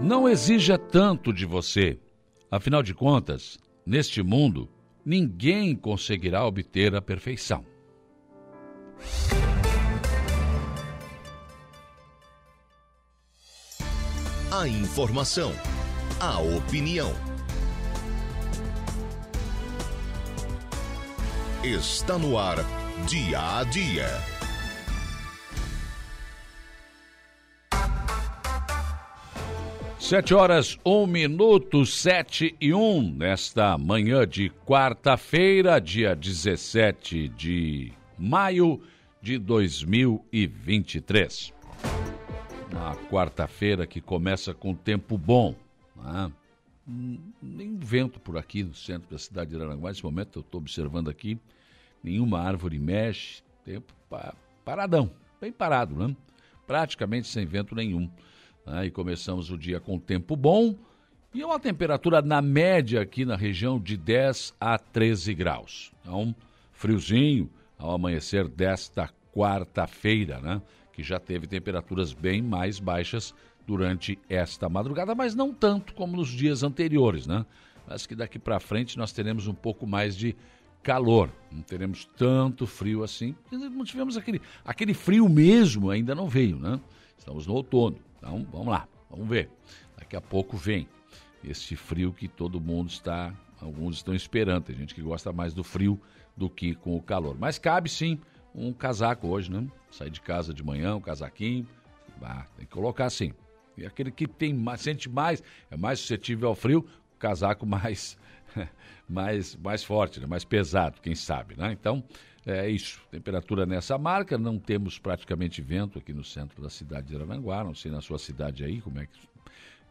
Não exija tanto de você. Afinal de contas, neste mundo, ninguém conseguirá obter a perfeição. A informação, a opinião. Está no ar, dia a dia. Sete horas, um minuto, sete e um, nesta manhã de quarta-feira, dia 17 de maio de 2023. Uma quarta-feira que começa com tempo bom. Né? Nem vento por aqui no centro da cidade de Aranguá. Nesse momento eu estou observando aqui, nenhuma árvore mexe, tempo paradão, bem parado, né? Praticamente sem vento nenhum. Né? E começamos o dia com tempo bom e uma temperatura na média aqui na região de 10 a 13 graus. Então, friozinho ao amanhecer desta quarta-feira, né? Que já teve temperaturas bem mais baixas durante esta madrugada, mas não tanto como nos dias anteriores, né? Mas que daqui para frente nós teremos um pouco mais de calor, não teremos tanto frio assim. Não tivemos aquele, aquele frio mesmo, ainda não veio, né? Estamos no outono. Então, vamos lá, vamos ver. Daqui a pouco vem esse frio que todo mundo está, alguns estão esperando. Tem gente que gosta mais do frio do que com o calor. Mas cabe sim um casaco hoje, né? Sair de casa de manhã, um casaquinho, ah, tem que colocar assim. E aquele que tem sente mais, é mais suscetível ao frio, o casaco mais mais mais forte, né? mais pesado, quem sabe, né? Então, é isso. Temperatura nessa marca, não temos praticamente vento aqui no centro da cidade de Aranguá, não sei na sua cidade aí como é que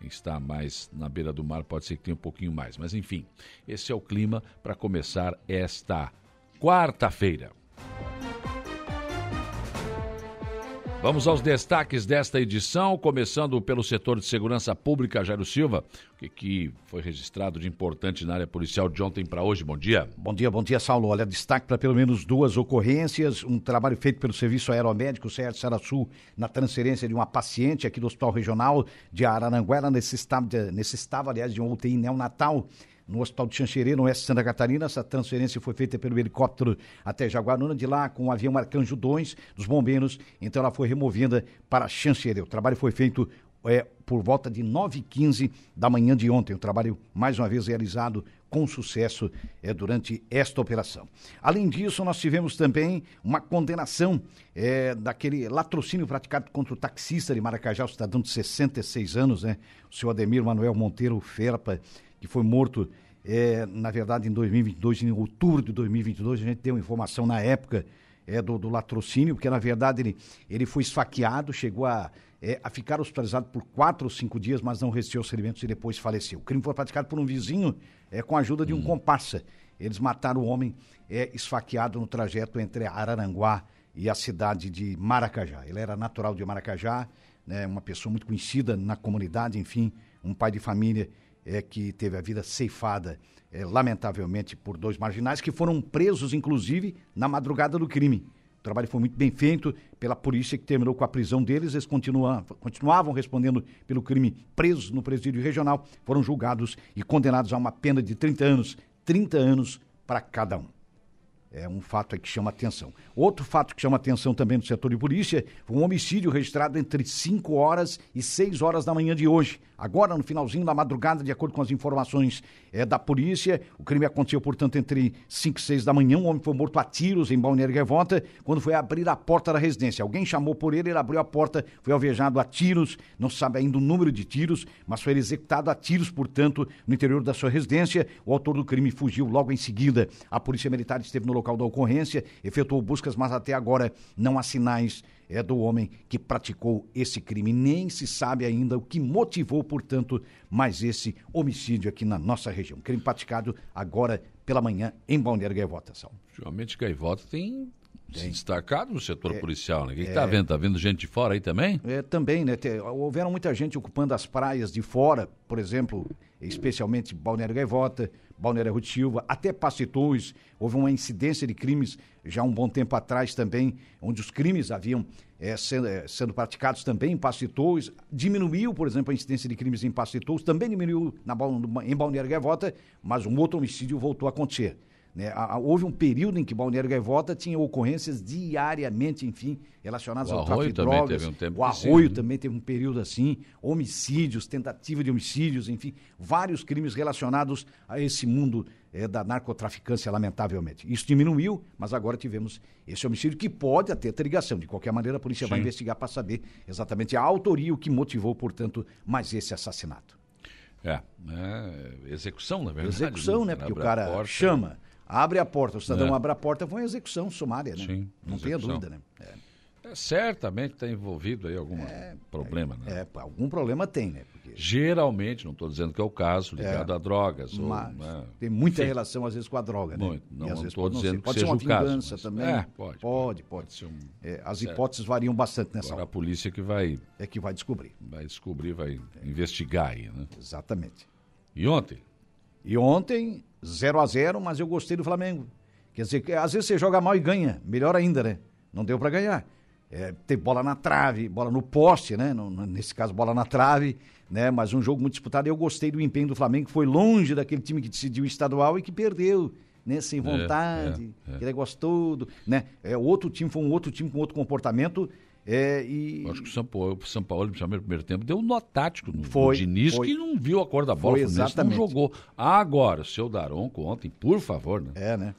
está mais na beira do mar, pode ser que tenha um pouquinho mais. Mas enfim, esse é o clima para começar esta quarta-feira. Vamos aos destaques desta edição, começando pelo setor de segurança pública, Jairo Silva. O que, que foi registrado de importante na área policial de ontem para hoje? Bom dia. Bom dia, bom dia, Saulo. Olha, destaque para pelo menos duas ocorrências. Um trabalho feito pelo Serviço Aeromédico Sérgio Saraçu na transferência de uma paciente aqui do Hospital Regional de Araranguera. Necessitava, necessitava aliás, de um UTI neonatal no Hospital de Xanxerê, no oeste de Santa Catarina. Essa transferência foi feita pelo helicóptero até Jaguaruna, de lá com o avião Arcanjo 2 dos bombeiros. Então ela foi removida para Xanxerê. O trabalho foi feito é, por volta de 9h15 da manhã de ontem. O trabalho, mais uma vez, realizado com sucesso é, durante esta operação. Além disso, nós tivemos também uma condenação é, daquele latrocínio praticado contra o taxista de Maracajá, o cidadão de 66 anos, né? O senhor Ademir Manuel Monteiro Ferpa, que foi morto, é, na verdade, em 2022, em outubro de 2022. A gente deu informação na época é, do, do latrocínio, porque na verdade ele, ele foi esfaqueado, chegou a, é, a ficar hospitalizado por quatro ou cinco dias, mas não resistiu aos ferimentos e depois faleceu. O crime foi praticado por um vizinho é, com a ajuda de um hum. comparsa. Eles mataram o homem é, esfaqueado no trajeto entre Araranguá e a cidade de Maracajá. Ele era natural de Maracajá, né, uma pessoa muito conhecida na comunidade, enfim, um pai de família é, que teve a vida ceifada, é, lamentavelmente, por dois marginais que foram presos, inclusive, na madrugada do crime. O trabalho foi muito bem feito pela polícia que terminou com a prisão deles. Eles continuam, continuavam respondendo pelo crime presos no presídio regional. Foram julgados e condenados a uma pena de 30 anos. 30 anos para cada um. É um fato que chama atenção. Outro fato que chama atenção também no setor de polícia foi um homicídio registrado entre 5 horas e 6 horas da manhã de hoje. Agora, no finalzinho da madrugada, de acordo com as informações é, da polícia, o crime aconteceu, portanto, entre 5 e 6 da manhã. Um homem foi morto a tiros em Balneário Gaivota quando foi abrir a porta da residência. Alguém chamou por ele, ele abriu a porta, foi alvejado a tiros, não se sabe ainda o número de tiros, mas foi executado a tiros, portanto, no interior da sua residência. O autor do crime fugiu logo em seguida. A polícia militar esteve no local da ocorrência, efetuou buscas, mas até agora não há sinais é do homem que praticou esse crime. Nem se sabe ainda o que motivou, portanto, mais esse homicídio aqui na nossa região. Crime praticado agora pela manhã em Balneário Gaivota, Sal. Geralmente Gaivota tem se destacado no setor é, policial, né? O que está é, vendo? Está vendo gente de fora aí também? É, também, né? Te, houveram muita gente ocupando as praias de fora, por exemplo, especialmente Balneário Gaivota, Balneário Rui Silva, até Pacitões. Houve uma incidência de crimes já um bom tempo atrás também, onde os crimes haviam é, sendo, é, sendo, praticados também em Pacitões. Diminuiu, por exemplo, a incidência de crimes em Pacitões, também diminuiu na, em Balneário Gaivota, mas um outro homicídio voltou a acontecer. Né? houve um período em que Balneário Gaivota tinha ocorrências diariamente, enfim, relacionadas ao tráfico de drogas. Um o Arroio sim. também teve um período assim, homicídios, tentativa de homicídios, enfim, vários crimes relacionados a esse mundo é, da narcotraficância, lamentavelmente. Isso diminuiu, mas agora tivemos esse homicídio que pode até ter ligação. De qualquer maneira, a polícia sim. vai investigar para saber exatamente a autoria, o que motivou, portanto, mais esse assassinato. É, é execução, na verdade. Execução, né? Porque o cara porta, chama abre a porta, o cidadão é. abre a porta, foi uma execução sumária, né? Sim, Não execução. tenha dúvida, né? É. É, certamente está envolvido aí algum é, problema, né? É, algum problema tem, né? Porque... Geralmente, não estou dizendo que é o caso, ligado é, a drogas. Ou, né? Tem muita Enfim. relação, às vezes, com a droga, né? Muito. Não estou dizendo que seja o caso. Pode ser uma vingança mas... também. É, pode. Pode, pode. pode. Um... É, as certo. hipóteses variam bastante nessa Agora hora. a polícia que vai... É que vai descobrir. Vai descobrir, vai investigar aí, né? Exatamente. E ontem? E ontem, 0 a 0 mas eu gostei do Flamengo. Quer dizer, às vezes você joga mal e ganha, melhor ainda, né? Não deu para ganhar. É, tem bola na trave, bola no poste, né? No, nesse caso, bola na trave, né? Mas um jogo muito disputado. Eu gostei do empenho do Flamengo, que foi longe daquele time que decidiu o estadual e que perdeu, né? Sem é, vontade, é, é, é. aquele negócio todo, né? É, outro time foi um outro time com outro comportamento. É, e... Acho que o São Paulo, São Paulo, no primeiro tempo, deu um nó tático no, foi, no Diniz, foi. que não viu a cor da bola, foi exatamente. não jogou. Agora, o seu Daronco ontem, por favor, né? É, né?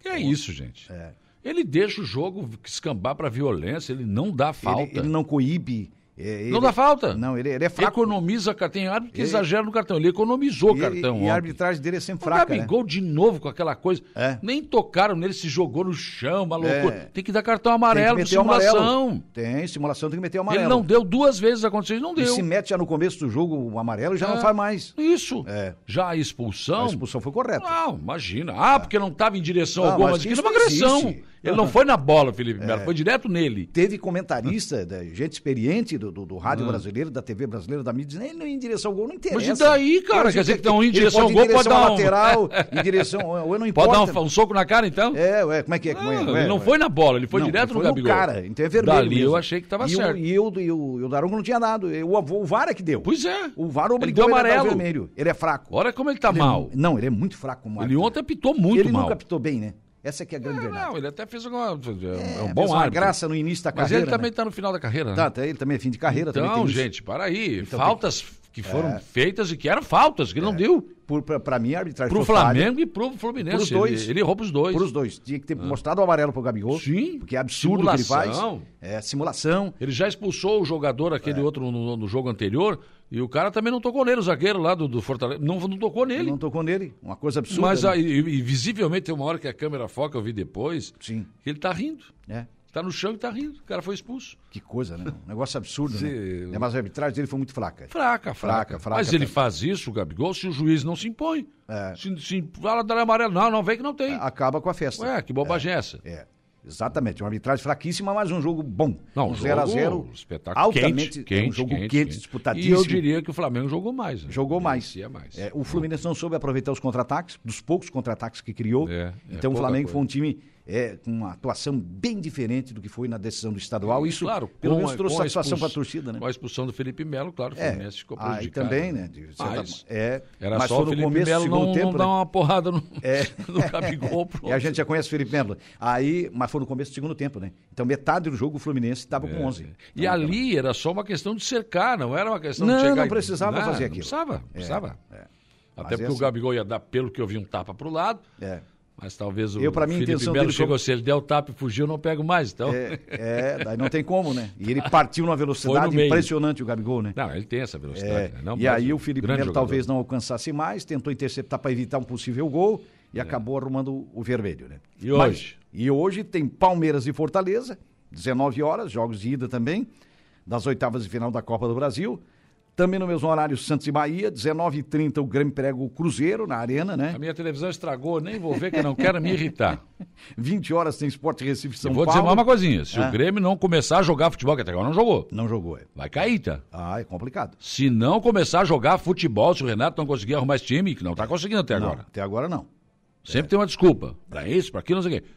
Que é isso, gente. É. Ele deixa o jogo escambar para violência, ele não dá falta. Ele, ele não coíbe é, não dá falta. Não, ele, ele é fraco. Economiza cartão. Tem árbitro que ele... exagera no cartão. Ele economizou o cartão. E, e a arbitragem dele é sempre fraca. O Gabigol né? de novo com aquela coisa. É. Nem tocaram nele, se jogou no chão, uma loucura. É. Tem que dar cartão amarelo, tem simulação. Amarelo. Tem, simulação tem que meter o amarelo. Ele não deu duas vezes aconteceu, não deu. E se mete já no começo do jogo o amarelo já não é. faz mais. Isso. É. Já a expulsão. A expulsão foi correta. Não, imagina. Ah, porque não estava em direção ao gol, mas aquilo é uma agressão. Existe. Ele não foi na bola, Felipe Melo, é. foi direto nele. Teve comentarista, gente experiente do, do, do rádio ah. brasileiro, da TV brasileira, da mídia, dizendo, ele não em direção ao gol, não interessa. Mas e daí, cara? Quer dizer que não em direção ao gol, pode dar um... lateral, em direção, ou não importa. Pode dar um, um, soco na cara, então? É, ué, como é que é? Como é? Não, ele não foi na bola, ele foi não, direto ele foi no Gabigol. cara, então é vermelho Dali mesmo. eu achei que estava certo. e, eu, e, o, e o Daronco não tinha dado, o, o VAR é que deu. Pois é. O VAR obrigou ele, ele a dar o vermelho. Ele é fraco. Olha como ele tá mal. Não, ele é muito fraco Ele ontem apitou muito mal. Ele nunca apitou bem, né? Essa que é a grande é, verdade. Não, ele até fez uma, é, é um bom uma graça no início da carreira. Mas ele também está né? no final da carreira, né? Tá, tá, ele também é fim de carreira. Então, gente, para aí. Então, Faltas que foram é. feitas e que eram faltas, que é. não deu. Para mim, a arbitragem Pro Flamengo e pro Fluminense. Pros dois. Ele, ele pros dois. Pros dois. Tinha que ter ah. mostrado o amarelo pro Gabigol. Sim. Porque é absurdo o que ele faz. É simulação. Ele já expulsou o jogador, aquele é. outro no, no, jogo anterior, e o cara também não tocou nele, o zagueiro lá do, do Fortaleza. Não, não tocou nele. Não tocou nele. Uma coisa absurda. Mas né? e, e, visivelmente tem uma hora que a câmera foca, eu vi depois, Sim. que ele tá rindo. É. Tá no chão e tá rindo. O cara foi expulso. Que coisa, né? Um negócio absurdo, né? É, mas a arbitragem dele foi muito fraca. Fraca, fraca. fraca, fraca mas ele faz isso, o Gabigol, se o juiz não se impõe. É. Se, se fala da amarelo, não, não vem que não tem. Acaba com a festa. Ué, que bobagem é, é essa? É. Exatamente, uma arbitragem fraquíssima, mas um jogo bom. Não, um 0x0 espetáculo altamente, quente, quente, é um jogo quente, quente, quente, disputadíssimo. E eu diria que o Flamengo jogou mais. Né? Jogou mais. mais. É, o Fluminense não soube aproveitar os contra-ataques, dos poucos contra-ataques que criou. É, é então o Flamengo coisa. foi um time é, com uma atuação bem diferente do que foi na decisão do estadual. Isso, claro, pelo menos trouxe satisfação para a torcida, né? Com a expulsão do Felipe Melo, claro, o é, Fluminense ficou prejudicado. Aí também, né? De, mas, é, era mas só o Felipe começo, Melo não, tempo, não né? dar uma porrada no, é, no Gabigol. e a gente já conhece o Felipe Melo. Aí, mas foi no começo do segundo tempo, né? Então metade do jogo o Fluminense estava com 11. É. E então, ali era só uma questão de cercar, não era uma questão não, de chegar... Não, precisava não, fazer aquilo. Não precisava, é, precisava. É. Até porque o Gabigol ia dar, pelo que eu vi, um tapa para o lado. É. Mas talvez o eu, mim, Felipe Melo chegou, se ele der o tapa e fugiu, não pego mais, então... É, é, daí não tem como, né? E ele partiu numa velocidade impressionante, o Gabigol, né? Não, ele tem essa velocidade. É, né? e aí o Felipe Melo jogador. talvez não alcançasse mais, tentou interceptar para evitar um possível gol e é. acabou arrumando o vermelho, né? E hoje? Mas, e hoje tem Palmeiras e Fortaleza, 19 horas, jogos de ida também, das oitavas de final da Copa do Brasil. Também no mesmo horário, Santos e Bahia, 19h30, o Grêmio prega o Cruzeiro na Arena, né? A minha televisão estragou, nem vou ver que eu não quero me irritar. 20 horas tem Esporte Recife São eu vou Paulo. dizer mais uma coisinha: se Ah. o Grêmio não começar a jogar futebol, que até agora não jogou, Não jogou, é. vai cair, tá? Ah, é complicado. Se não começar a jogar futebol, se o Renato não conseguir arrumar esse time, que não tá conseguindo até Não, agora. até agora não. Sempre tem uma desculpa. Pra isso, pra aquilo, não sei o quê.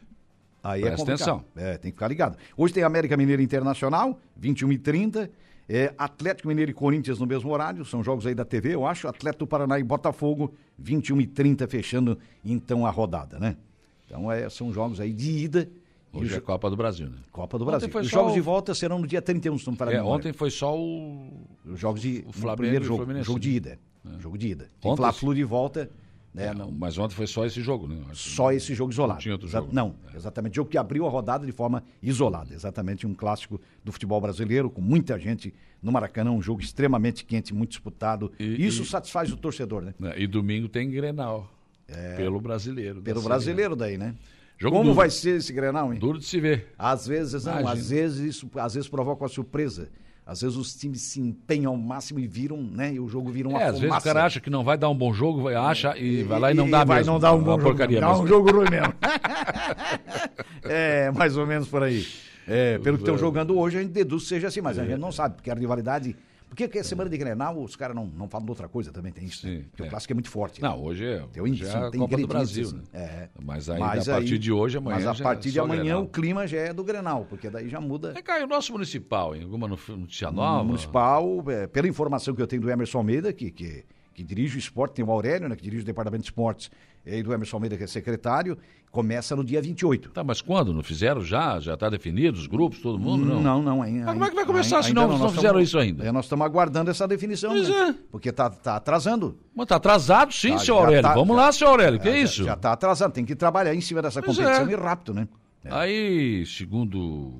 Aí Presta é atenção. É, tem que ficar ligado. Hoje tem América Mineira Internacional, 21h30. É, Atlético Mineiro e Corinthians no mesmo horário, são jogos aí da TV, eu acho. Atlético do Paraná e Botafogo, 21h30, fechando então a rodada, né? Então é, são jogos aí de ida. e Hoje o é Copa do Brasil, né? Copa do Ontem Brasil. Os jogos o- de volta serão no dia 31, se não a É, ontem foi só o. Os jogos de. o Flamengo primeiro e o jogo. Jogo de né? ida. Jogo de ida. Tem Fla-Flu de volta. Né, É, não- Mas ontem foi só esse jogo, né? só esse jogo isolado. tinha outro jogo. Não, exatamente. Jogo que abriu a rodada de forma isolada. Exatamente um clássico do futebol brasileiro, com muita gente no Maracanã, um jogo extremamente quente, muito disputado. E- Isso e- satisfaz o torcedor, né? Né? E domingo tem Grenal. Pelo brasileiro. Pelo brasileiro daí, né? Jogo Como duro. vai ser esse Grenal, hein? Duro de se ver. Às vezes, não, Imagina. às vezes isso às vezes provoca uma surpresa. Às vezes os times se empenham ao máximo e viram, né? E o jogo vira uma É, às vezes o cara acha que não vai dar um bom jogo, vai, acha e, vai lá e não E dá vai mesmo. não dar um É bom jogo. porcaria Dá mesmo. um jogo ruim mesmo. é, mais ou menos por aí. É, pelo que estão jogando hoje, a gente deduz que seja assim, mas a gente não sabe, porque a rivalidade. Porque que a semana de Grenal, os caras não, não falam de outra coisa também, tem isso. né? Sim, Porque é. o clássico é muito forte. Não, hoje é, Tem, hoje é sim, a tem Copa do Brasil, né? É. Mas aí, Mas a partir aí- de hoje, amanhã. Mas a já partir é de amanhã Grenal. o clima já é do Grenal, porque daí já muda. É, o nosso municipal, em alguma no- notícia nova? Municipal, é, pela informação que eu tenho do Emerson Almeida, que, que, que dirige o esporte, tem o Aurélio, né, que dirige o departamento de esportes, e do Emerson Almeida, que é secretário, começa no dia 28. Tá, mas quando? Não fizeram já? Já está definido os grupos, todo mundo? Não. Não, não, ainda. Mas como é que vai começar se não- não fizeram tamo- isso ainda? É, nós estamos aguardando essa definição, Pois né? é. Porque tá, tá atrasando. Mas tá atrasado sim, Tá, já Aurélio. tá- Vamos já- lá, seu Aurélio. Que Já- isso? Já está atrasando, tem que trabalhar em cima dessa Pois competição é. e rápido, né? Aí, segundo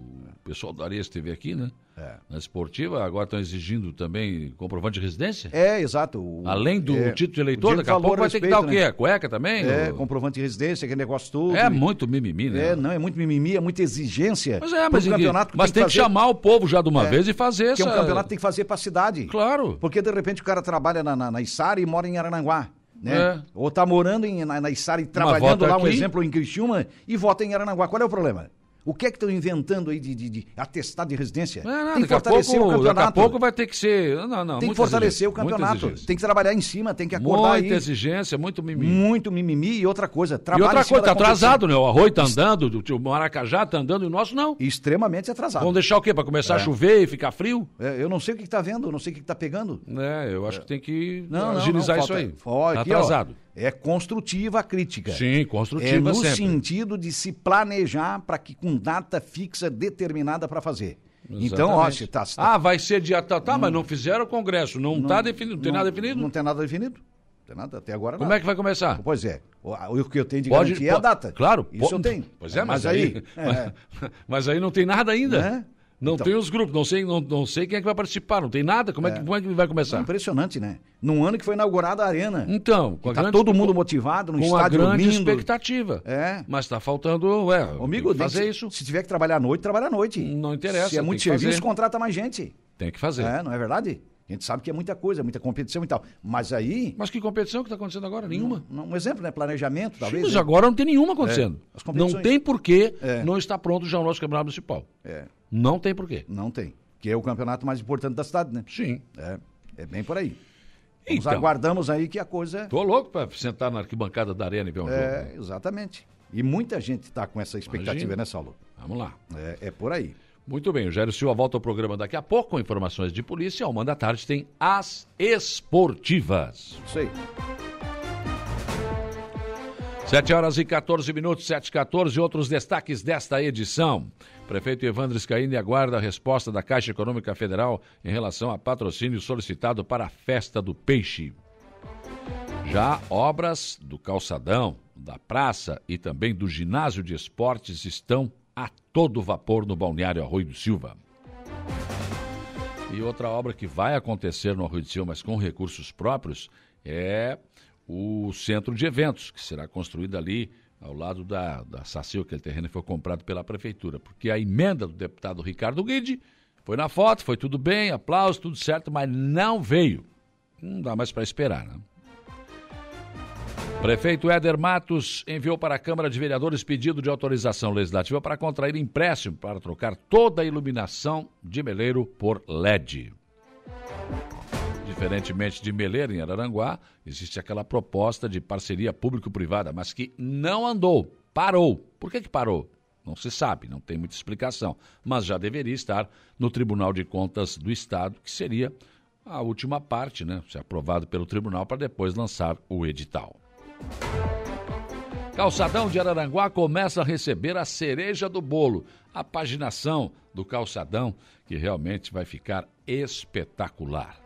pessoal da Areia esteve aqui, né? É. Na esportiva, agora estão exigindo também comprovante de residência? É, exato. O- Além do é, título de eleitor, daqui a pouco vai ter que respeito, dar o quê? né? A cueca também? É, O- comprovante de residência, aquele negócio todo. É muito mimimi, né? É, não, é muito mimimi, é muita exigência. Mas é, mas, campeonato mas tem que, fazer- chamar o povo já de uma É, vez e fazer Que essa... é um campeonato que tem que fazer pra cidade. Claro. Porque de repente o cara trabalha na, na, na Içara e mora em Arananguá. Né? É. Ou tá morando em, na, na Içara e trabalhando lá, um aqui. exemplo, em Criciúma, e vota em Arananguá. Qual é o problema? O que é que estão inventando aí de, de, de atestado de residência? É, não, tem que fortalecer pouco, o campeonato. daqui a pouco vai ter que ser... Não, não, tem que fortalecer o campeonato. Tem que trabalhar em cima, tem que acordar Muita aí. exigência, muito mimimi. Muito mimimi e outra coisa. E outra coisa, tá atrasado, né? O arroz tá andando, o maracajá tá andando e o nosso não. Extremamente atrasado. Vamos deixar o quê? Pra começar a chover e ficar frio? É, eu não sei o que está vendo, eu não sei o que está pegando. É, eu acho que tem que Não, não, agilizar não, isso falta- aí. Ó, Tá aqui, ó, atrasado. É construtiva a crítica. Sim, É construtiva no sempre. sentido de se planejar para que com data fixa determinada para fazer. Então, ó, Exatamente. se tá, se tá- Ah, vai ser dia tal. Tá, mas não fizeram o congresso. Não, tá definido, não tem nada definido? Não tem nada definido. Não tem nada até agora. Como nada. é que vai começar? Pois é. O, o que eu tenho de Pode- garantia é a data. Claro. Isso po- eu tenho. Pois é, mas, aí... é. Mas, mas aí não tem nada ainda. Né? Não Então. tem os grupos, não sei, não, não sei quem é que vai participar, não tem nada. Como é, que, como é que vai começar? Impressionante, né? Num ano que foi inaugurada a arena. Então, com a tá grande, todo mundo motivado, num com a estádio grande lindo. expectativa. É. Mas está faltando, ué, Amigo, fazer que- isso. Se tiver que trabalhar à noite, trabalha à noite. Não interessa, Se é muito que fazer. serviço, contrata mais gente. Tem que fazer. É, não é verdade? A gente sabe que é muita coisa, muita competição e tal. Mas aí, Mas que competição que está acontecendo agora? Nenhuma. um exemplo, né? Planejamento, talvez. Mas né? agora não tem nenhuma acontecendo. É, não tem porquê É. não estar pronto já o nosso campeonato municipal. É, Não tem porquê. não tem. Que é o campeonato mais importante da cidade, né? Sim. É, é bem por aí. Nós Então. aguardamos aí que a coisa. Tô louco para sentar na arquibancada da arena e ver um jogo. É, exatamente. E muita gente está com essa expectativa, Imagina. né, Saulo? Vamos lá. É, é por aí. Muito bem, o Jairo Silva volta ao programa daqui a pouco com informações de polícia. Ao Manda da Tarde tem as esportivas. Isso aí. 7 horas e 14 minutos, 7 e 14, outros destaques desta edição. Prefeito Evandro Scaini aguarda a resposta da Caixa Econômica Federal em relação a patrocínio solicitado para a Festa do Peixe. Já obras do calçadão, da praça e também do ginásio de esportes estão a todo vapor no balneário Arroio do Silva. E outra obra que vai acontecer no Arroio do Silva, mas com recursos próprios, é o centro de eventos, que será construído ali ao lado da, da Saci, aquele terreno foi comprado pela prefeitura. Porque a emenda do deputado Ricardo Guide Foi na foto, foi tudo bem, aplauso, tudo certo, mas não veio. Não dá mais para esperar, né? Prefeito Éder Matos enviou para a Câmara de Vereadores pedido de autorização legislativa para contrair empréstimo para trocar toda a iluminação de Meleiro por LED. Diferentemente de Meleiro, em Araranguá, existe aquela proposta de parceria público-privada, mas que não andou, parou. Por que, que parou? Não se sabe, não tem muita explicação, mas já deveria estar no Tribunal de Contas do Estado, que seria a última parte, né? Ser aprovado pelo tribunal para depois lançar o edital. Calçadão de Araranguá começa a receber a cereja do bolo, a paginação do calçadão, que realmente vai ficar espetacular.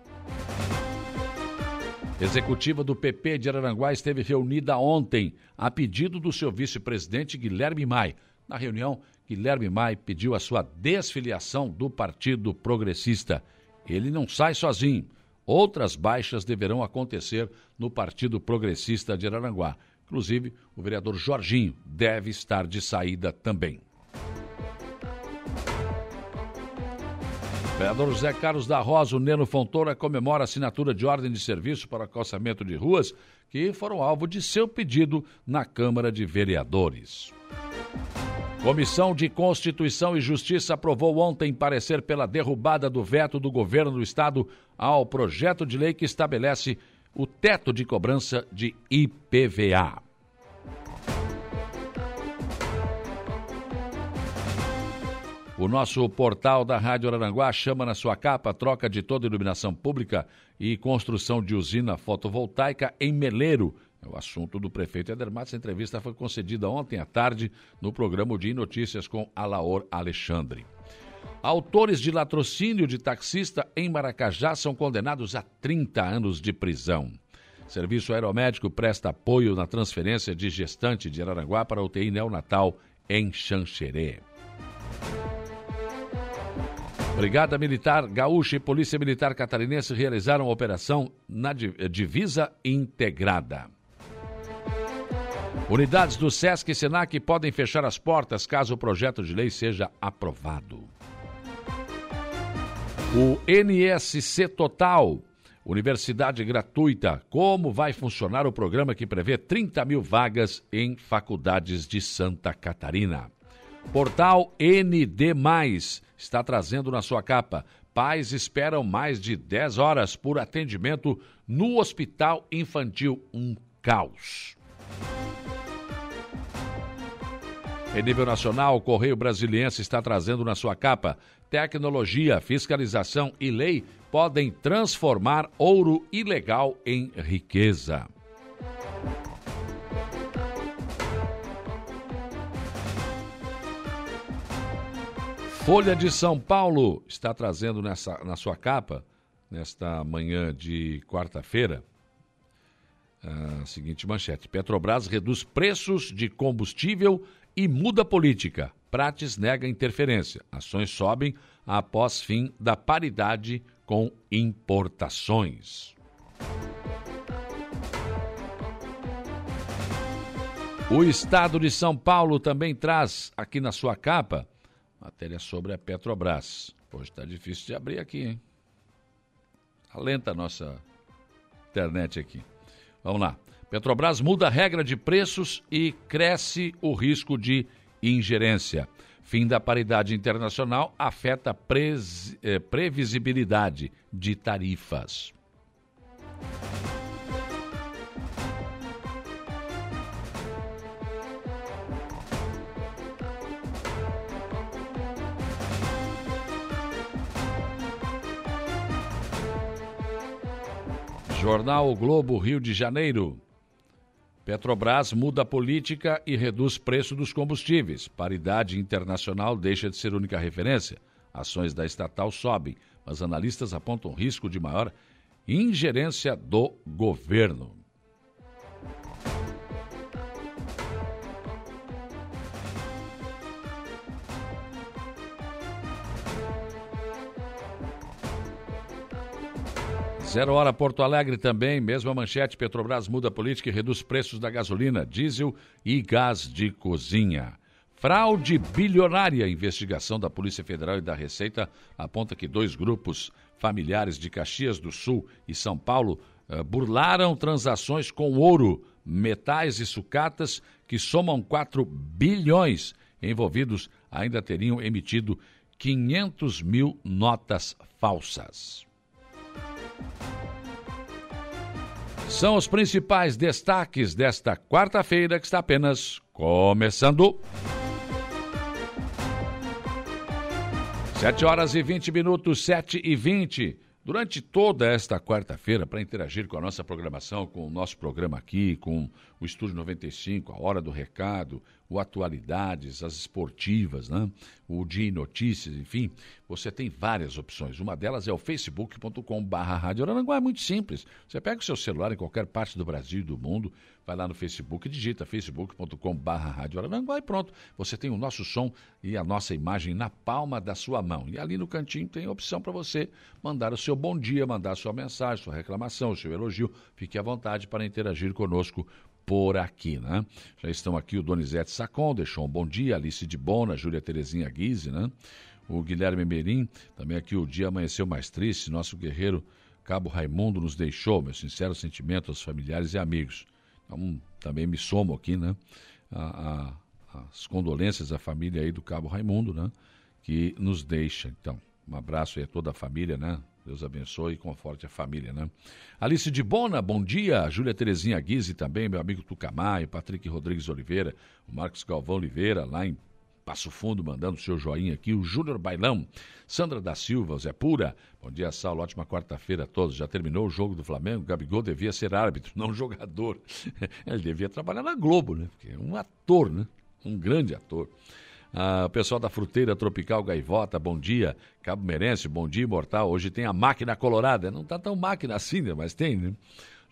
Executiva do PP de Araranguá esteve reunida ontem a pedido do seu vice-presidente Guilherme Mai na reunião, Guilherme Mai pediu a sua desfiliação do Partido Progressista. Ele não sai sozinho. Outras baixas deverão acontecer no Partido Progressista de Araranguá. Inclusive, o vereador Jorginho deve estar de saída também. Vereador José Carlos da Rosa, o Neno Fontoura, comemora a assinatura de ordem de serviço para calçamento de ruas que foram alvo de seu pedido na Câmara de Vereadores. Comissão de Constituição e Justiça aprovou ontem parecer pela derrubada do veto do governo do estado ao projeto de lei que estabelece o teto de cobrança de IPVA. O nosso portal da Rádio Aranguá chama na sua capa troca de toda iluminação pública e construção de usina fotovoltaica em Meleiro, é o assunto do prefeito Eder Matos. A entrevista foi concedida ontem à tarde no programa de Notícias com Alaor Alexandre. Autores de latrocínio de taxista em Maracajá são condenados a 30 anos de prisão. Serviço Aeromédico presta apoio na transferência de gestante de Araranguá para UTI neonatal em Xanxerê. Brigada Militar Gaúcha e Polícia Militar Catarinense realizaram operação na Divisa Integrada. Unidades do SESC e SENAC podem fechar as portas caso o projeto de lei seja aprovado. O NSC Total, Universidade Gratuita, como vai funcionar o programa que prevê 30 mil vagas em faculdades de Santa Catarina? Portal ND, está trazendo na sua capa. Pais esperam mais de 10 horas por atendimento no Hospital Infantil. Um caos. Em nível nacional, o Correio Brasiliense está trazendo na sua capa: tecnologia, fiscalização e lei podem transformar ouro ilegal em riqueza. Folha de São Paulo está trazendo nessa, na sua capa, nesta manhã de quarta-feira, a seguinte manchete: Petrobras reduz preços de combustível e muda política. Prates nega interferência. Ações sobem após fim da paridade com importações. O Estado de São Paulo também traz aqui na sua capa matéria sobre a Petrobras. Hoje está difícil de abrir aqui, hein? Alenta a nossa internet aqui. Vamos lá. Petrobras muda a regra de preços e cresce o risco de ingerência. Fim da paridade internacional afeta eh, previsibilidade de tarifas. Jornal o Globo, Rio de Janeiro. Petrobras muda a política e reduz preço dos combustíveis. Paridade internacional deixa de ser única referência. Ações da estatal sobem, mas analistas apontam risco de maior ingerência do governo. Zero Hora Porto Alegre também, mesma manchete, Petrobras muda a política e reduz preços da gasolina, diesel e gás de cozinha. Fraude bilionária. Investigação da Polícia Federal e da Receita aponta que dois grupos familiares de Caxias do Sul e São Paulo uh, burlaram transações com ouro, metais e sucatas que somam 4 bilhões. Envolvidos ainda teriam emitido 500 mil notas falsas. São os principais destaques desta quarta-feira que está apenas começando. 7 horas e 20 minutos, 7 e 20. Durante toda esta quarta-feira, para interagir com a nossa programação, com o nosso programa aqui, com o Estúdio 95, a Hora do Recado, o Atualidades, as esportivas, né? o Dia em Notícias, enfim, você tem várias opções. Uma delas é o facebook.com.br é muito simples. Você pega o seu celular em qualquer parte do Brasil e do mundo, vai lá no Facebook digita facebook.com.br e pronto. Você tem o nosso som e a nossa imagem na palma da sua mão. E ali no cantinho tem a opção para você mandar o seu bom dia, mandar a sua mensagem, sua reclamação, o seu elogio. Fique à vontade para interagir conosco por aqui, né? Já estão aqui o Donizete Sacon, deixou um bom dia, Alice de Bona, Júlia Terezinha Guise, né? O Guilherme Merim, também aqui o dia amanheceu mais triste, nosso guerreiro Cabo Raimundo nos deixou, meu sincero sentimento aos familiares e amigos. Então, também me somo aqui, né? A, a, as condolências à família aí do Cabo Raimundo, né? Que nos deixa. Então, um abraço aí a toda a família, né? Deus abençoe e conforte a família, né? Alice de Bona, bom dia. Júlia Terezinha Guise também, meu amigo Tucamaio, Patrick Rodrigues Oliveira, o Marcos Galvão Oliveira, lá em Passo Fundo, mandando o seu joinha aqui. O Júnior Bailão, Sandra da Silva, Zé Pura. Bom dia, Saulo. Ótima quarta-feira a todos. Já terminou o jogo do Flamengo? Gabigol devia ser árbitro, não jogador. Ele devia trabalhar na Globo, né? Porque é um ator, né? Um grande ator. Ah, o pessoal da Fruteira Tropical Gaivota, bom dia. Cabo Merense, bom dia, Imortal. Hoje tem a máquina colorada. Não está tão máquina assim, né? mas tem, né?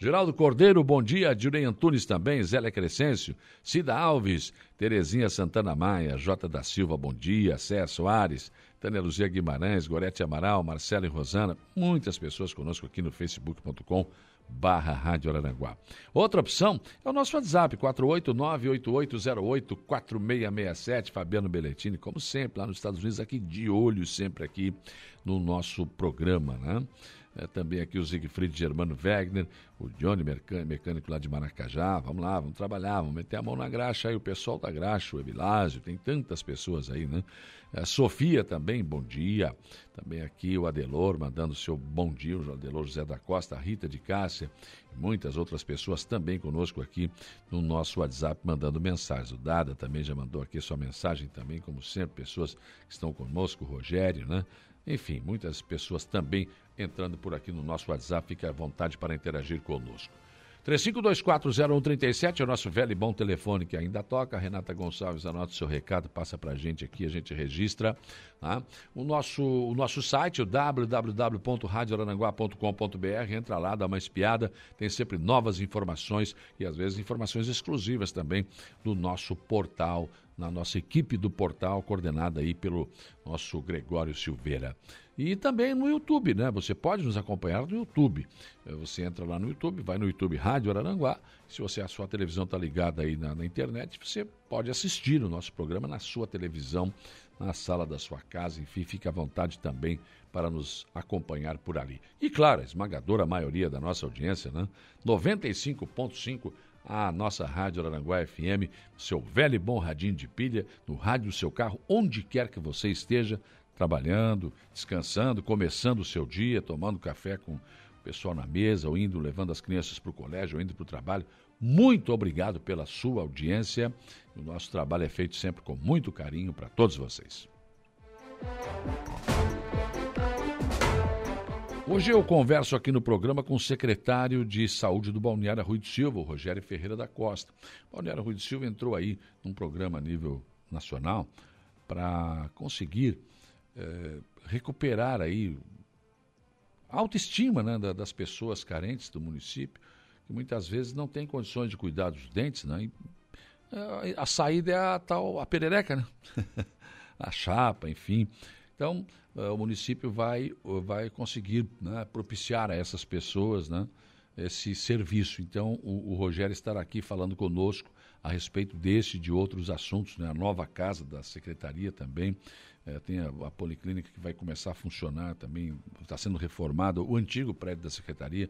Geraldo Cordeiro, bom dia. Direi Antunes também, Zélia Crescêncio, Cida Alves, Terezinha Santana Maia, J. da Silva, bom dia. Cé Soares, Tânia Luzia Guimarães, Gorete Amaral, Marcelo e Rosana. Muitas pessoas conosco aqui no facebook.com barra Rádio Araranguá. Outra opção é o nosso WhatsApp, 489-8808-4667, Fabiano Belletini, como sempre, lá nos Estados Unidos, aqui de olho sempre aqui no nosso programa, né? É, também aqui o Siegfried Germano Wegner, o Johnny mecânico lá de Maracajá. Vamos lá, vamos trabalhar, vamos meter a mão na graxa aí, o pessoal da graxa, o Evilásio, tem tantas pessoas aí, né? A Sofia também, bom dia. Também aqui o Adelor mandando seu bom dia, o Adelor José da Costa, a Rita de Cássia, e muitas outras pessoas também conosco aqui no nosso WhatsApp mandando mensagens. O Dada também já mandou aqui sua mensagem também, como sempre, pessoas que estão conosco, o Rogério, né? Enfim, muitas pessoas também entrando por aqui no nosso WhatsApp. Fique à vontade para interagir conosco. 35240137 é o nosso velho e bom telefone que ainda toca. Renata Gonçalves anota o seu recado, passa para a gente aqui, a gente registra. Tá? O, nosso, o nosso site, o www.radioarananguá.com.br, entra lá, dá uma espiada, tem sempre novas informações e às vezes informações exclusivas também do nosso portal, na nossa equipe do portal, coordenada aí pelo nosso Gregório Silveira. E também no YouTube, né? Você pode nos acompanhar no YouTube. Eh, você entra lá no YouTube, vai no YouTube Rádio Araranguá. Se você a sua televisão está ligada aí na, na, internet, você pode assistir o nosso programa na sua televisão, na sala da sua casa. Enfim, fique à vontade também para nos acompanhar por ali. E claro, a esmagadora maioria da nossa audiência, né? 95.5 a nossa Rádio Araranguá FM, seu velho e bom radinho de pilha, no rádio do seu carro, onde quer que você esteja, trabalhando, descansando, começando o seu dia, tomando café com o pessoal na mesa, ou indo, levando as crianças para o colégio, ou indo para o trabalho. Muito obrigado pela sua audiência. O nosso trabalho é feito sempre com muito carinho para todos vocês. Hoje eu converso aqui no programa com o secretário de Saúde do Balneário Rui de Silva, o Rogério Ferreira da Costa. O Balneário Rui de Silva entrou aí num programa a nível nacional para conseguir é, recuperar aí a autoestima né, das pessoas carentes do município, que muitas vezes não têm condições de cuidar dos dentes, né? E, é, a saída é a tal a perereca, né? a chapa, enfim. Então, é, o município vai, vai conseguir né, propiciar a essas pessoas né, esse serviço. Então, o, o Rogério estará aqui falando conosco a respeito desse e de outros assuntos, né? A nova casa da secretaria também, é, tem a, a, policlínica que vai começar a funcionar também, está sendo reformada, o antigo prédio da secretaria,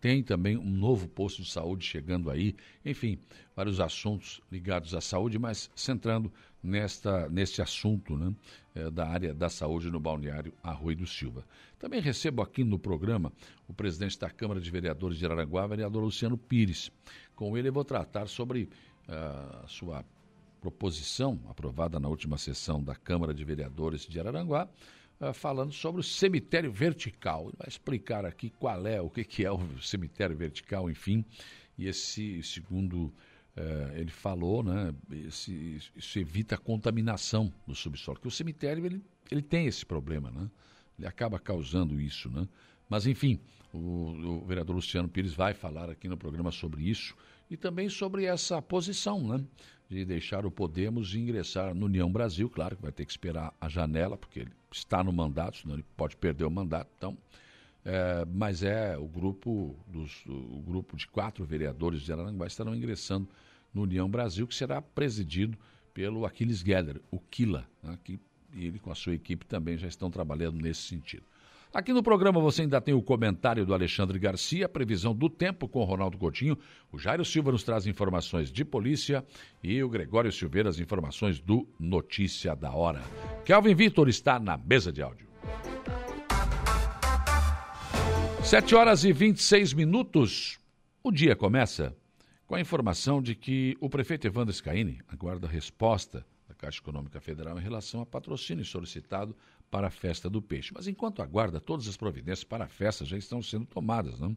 tem também um novo posto de saúde chegando aí, enfim, vários assuntos ligados à saúde, mas centrando nesta, neste assunto né, é, da área da saúde no balneário Arroio do Silva. Também recebo aqui no programa o presidente da Câmara de Vereadores de Araranguá, vereador Luciano Pires. Com ele eu vou tratar sobre a sua proposição aprovada na última sessão da Câmara de Vereadores de Araranguá, uh, falando sobre o cemitério vertical. Ele vai explicar aqui qual é, o que, que é o cemitério vertical, enfim, e esse segundo é, ele falou, né, esse, isso evita a contaminação do subsolo, porque o cemitério ele, ele tem esse problema, né? Ele acaba causando isso, né? Mas enfim, o, o, vereador Luciano Pires vai falar aqui no programa sobre isso e também sobre essa posição, né? De deixar o Podemos ingressar no União Brasil, claro que vai ter que esperar a janela, porque ele está no mandato, senão ele pode perder o mandato, então é, mas é o grupo dos o grupo de quatro vereadores de Araranguá estarão ingressando no União Brasil, que será presidido pelo Aquiles Geller, o Kila, né, que ele com a sua equipe também já estão trabalhando nesse sentido. Aqui no programa você ainda tem o comentário do Alexandre Garcia, previsão do tempo com o Ronaldo Coutinho. O Jairo Silva nos traz informações de polícia e o Gregório Silveira as informações do Notícia da Hora. Kelvin Vitor está na mesa de áudio. 7 horas e 26 minutos. O dia começa com a informação de que o prefeito Evandro Scaini aguarda resposta da Caixa Econômica Federal em relação a patrocínio solicitado para a festa do peixe. Mas enquanto aguarda, todas as providências para a festa já estão sendo tomadas. Não?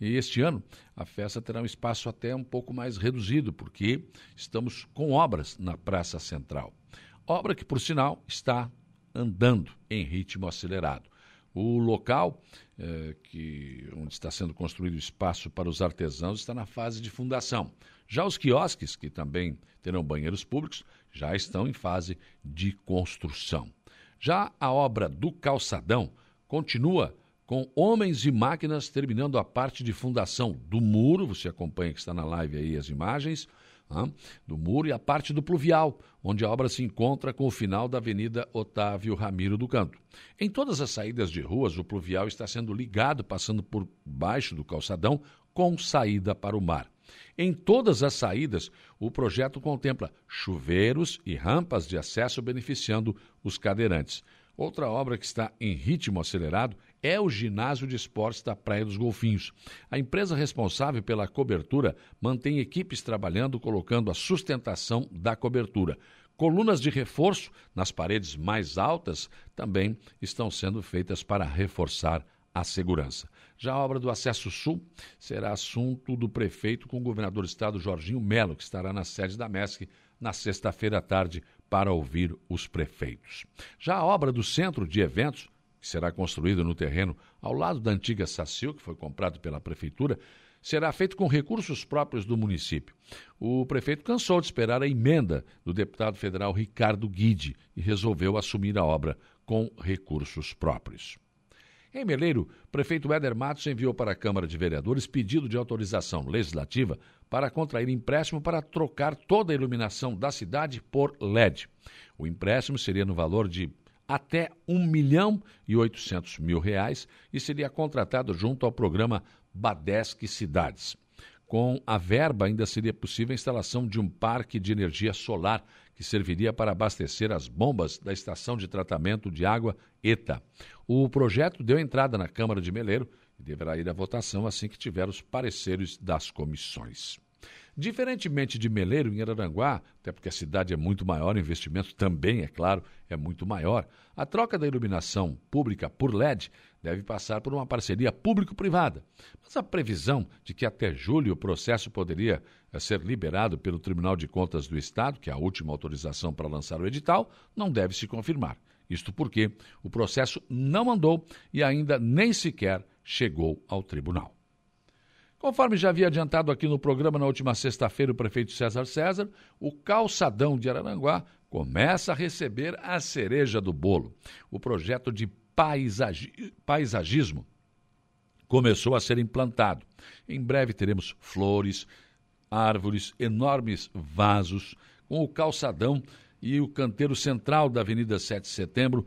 E este ano a festa terá um espaço até um pouco mais reduzido, porque estamos com obras na Praça Central. Obra que, por sinal, está andando em ritmo acelerado. O local eh, que, onde está sendo construído espaço para os artesãos está na fase de fundação. Já os quiosques, que também terão banheiros públicos, já estão em fase de construção. Já a obra do calçadão continua com homens e máquinas terminando a parte de fundação do muro, você acompanha que está na live aí as imagens, do muro e a parte do pluvial, onde a obra se encontra com o final da Avenida Otávio Ramiro do Canto. Em todas as saídas de ruas, o pluvial está sendo ligado, passando por baixo do calçadão, com saída para o mar. Em todas as saídas, o projeto contempla chuveiros e rampas de acesso beneficiando os cadeirantes. Outra obra que está em ritmo acelerado é o ginásio de esportes da Praia dos Golfinhos. A empresa responsável pela cobertura mantém equipes trabalhando colocando a sustentação da cobertura. Colunas de reforço nas paredes mais altas também estão sendo feitas para reforçar a segurança. Já a obra do Acesso Sul será assunto do prefeito com o governador do estado Jorginho Melo, que estará na sede da MESC na sexta-feira à tarde para ouvir os prefeitos. Já a obra do Centro de Eventos que será construído no terreno ao lado da antiga Sacil, que foi comprado pela prefeitura, será feito com recursos próprios do município. O prefeito cansou de esperar a emenda do deputado federal Ricardo Guide e resolveu assumir a obra com recursos próprios. Em Meleiro, prefeito Éder Matos enviou para a Câmara de Vereadores pedido de autorização legislativa para contrair empréstimo para trocar toda a iluminação da cidade por LED. O empréstimo seria no valor de até 1 milhão e 800 mil reais e seria contratado junto ao programa Badesc Cidades. Com a verba, ainda seria possível a instalação de um parque de energia solar que serviria para abastecer as bombas da estação de tratamento de água ETA. O projeto deu entrada na Câmara de Meleiro e deverá ir à votação assim que tiver os pareceres das comissões. Diferentemente de Meleiro, em Araranguá, até porque a cidade é muito maior, o investimento também, é claro, é muito maior, a troca da iluminação pública por LED deve passar por uma parceria público-privada. Mas a previsão de que até julho o processo poderia eh, ser liberado pelo Tribunal de Contas do Estado, que é a última autorização para lançar o edital, não deve se confirmar. Isto porque o processo não andou e ainda nem sequer chegou ao tribunal. Conforme já havia adiantado aqui no programa na última sexta-feira o prefeito César César, o calçadão de Araranguá começa a receber a cereja do bolo. O projeto de paisagi paisagismo começou a ser implantado. Em breve teremos flores, árvores, enormes vasos, com o calçadão e o canteiro central da Avenida 7 de Setembro,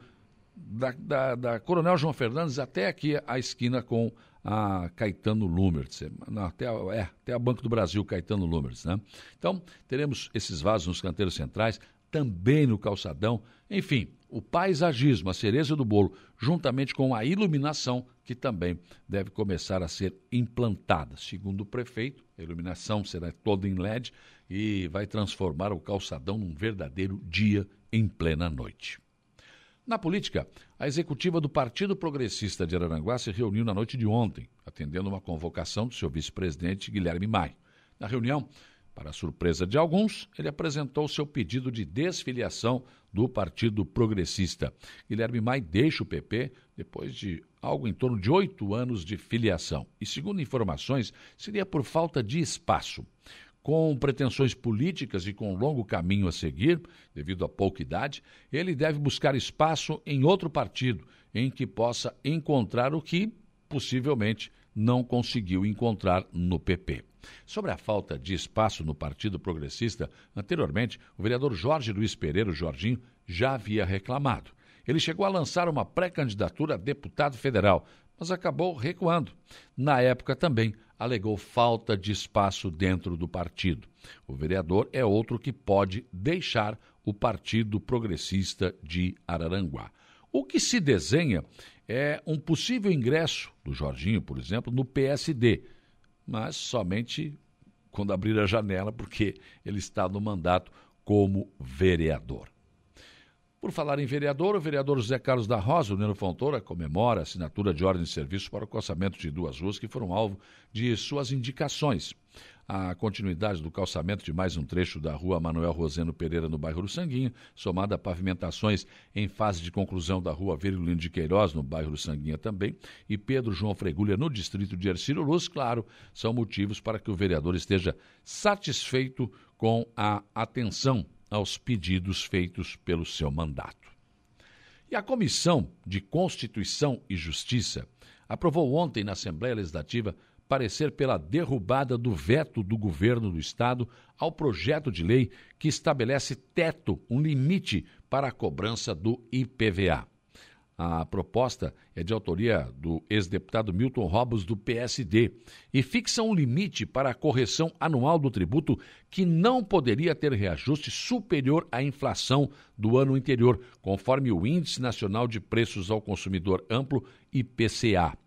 da, da, da Coronel João Fernandes até aqui a esquina com a Caetano Lumertz, até, a, é, até a Banco do Brasil Caetano Lumertz, né? Então, teremos esses vasos nos canteiros centrais, também no calçadão, enfim, o paisagismo, a cereza do bolo, juntamente com a iluminação, que também deve começar a ser implantada. Segundo o prefeito, a iluminação será toda em LED e vai transformar o calçadão num verdadeiro dia em plena noite. Na política, a executiva do Partido Progressista de Araranguá se reuniu na noite de ontem, atendendo uma convocação do seu vice-presidente Guilherme Maia. Na reunião, para surpresa de alguns, ele apresentou seu pedido de desfiliação do Partido Progressista. Guilherme Maia deixa o PP depois de algo em torno de oito anos de filiação. E, segundo informações, seria por falta de espaço com pretensões políticas e com longo caminho a seguir, devido à pouca idade, ele deve buscar espaço em outro partido em que possa encontrar o que, possivelmente, não conseguiu encontrar no PP. Sobre a falta de espaço no Partido Progressista, anteriormente, o vereador Jorge Luiz Pereira, Jorginho, já havia reclamado. Ele chegou a lançar uma pré-candidatura a deputado federal, mas acabou recuando. Na época também alegou falta de espaço dentro do partido. O vereador é outro que pode deixar o Partido Progressista de Araranguá. O que se desenha é um possível ingresso do Jorginho, por exemplo, no PSD, mas somente quando abrir a janela, porque ele está no mandato como vereador. Por falar em vereador, o vereador José Carlos da Rosa, o Neno Fontoura, comemora a assinatura de ordem de serviço para o calçamento de duas ruas que foram alvo de suas indicações. A continuidade do calçamento de mais um trecho da rua Manuel Roseno Pereira, no bairro do Sanguinho, somada a pavimentações em fase de conclusão da rua Virgulino de Queiroz, no bairro do Sanguinha também, e Pedro João Fregulha, no distrito de Ercílio Luz, claro, são motivos para que o vereador esteja satisfeito com a atenção aos pedidos feitos pelo seu mandato. E a Comissão de Constituição e Justiça aprovou ontem na Assembleia Legislativa parecer pela derrubada do veto do governo do estado ao projeto de lei que estabelece teto, um limite para a cobrança do IPVA. A proposta é de autoria do ex-deputado Milton Robos, do PSD, e fixa um limite para a correção anual do tributo que não poderia ter reajuste superior à inflação do ano anterior, conforme o Índice Nacional de Preços ao Consumidor Amplo, IPCA.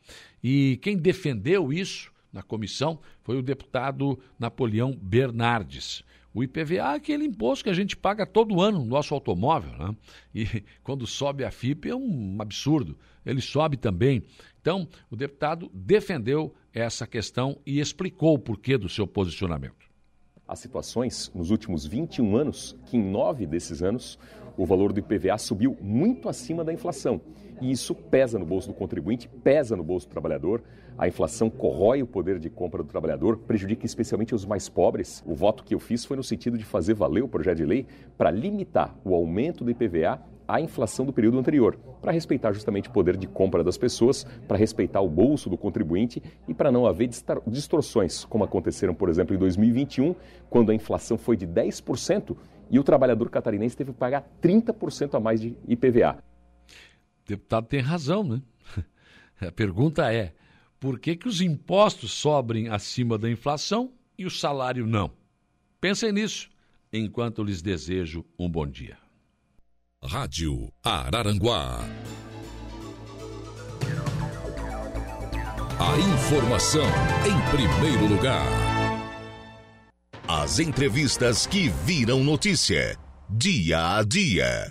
E quem defendeu isso na comissão foi o deputado Napoleão Bernardes. O IPVA é aquele imposto que a gente paga todo ano no nosso automóvel, né? E quando sobe a FIP é um absurdo. Ele sobe também. Então, o deputado defendeu essa questão e explicou o porquê do seu posicionamento. Há situações nos últimos 21 anos que, em nove desses anos, o valor do IPVA subiu muito acima da inflação. E isso pesa no bolso do contribuinte, pesa no bolso do trabalhador. A inflação corrói o poder de compra do trabalhador, prejudica especialmente os mais pobres. O voto que eu fiz foi no sentido de fazer valer o projeto de lei para limitar o aumento do IPVA à inflação do período anterior, para respeitar justamente o poder de compra das pessoas, para respeitar o bolso do contribuinte e para não haver distorções, como aconteceram, por exemplo, em 2021, quando a inflação foi de 10% e o trabalhador catarinense teve que pagar 30% a mais de IPVA. O deputado tem razão, né? A pergunta é: por que, que os impostos sobrem acima da inflação e o salário não? Pensem nisso enquanto lhes desejo um bom dia. Rádio Araranguá. A informação em primeiro lugar. As entrevistas que viram notícia. Dia a dia.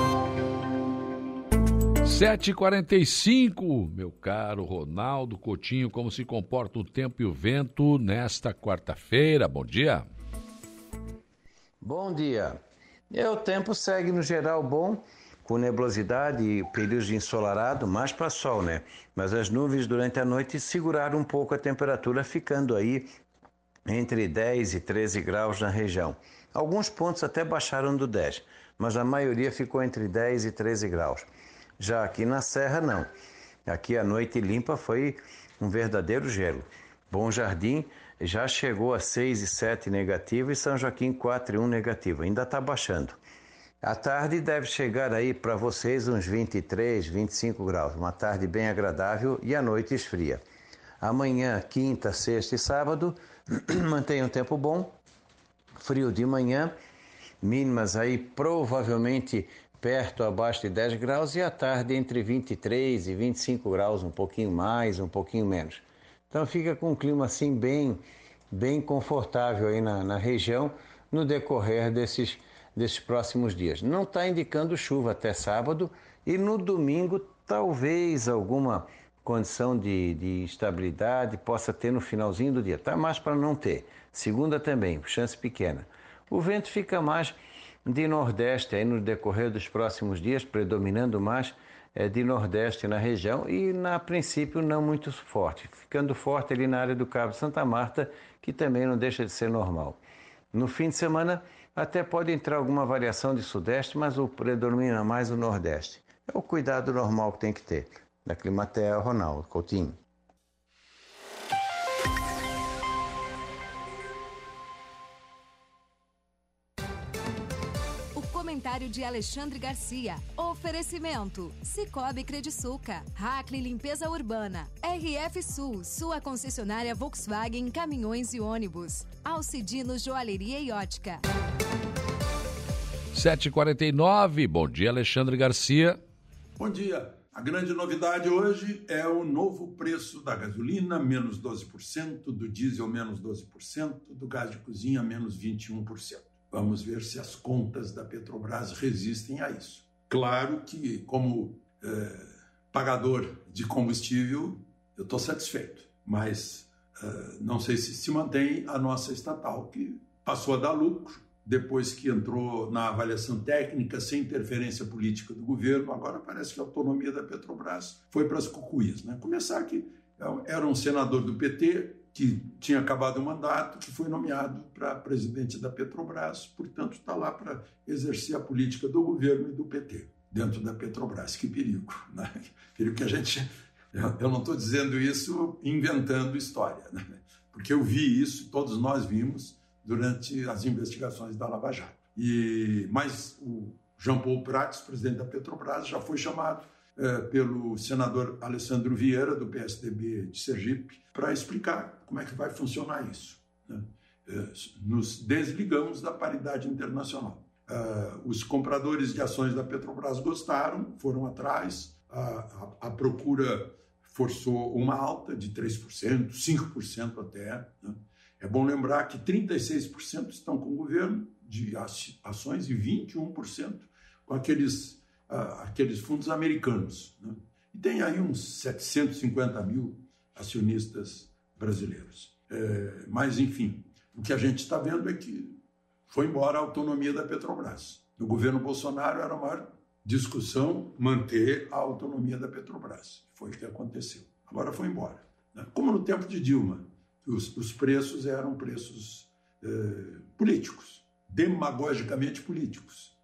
7h45, meu caro Ronaldo Coutinho, como se comporta o tempo e o vento nesta quarta-feira? Bom dia. Bom dia. É, o tempo segue no geral bom, com nebulosidade e períodos de ensolarado, mais para sol, né? Mas as nuvens durante a noite seguraram um pouco a temperatura, ficando aí entre 10 e 13 graus na região. Alguns pontos até baixaram do 10, mas a maioria ficou entre 10 e 13 graus. Já aqui na Serra, não. Aqui a noite limpa foi um verdadeiro gelo. Bom Jardim já chegou a 6 e 7 negativo e São Joaquim 4 e 1 negativo. Ainda está baixando. A tarde deve chegar aí para vocês uns 23, 25 graus. Uma tarde bem agradável e a noite esfria. Amanhã, quinta, sexta e sábado, mantém um tempo bom. Frio de manhã, mínimas aí provavelmente perto abaixo de 10 graus e à tarde entre 23 e 25 graus, um pouquinho mais, um pouquinho menos. Então fica com um clima assim bem, bem confortável aí na, na região no decorrer desses, desses próximos dias. Não está indicando chuva até sábado e no domingo talvez alguma condição de, de estabilidade possa ter no finalzinho do dia. Tá mais para não ter. Segunda também, chance pequena. O vento fica mais de nordeste aí no decorrer dos próximos dias, predominando mais é, de nordeste na região e, na princípio, não muito forte, ficando forte ali na área do Cabo Santa Marta, que também não deixa de ser normal. No fim de semana, até pode entrar alguma variação de sudeste, mas o predomina mais o nordeste. É o cuidado normal que tem que ter. Da Climatea, Ronaldo Coutinho. Comentário de Alexandre Garcia. Oferecimento: Cicobi Crediçuca, Hackley Limpeza Urbana, RF Sul, sua concessionária Volkswagen Caminhões e Ônibus, Alcidino Joalheria e Ótica. 7h49, bom dia Alexandre Garcia. Bom dia. A grande novidade hoje é o novo preço da gasolina, menos 12%, do diesel, menos 12%, do gás de cozinha, menos 21%. Vamos ver se as contas da Petrobras resistem a isso. Claro que, como é, pagador de combustível, eu estou satisfeito, mas é, não sei se se mantém a nossa estatal, que passou a dar lucro depois que entrou na avaliação técnica sem interferência política do governo. Agora parece que a autonomia da Petrobras foi para as cucuias. Né? Começar que é, era um senador do PT, que tinha acabado o mandato, que foi nomeado para presidente da Petrobras, portanto está lá para exercer a política do governo e do PT dentro da Petrobras. Que perigo, né? Perigo que a gente. Eu não estou dizendo isso inventando história, né? porque eu vi isso, todos nós vimos durante as investigações da Lava Jato. E mas o Jean Paul Prats, presidente da Petrobras, já foi chamado é, pelo senador Alessandro Vieira, do PSDB de Sergipe, para explicar como é que vai funcionar isso. Né? É, nos desligamos da paridade internacional. É, os compradores de ações da Petrobras gostaram, foram atrás, a, procura forçou uma alta de 3%, 5% até. Né? É bom lembrar que 36% estão com o governo de ações e 21% com aqueles aqueles fundos americanos. Né? E tem aí uns 750 mil acionistas brasileiros. É, mas, enfim, o que a gente está vendo é que foi embora a autonomia da Petrobras. No governo Bolsonaro era a maior discussão manter a autonomia da Petrobras. Foi o que aconteceu. Agora foi embora. Né? Como no tempo de Dilma, os, os preços eram preços é, políticos, demagogicamente políticos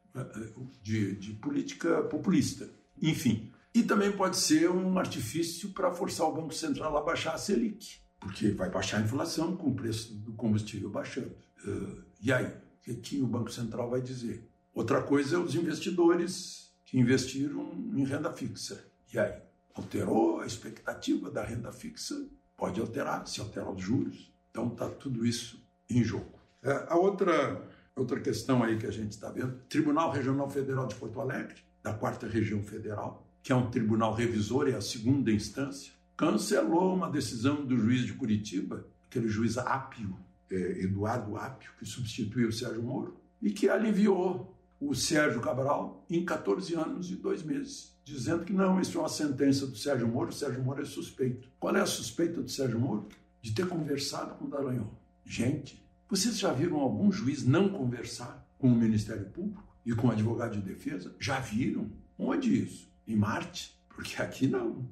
de, de política populista. Enfim. E também pode ser um artifício para forçar o Banco Central a baixar a Selic, porque vai baixar a inflação com o preço do combustível baixando. Uh, e aí? O que o Banco Central vai dizer? Outra coisa é os investidores que investiram em renda fixa. E aí? Alterou a expectativa da renda fixa? Pode alterar, se alterar os juros. Então está tudo isso em jogo. É, a outra Outra questão aí que a gente está vendo: Tribunal Regional Federal de Porto Alegre, da Quarta Região Federal, que é um tribunal revisor, é a segunda instância, cancelou uma decisão do juiz de Curitiba, aquele juiz Ápio, é, Eduardo Ápio, que substituiu o Sérgio Moro, e que aliviou o Sérgio Cabral em 14 anos e dois meses, dizendo que não, isso é uma sentença do Sérgio Moro, o Sérgio Moro é suspeito. Qual é a suspeita do Sérgio Moro? De ter conversado com o Dallagnol. Gente, vocês já viram algum juiz não conversar com o Ministério Público? e com advogado de defesa, já viram. Onde isso? Em Marte? Porque aqui não.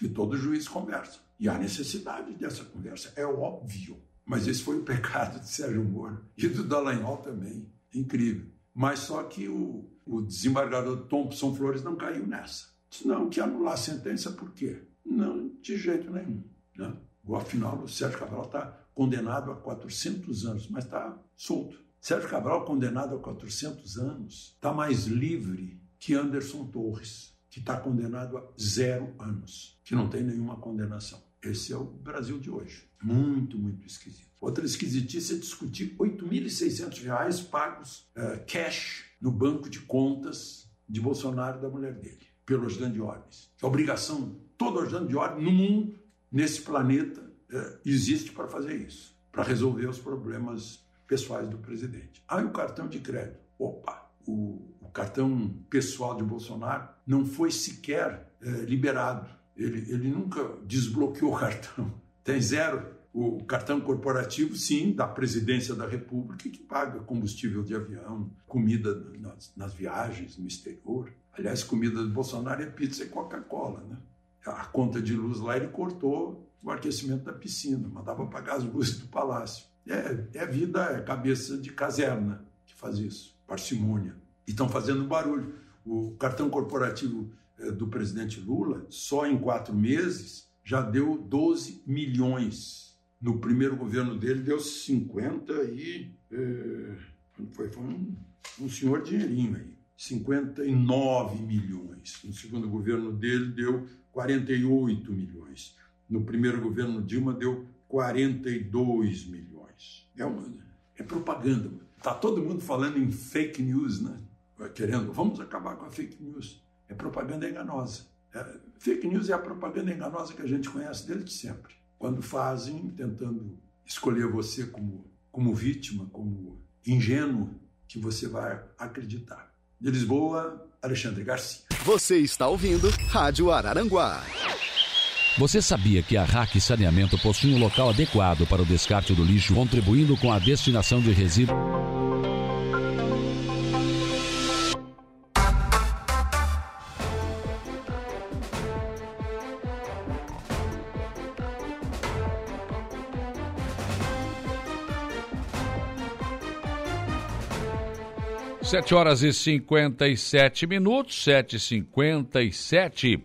Aqui todo juiz conversa. E há necessidade dessa conversa, é óbvio. Mas esse foi o pecado de Sérgio Moro e do Dallagnol também. Incrível. Mas só que o, o desembargador Thompson Flores não caiu nessa. Disse, não, que anular a sentença por quê? Não, de jeito nenhum. Né? Afinal, o Sérgio Cabral está condenado a 400 anos, mas está solto. Sérgio Cabral, condenado a 400 anos, está mais livre que Anderson Torres, que está condenado a zero anos, que não tem nenhuma condenação. Esse é o Brasil de hoje. Muito, muito esquisito. Outra esquisitice é discutir R$ 8.600 pagos uh, cash no banco de contas de Bolsonaro e da mulher dele, pelo ajudante de ordens. A obrigação, todo ajudante de ordem no mundo, nesse planeta, uh, existe para fazer isso, para resolver os problemas pessoais do presidente. Aí o cartão de crédito. Opa, o, o cartão pessoal de Bolsonaro não foi sequer uh, liberado. Ele, ele nunca desbloqueou o cartão. Tem zero o cartão corporativo, sim, da presidência da República, que paga combustível de avião, comida nas, nas viagens no exterior. Aliás, comida do Bolsonaro é pizza e Coca-Cola, né? A conta de luz lá ele cortou o aquecimento da piscina, mandava pagar as luzes do palácio. É, é vida, é cabeça de caserna que faz isso, parcimônia. E estão fazendo barulho. O cartão corporativo eh, do presidente Lula, só em quatro meses, já deu 12 milhões no primeiro governo dele deu 50 e. É, foi, foi um, um senhor dinheirinho aí. 59 milhões. No segundo governo dele deu 48 milhões. No primeiro governo Dilma deu 42 milhões. É, uma, é propaganda. Está todo mundo falando em fake news, né? Querendo, vamos acabar com a fake news. É propaganda enganosa. É, fake news é a propaganda enganosa que a gente conhece desde sempre quando fazem, tentando escolher você como, como vítima, como ingênuo, que você vai acreditar. De Lisboa, Alexandre Garcia. Você está ouvindo Rádio Araranguá. Você sabia que a RAC Saneamento possui um local adequado para o descarte do lixo, contribuindo com a destinação de resíduos? Sete horas e 57 minutos, sete e cinquenta e sete.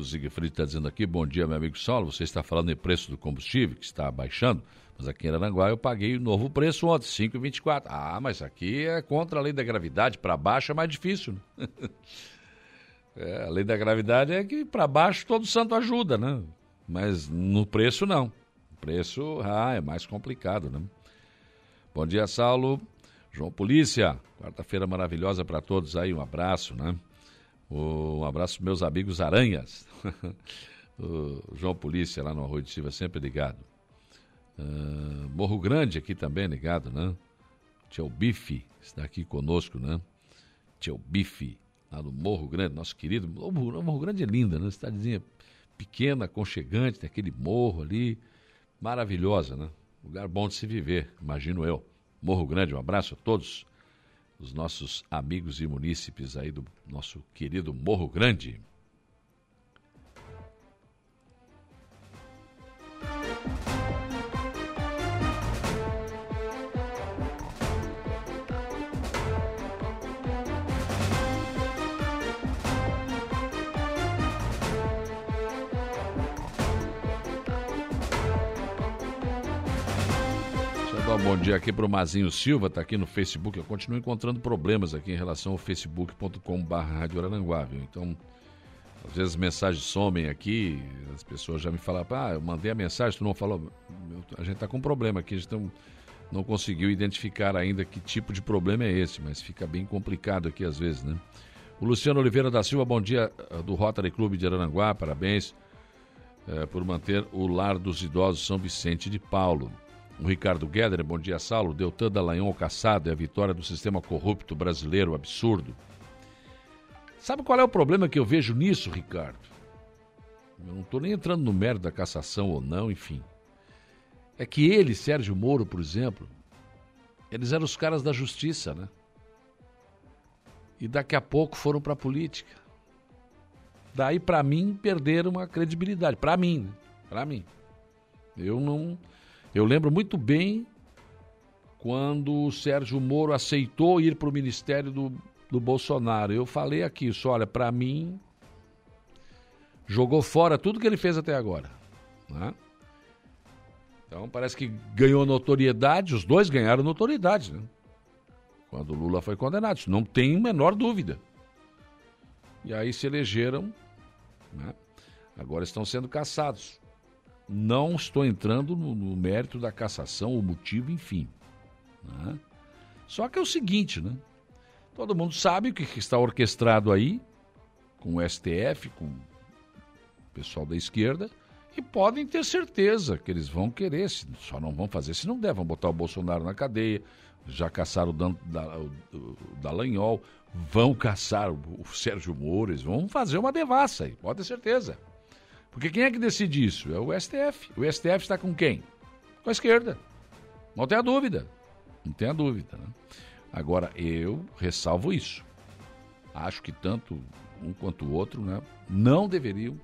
O Siegfried está dizendo aqui, bom dia, meu amigo Saulo, você está falando em preço do combustível, que está baixando, mas aqui em Aranguá eu paguei o novo preço ontem, 5,24. Ah, mas aqui é contra a lei da gravidade, para baixo é mais difícil. Né? é, a lei da gravidade é que para baixo todo santo ajuda, né? Mas no preço não. O preço, ah, é mais complicado, né? Bom dia, Saulo. João Polícia, quarta-feira maravilhosa para todos aí, um abraço, né? Um abraço meus amigos Aranhas. o João Polícia lá no Arroio de Silva, sempre ligado. Uh, Morro Grande aqui também ligado, né? Tio Bife está aqui conosco, né? Tio Bife, lá no Morro Grande, nosso querido. O Morro Grande é linda, né? Cidadezinha pequena, aconchegante, tem aquele morro ali, maravilhosa, né? Lugar bom de se viver, imagino eu. Morro Grande, um abraço a todos os nossos amigos e munícipes aí do nosso querido Morro Grande. Bom dia aqui para o Mazinho Silva, está aqui no Facebook. Eu continuo encontrando problemas aqui em relação ao facebook.com.br? Então, às vezes mensagens somem aqui, as pessoas já me falam, ah, eu mandei a mensagem, tu não falou. A gente está com um problema aqui, a gente não, não conseguiu identificar ainda que tipo de problema é esse, mas fica bem complicado aqui às vezes, né? O Luciano Oliveira da Silva, bom dia eh, do Rotary Clube de Aranguá, parabéns é, por manter o Lar dos Idosos São Vicente de Paulo. O Ricardo Guedes, bom dia, Saulo. Deltan Dallagnol caçado é a vitória do sistema corrupto brasileiro, absurdo. Sabe qual é o problema que eu vejo nisso, Ricardo? Eu não estou nem entrando no mérito da cassação ou não, enfim. É que ele, Sérgio Moro, por exemplo, eles eram os caras da justiça, né? e daqui a pouco foram para a política. Daí, para mim, perderam a credibilidade. Para mim, né? Para mim. Eu não. Eu lembro muito bem quando o Sérgio Moro aceitou ir para o ministério do, do Bolsonaro. Eu falei aqui, isso, olha, para mim, jogou fora tudo que ele fez até agora. Né? Então parece que ganhou notoriedade, os dois ganharam notoriedade, né? Quando Lula foi condenado, isso não tem menor dúvida. E aí se elegeram, né? agora estão sendo caçados. Não estou entrando no, no mérito da cassação, o motivo, enfim. Né? Só que é o seguinte, né? Todo mundo sabe o que está orquestrado aí, com o STF, com o pessoal da esquerda, e podem ter certeza que eles vão querer, só não vão fazer se não der, vão botar o Bolsonaro na cadeia, já caçaram o, Dan, da, o, o Dallagnol, vão caçar o, o Sérgio Moro, eles vão fazer uma devassa aí, pode ter certeza. Porque quem é que decide isso? É o STF. O STF está com quem? Com a esquerda. Não tenha dúvida. Não tenha dúvida. Né? Agora, eu ressalvo isso. Acho que tanto um quanto o outro né, não deveriam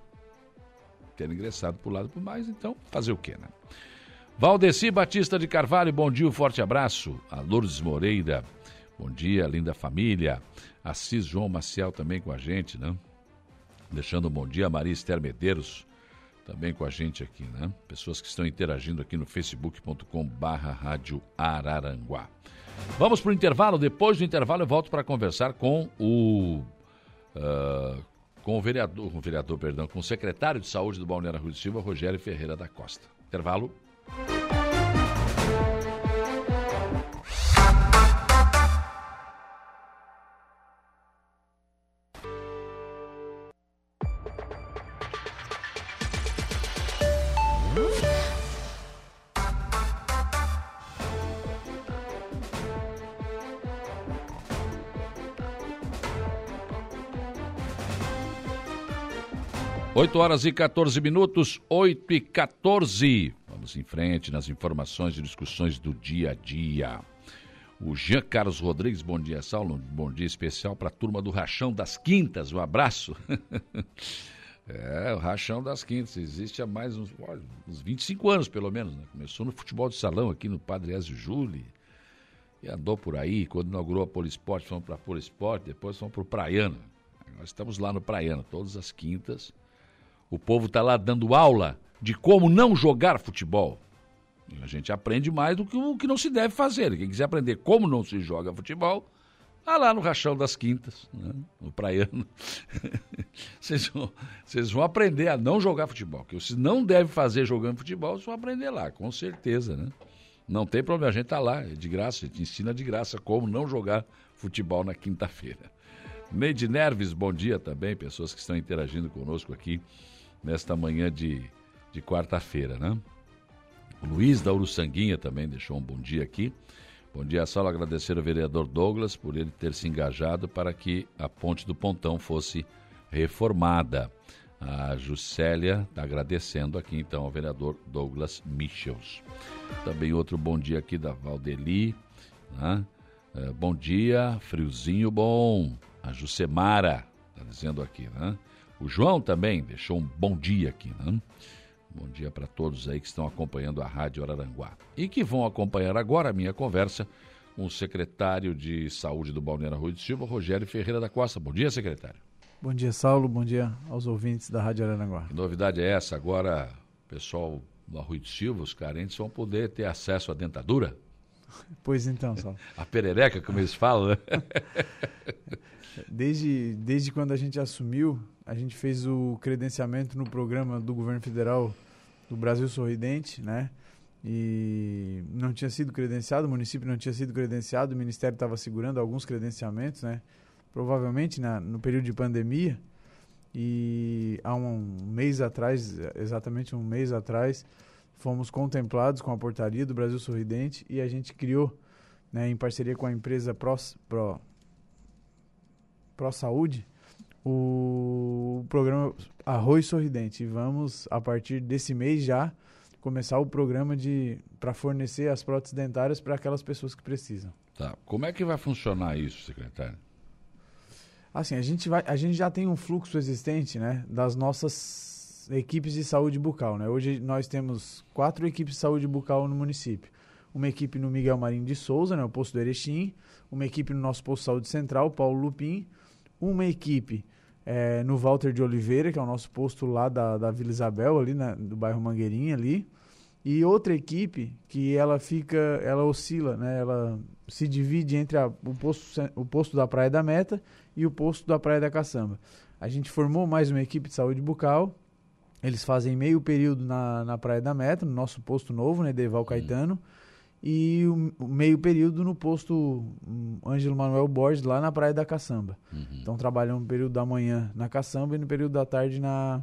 ter ingressado por lado por mais, então fazer o quê, né? Valdeci Batista de Carvalho, bom dia, um forte abraço. A Lourdes Moreira, bom dia, linda família. Assis João Maciel também com a gente, né? Deixando um bom dia, Maria Esther Medeiros também com a gente aqui, né? Pessoas que estão interagindo aqui no facebook.com barra rádio Araranguá. Vamos para o intervalo, depois do intervalo eu volto para conversar com o uh, com o vereador, com o vereador, perdão, com o secretário de saúde do Balneário Rui de Silva, Rogério Ferreira da Costa. Intervalo. 8 horas e 14 minutos, 8 e 14. Vamos em frente nas informações e discussões do dia a dia. O Jean Carlos Rodrigues, bom dia, Saulo. Bom dia especial para a turma do Rachão das Quintas. Um abraço. é, o Rachão das Quintas existe há mais uns, uns 25 anos, pelo menos. Né? Começou no futebol de salão aqui no Padre Ezio Júlio. E andou por aí. Quando inaugurou a Polisporte, fomos para a Polisporte. Depois fomos para o Praiano. Nós estamos lá no Praiano, todas as quintas o povo está lá dando aula de como não jogar futebol. A gente aprende mais do que o que não se deve fazer. Quem quiser aprender como não se joga futebol, Está lá no Rachão das Quintas, né? no Praiano. vocês, vão, vocês vão aprender a não jogar futebol. Que vocês não devem fazer jogando futebol, vocês vão aprender lá, com certeza, né? Não tem problema, a gente está lá, é de graça, a gente ensina de graça como não jogar futebol na quinta-feira. Neide Nerves, bom dia também, pessoas que estão interagindo conosco aqui nesta manhã de, de quarta-feira, né? O Luiz da Uruçanguinha também deixou um bom dia aqui. Bom dia, Saulo. Agradecer ao vereador Douglas por ele ter se engajado para que a ponte do Pontão fosse reformada. A Juscelia está agradecendo aqui então ao vereador Douglas Michels. Também outro bom dia aqui da Valdeli. Né? É, bom dia, friozinho bom. A Jucemara está dizendo aqui, né? O João também deixou um bom dia aqui, né? Bom dia para todos aí que estão acompanhando a Rádio Araranguá. E que vão acompanhar agora a minha conversa com o secretário de Saúde do Balneário Rui de Silva, Rogério Ferreira da Costa. Bom dia, secretário. Bom dia, Saulo. Bom dia aos ouvintes da Rádio Araranguá. Que novidade é essa? Agora, o pessoal do Rui de Silva, os carentes, vão poder ter acesso à dentadura? Pois então, Saulo. a perereca, como eles falam, né? Desde, desde quando a gente assumiu, a gente fez o credenciamento no programa do governo federal do Brasil Sorridente, né? E não tinha sido credenciado, o município não tinha sido credenciado, o ministério estava segurando alguns credenciamentos, né? Provavelmente na, no período de pandemia. E há um mês atrás, exatamente um mês atrás, fomos contemplados com a portaria do Brasil Sorridente e a gente criou, né, em parceria com a empresa Pro, Pro Pro Saúde o programa Arroz Sorridente. E vamos, a partir desse mês já, começar o programa de para fornecer as próteses dentárias para aquelas pessoas que precisam. Tá. Como é que vai funcionar isso, secretário? Assim, a gente, vai, a gente já tem um fluxo existente, né, das nossas equipes de saúde bucal, né? Hoje nós temos quatro equipes de saúde bucal no município. Uma equipe no Miguel Marinho de Souza, né, o posto do Erechim, uma equipe no nosso posto de saúde central, Paulo Lupim, uma equipe é, no Walter de Oliveira, que é o nosso posto lá da, da Vila Isabel, ali na, do bairro Mangueirinha ali, e outra equipe que ela fica, ela oscila, né? Ela se divide entre a, o, posto, o posto da Praia da Meta e o posto da Praia da Caçamba. A gente formou mais uma equipe de saúde bucal. Eles fazem meio período na, na Praia da Meta, no nosso posto novo, né, Deval Caetano. E o, meio período no posto um, Ângelo Manuel Borges, lá na Praia da Caçamba. Uhum. Então trabalham no período da manhã na Caçamba e no período da tarde na,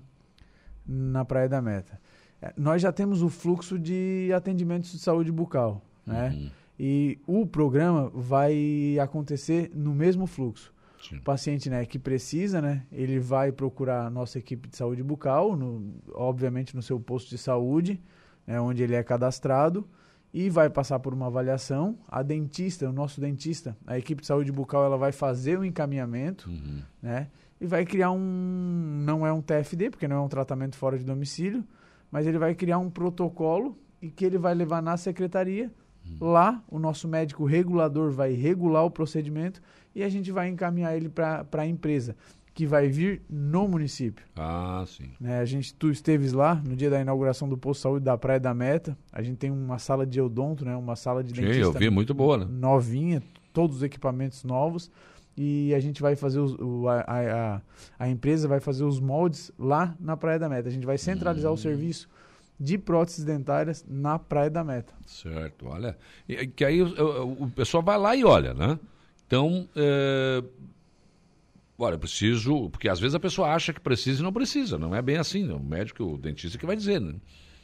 na Praia da Meta. É, nós já temos o fluxo de atendimentos de saúde bucal, né? Uhum. E o programa vai acontecer no mesmo fluxo. Sim. O paciente né, que precisa, né, ele vai procurar a nossa equipe de saúde bucal, no, obviamente no seu posto de saúde, né, onde ele é cadastrado, e vai passar por uma avaliação. A dentista, o nosso dentista, a equipe de saúde bucal, ela vai fazer o encaminhamento, uhum. né, e vai criar um, não é um TFD, porque não é um tratamento fora de domicílio, mas ele vai criar um protocolo e que ele vai levar na secretaria. Uhum. Lá, o nosso médico regulador vai regular o procedimento e a gente vai encaminhar ele para a empresa, que vai vir no município. Ah, sim. Né, a gente, tu esteves lá no dia da inauguração do posto de saúde da Praia da Meta. A gente tem uma sala de odonto, né, uma sala de dentista. Sim, eu vi, muito boa, né? Novinha, todos os equipamentos novos e a gente vai fazer os, o, a, a, a, empresa vai fazer os moldes lá na Praia da Meta. A gente vai centralizar hum. o serviço de próteses dentárias na Praia da Meta. Certo, olha. Que aí o, o pessoal vai lá e olha, né? Então, é... olha, preciso. Porque às vezes a pessoa acha que precisa e não precisa. Não é bem assim. Né? O médico, o dentista que vai dizer, né?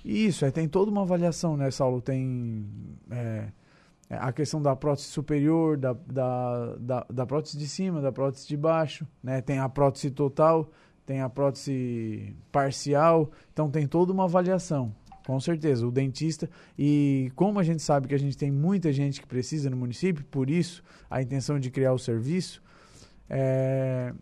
Isso, é, tem toda uma avaliação, né, Saulo? Tem. É é, a questão da prótese superior, da, da, da, da, prótese de cima, da prótese de baixo, né? Tem a prótese total, tem a prótese parcial, então tem toda uma avaliação. Com certeza, o dentista. E como a gente sabe que a gente tem muita gente que precisa no município, por isso a intenção de criar o serviço, é,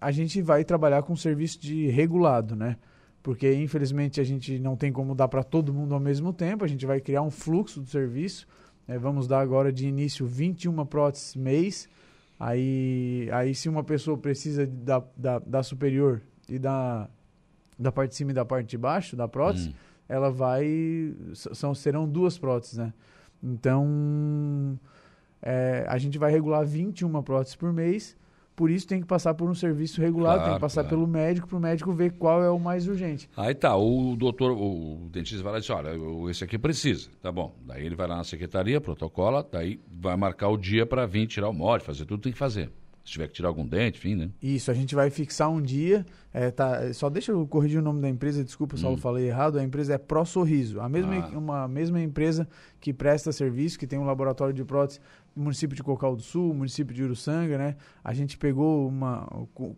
a gente vai trabalhar com serviço de regulado, né? Porque infelizmente a gente não tem como dar para todo mundo ao mesmo tempo, a gente vai criar um fluxo do serviço é, vamos dar agora de início 21 próteses mês. Aí, aí se uma pessoa precisa da, da, da, superior e da, da parte de cima e da parte de baixo da prótese, hum. ela vai. São, serão duas próteses, né? Então, é, a gente vai regular 21 próteses por mês por isso tem que passar por um serviço regulado, claro, tem que passar claro. pelo médico para o médico ver qual é o mais urgente. Aí tá, o doutor, o dentista vai lá e diz, olha, esse aqui precisa, tá bom. Daí ele vai lá na secretaria, protocola, daí vai marcar o dia para vir tirar o molde, fazer tudo, tem que fazer. Se tiver que tirar algum dente, enfim, né? Isso, a gente vai fixar um dia. É, tá, só deixa eu corrigir o nome da empresa, desculpa, só hum. falei errado. A empresa é Pro Sorriso, a mesma, ah. uma mesma empresa que presta serviço, que tem um laboratório de prótese município de Cocal do Sul, município de Uruçanga, né? A gente pegou uma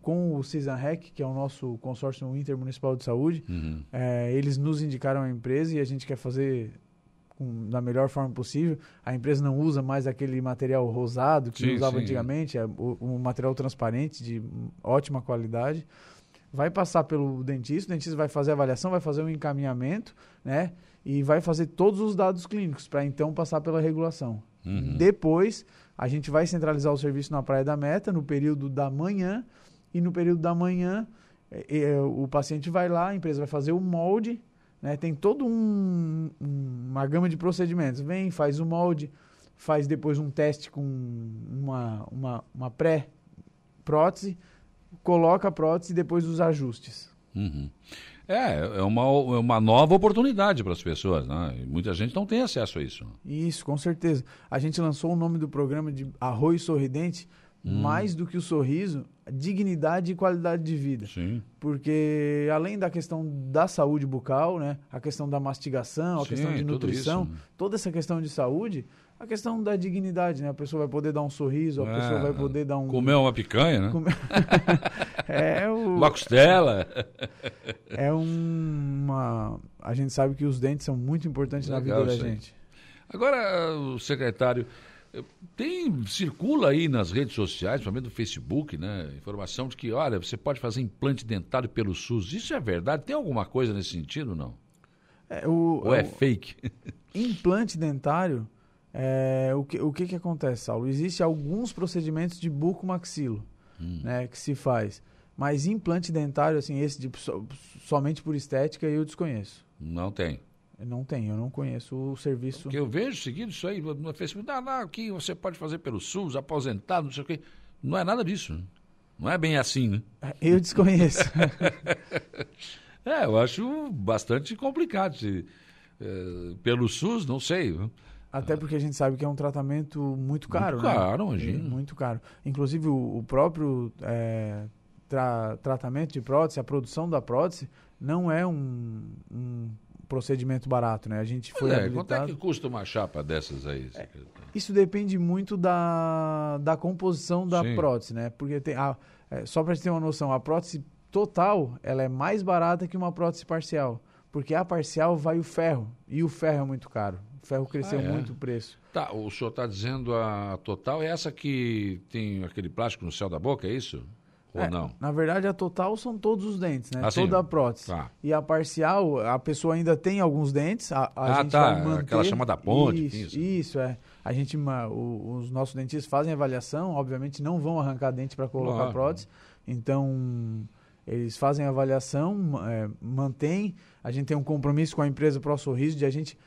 com, o CISANREC, que é o nosso consórcio intermunicipal de saúde, uhum. é, eles nos indicaram a empresa e a gente quer fazer com, da melhor forma possível. A empresa não usa mais aquele material rosado que sim, usava sim. antigamente, é um material transparente de ótima qualidade. Vai passar pelo dentista, o dentista vai fazer a avaliação, vai fazer um encaminhamento, né? E vai fazer todos os dados clínicos para então passar pela regulação. Uhum. Depois, a gente vai centralizar o serviço na Praia da Meta, no período da manhã, e no período da manhã, é, é, o paciente vai lá, a empresa vai fazer o molde, né? tem toda um, uma gama de procedimentos. Vem, faz o molde, faz depois um teste com uma, uma, uma pré-prótese, coloca a prótese e depois os ajustes. Uhum. É, é uma, é uma nova oportunidade para as pessoas, né? E muita gente não tem acesso a isso. Isso, com certeza. A gente lançou o nome do programa de Arroz Sorridente, hum. mais do que o sorriso, dignidade e qualidade de vida. Sim. Porque além da questão da saúde bucal, né? A questão da mastigação, a Sim, questão de nutrição, isso, né? toda essa questão de saúde, a questão da dignidade, né? A pessoa vai poder dar um sorriso, a é, pessoa vai poder dar um. Comer uma picanha, né? Comer... é o... Uma costela. é uma. A gente sabe que os dentes são muito importantes Legal, na vida da gente. Agora, o secretário, Tem, circula aí nas redes sociais, principalmente no Facebook, né? Informação de que, olha, você pode fazer implante dentário pelo SUS. Isso é verdade? Tem alguma coisa nesse sentido não? É, o, Ou é o fake? implante dentário, é, o, que, o que que acontece, Saulo? Existem alguns procedimentos de bucomaxilo, Hum. né, que se faz. Mas implante dentário, assim, esse de, so- somente por estética, eu desconheço. Não tem. Não tem, eu não conheço o serviço. Porque eu vejo seguido isso aí no Facebook. Ah, não, aqui você pode fazer pelo SUS, aposentado, não sei o quê. Não é nada disso. né? Não é bem assim, né? Eu desconheço. É, eu acho bastante complicado. Se, eh, pelo SUS, não sei. né? Até porque a gente sabe que é um tratamento muito caro, Muito né? caro, imagina. É, Muito caro. Inclusive, o, o próprio é, tra- tratamento de prótese, a produção da prótese, não é um, um procedimento barato, né? A gente foi Olha, quanto é habilitado... que custa uma chapa dessas aí? secretário? Isso depende muito da, da composição da Sim. prótese, né? Porque tem a, é, só para gente ter uma noção, a prótese total ela é mais barata que uma prótese parcial, porque a parcial vai o ferro e o ferro é muito caro. O ferro cresceu Ah, é? muito o preço. Tá, o senhor está dizendo a total é essa que tem aquele plástico no céu da boca, é isso? Ou É, não? Na verdade, a total são todos os dentes, né? Ah, sim. Toda a prótese. Tá. E a parcial, a pessoa ainda tem alguns dentes. A, a Ah, gente tá, vai manter. aquela chamada ponte, Isso, isso. isso, é. A gente, o- os nossos dentistas fazem avaliação, obviamente não vão arrancar dente para colocar Claro. prótese. Então, eles fazem avaliação, é, mantém. A gente tem um compromisso com a empresa Pro Sorriso de a gente,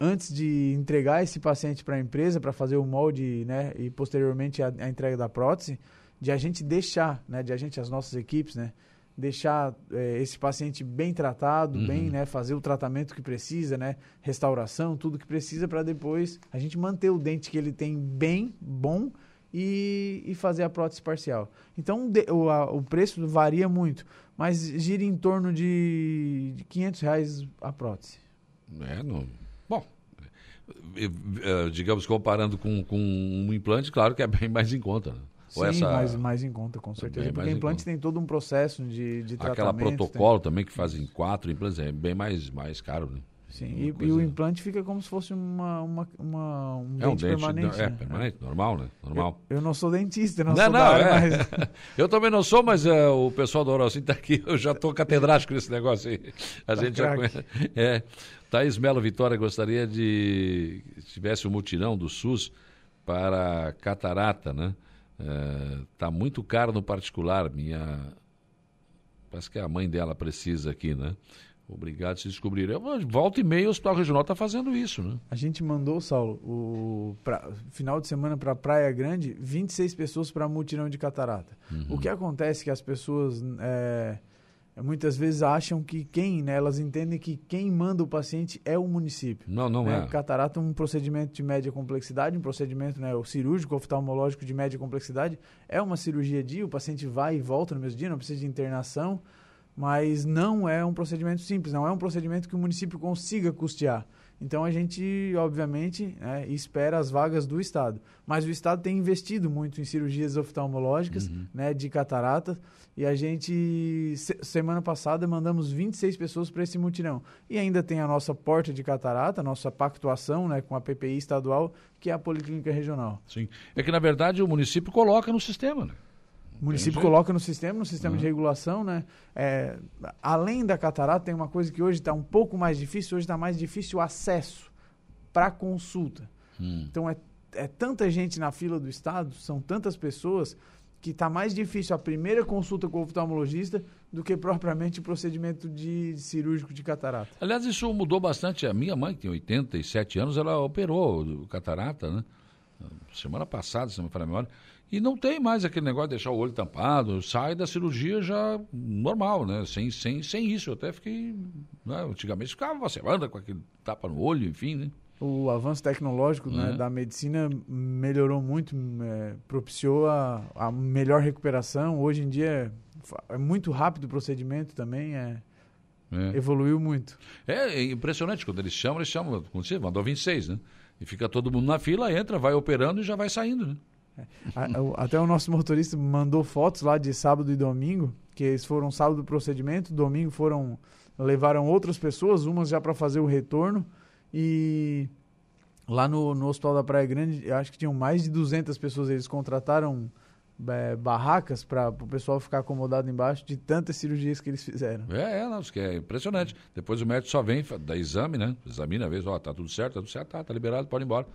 antes de entregar esse paciente para a empresa, para fazer o molde, né, e posteriormente a, a entrega da prótese, de a gente deixar, né, de a gente, as nossas equipes, né, deixar eh, esse paciente bem tratado, Uhum. bem, né, fazer o tratamento que precisa, né, restauração, tudo que precisa para depois a gente manter o dente que ele tem bem, bom e, e fazer a prótese parcial. Então de- o, a- o preço varia muito, mas gira em torno de, de 500 reais a prótese. É, não. Bom, digamos, comparando com, com um implante, claro que é bem mais em conta. Né? Sim, essa- mais, mais em conta, com certeza. Bem Porque implante tem todo um processo de, de tratamento. Aquela tem- protocolo também que fazem quatro implantes é bem mais, mais caro, né? Sim, e, e o implante fica como se fosse uma, uma, uma- um É um dente permanente. é, né? permanente, normal, né? Normal. Eu, eu não sou dentista, não, Não, sou não, área, é. mas Eu também não sou, mas eh, o pessoal do Orocim está aqui, eu já estou catedrático nesse negócio aí. A Tá gente já craque. conhece. É. Thaís Melo Vitória gostaria de se tivesse um mutirão do SUS para catarata, né? Está muito caro no particular. Minha. Parece que a mãe dela precisa aqui, né? Obrigado se descobrir. Eu, volta e meia o Hospital Regional está fazendo isso, né? a gente mandou, Saulo, o pra- final de semana para Praia Grande, 26 pessoas para mutirão de catarata. O que acontece é que as pessoas é, muitas vezes acham que quem, né, elas entendem que quem manda o paciente é o município. Não, não né? é. Catarata é um procedimento de média complexidade, um procedimento né, o cirúrgico, oftalmológico de média complexidade. É uma cirurgia dia, o paciente vai e volta no mesmo dia, não precisa de internação, mas não é um procedimento simples, não é um procedimento que o município consiga custear. Então a gente, obviamente, né, espera as vagas do Estado. Mas o Estado tem investido muito em cirurgias oftalmológicas, né, de catarata, e a gente, se- semana passada, mandamos 26 pessoas para esse mutirão. E ainda tem a nossa porta de catarata, a nossa pactuação né, com a PPI estadual, que é a Policlínica Regional. Sim. É que, na verdade, o município coloca no sistema, né? O município jeito. coloca no sistema, no sistema de regulação, né? É, além da catarata, tem uma coisa que hoje está um pouco mais difícil, hoje está mais difícil o acesso para consulta. Hum. Então é, é tanta gente na fila do Estado, são tantas pessoas, que está mais difícil a primeira consulta com o oftalmologista do que propriamente o procedimento de, de cirúrgico de catarata. Aliás, isso mudou bastante. A minha mãe, que tem 87 anos, ela operou o catarata, né? Semana passada, se não me falha a memória. E não tem mais aquele negócio de deixar o olho tampado, sai da cirurgia já normal, né? Sem, sem, sem isso. Eu até fiquei. Né? Antigamente ficava uma semana com aquele tapa no olho, enfim, né? O avanço tecnológico né, É. da medicina melhorou muito, é, propiciou a, a melhor recuperação. Hoje em dia é, é muito rápido o procedimento também, é, É. evoluiu muito. É impressionante. Quando eles chamam, eles chamam, você mandou 26, né? E fica todo mundo na fila, entra, vai operando e já vai saindo, né? Até o nosso motorista mandou fotos lá de sábado e domingo, que eles foram sábado do procedimento, domingo foram levaram outras pessoas, umas já para fazer o retorno e Lá no, no Hospital da Praia Grande, acho que tinham mais de 200 pessoas. Eles contrataram é, barracas para o pessoal ficar acomodado embaixo de tantas cirurgias que eles fizeram. É, é, não, isso que é impressionante. Depois o médico só vem, dá exame, né? Examina vez, ó, tá tudo certo, tá tudo certo, tá, tá liberado, pode ir embora.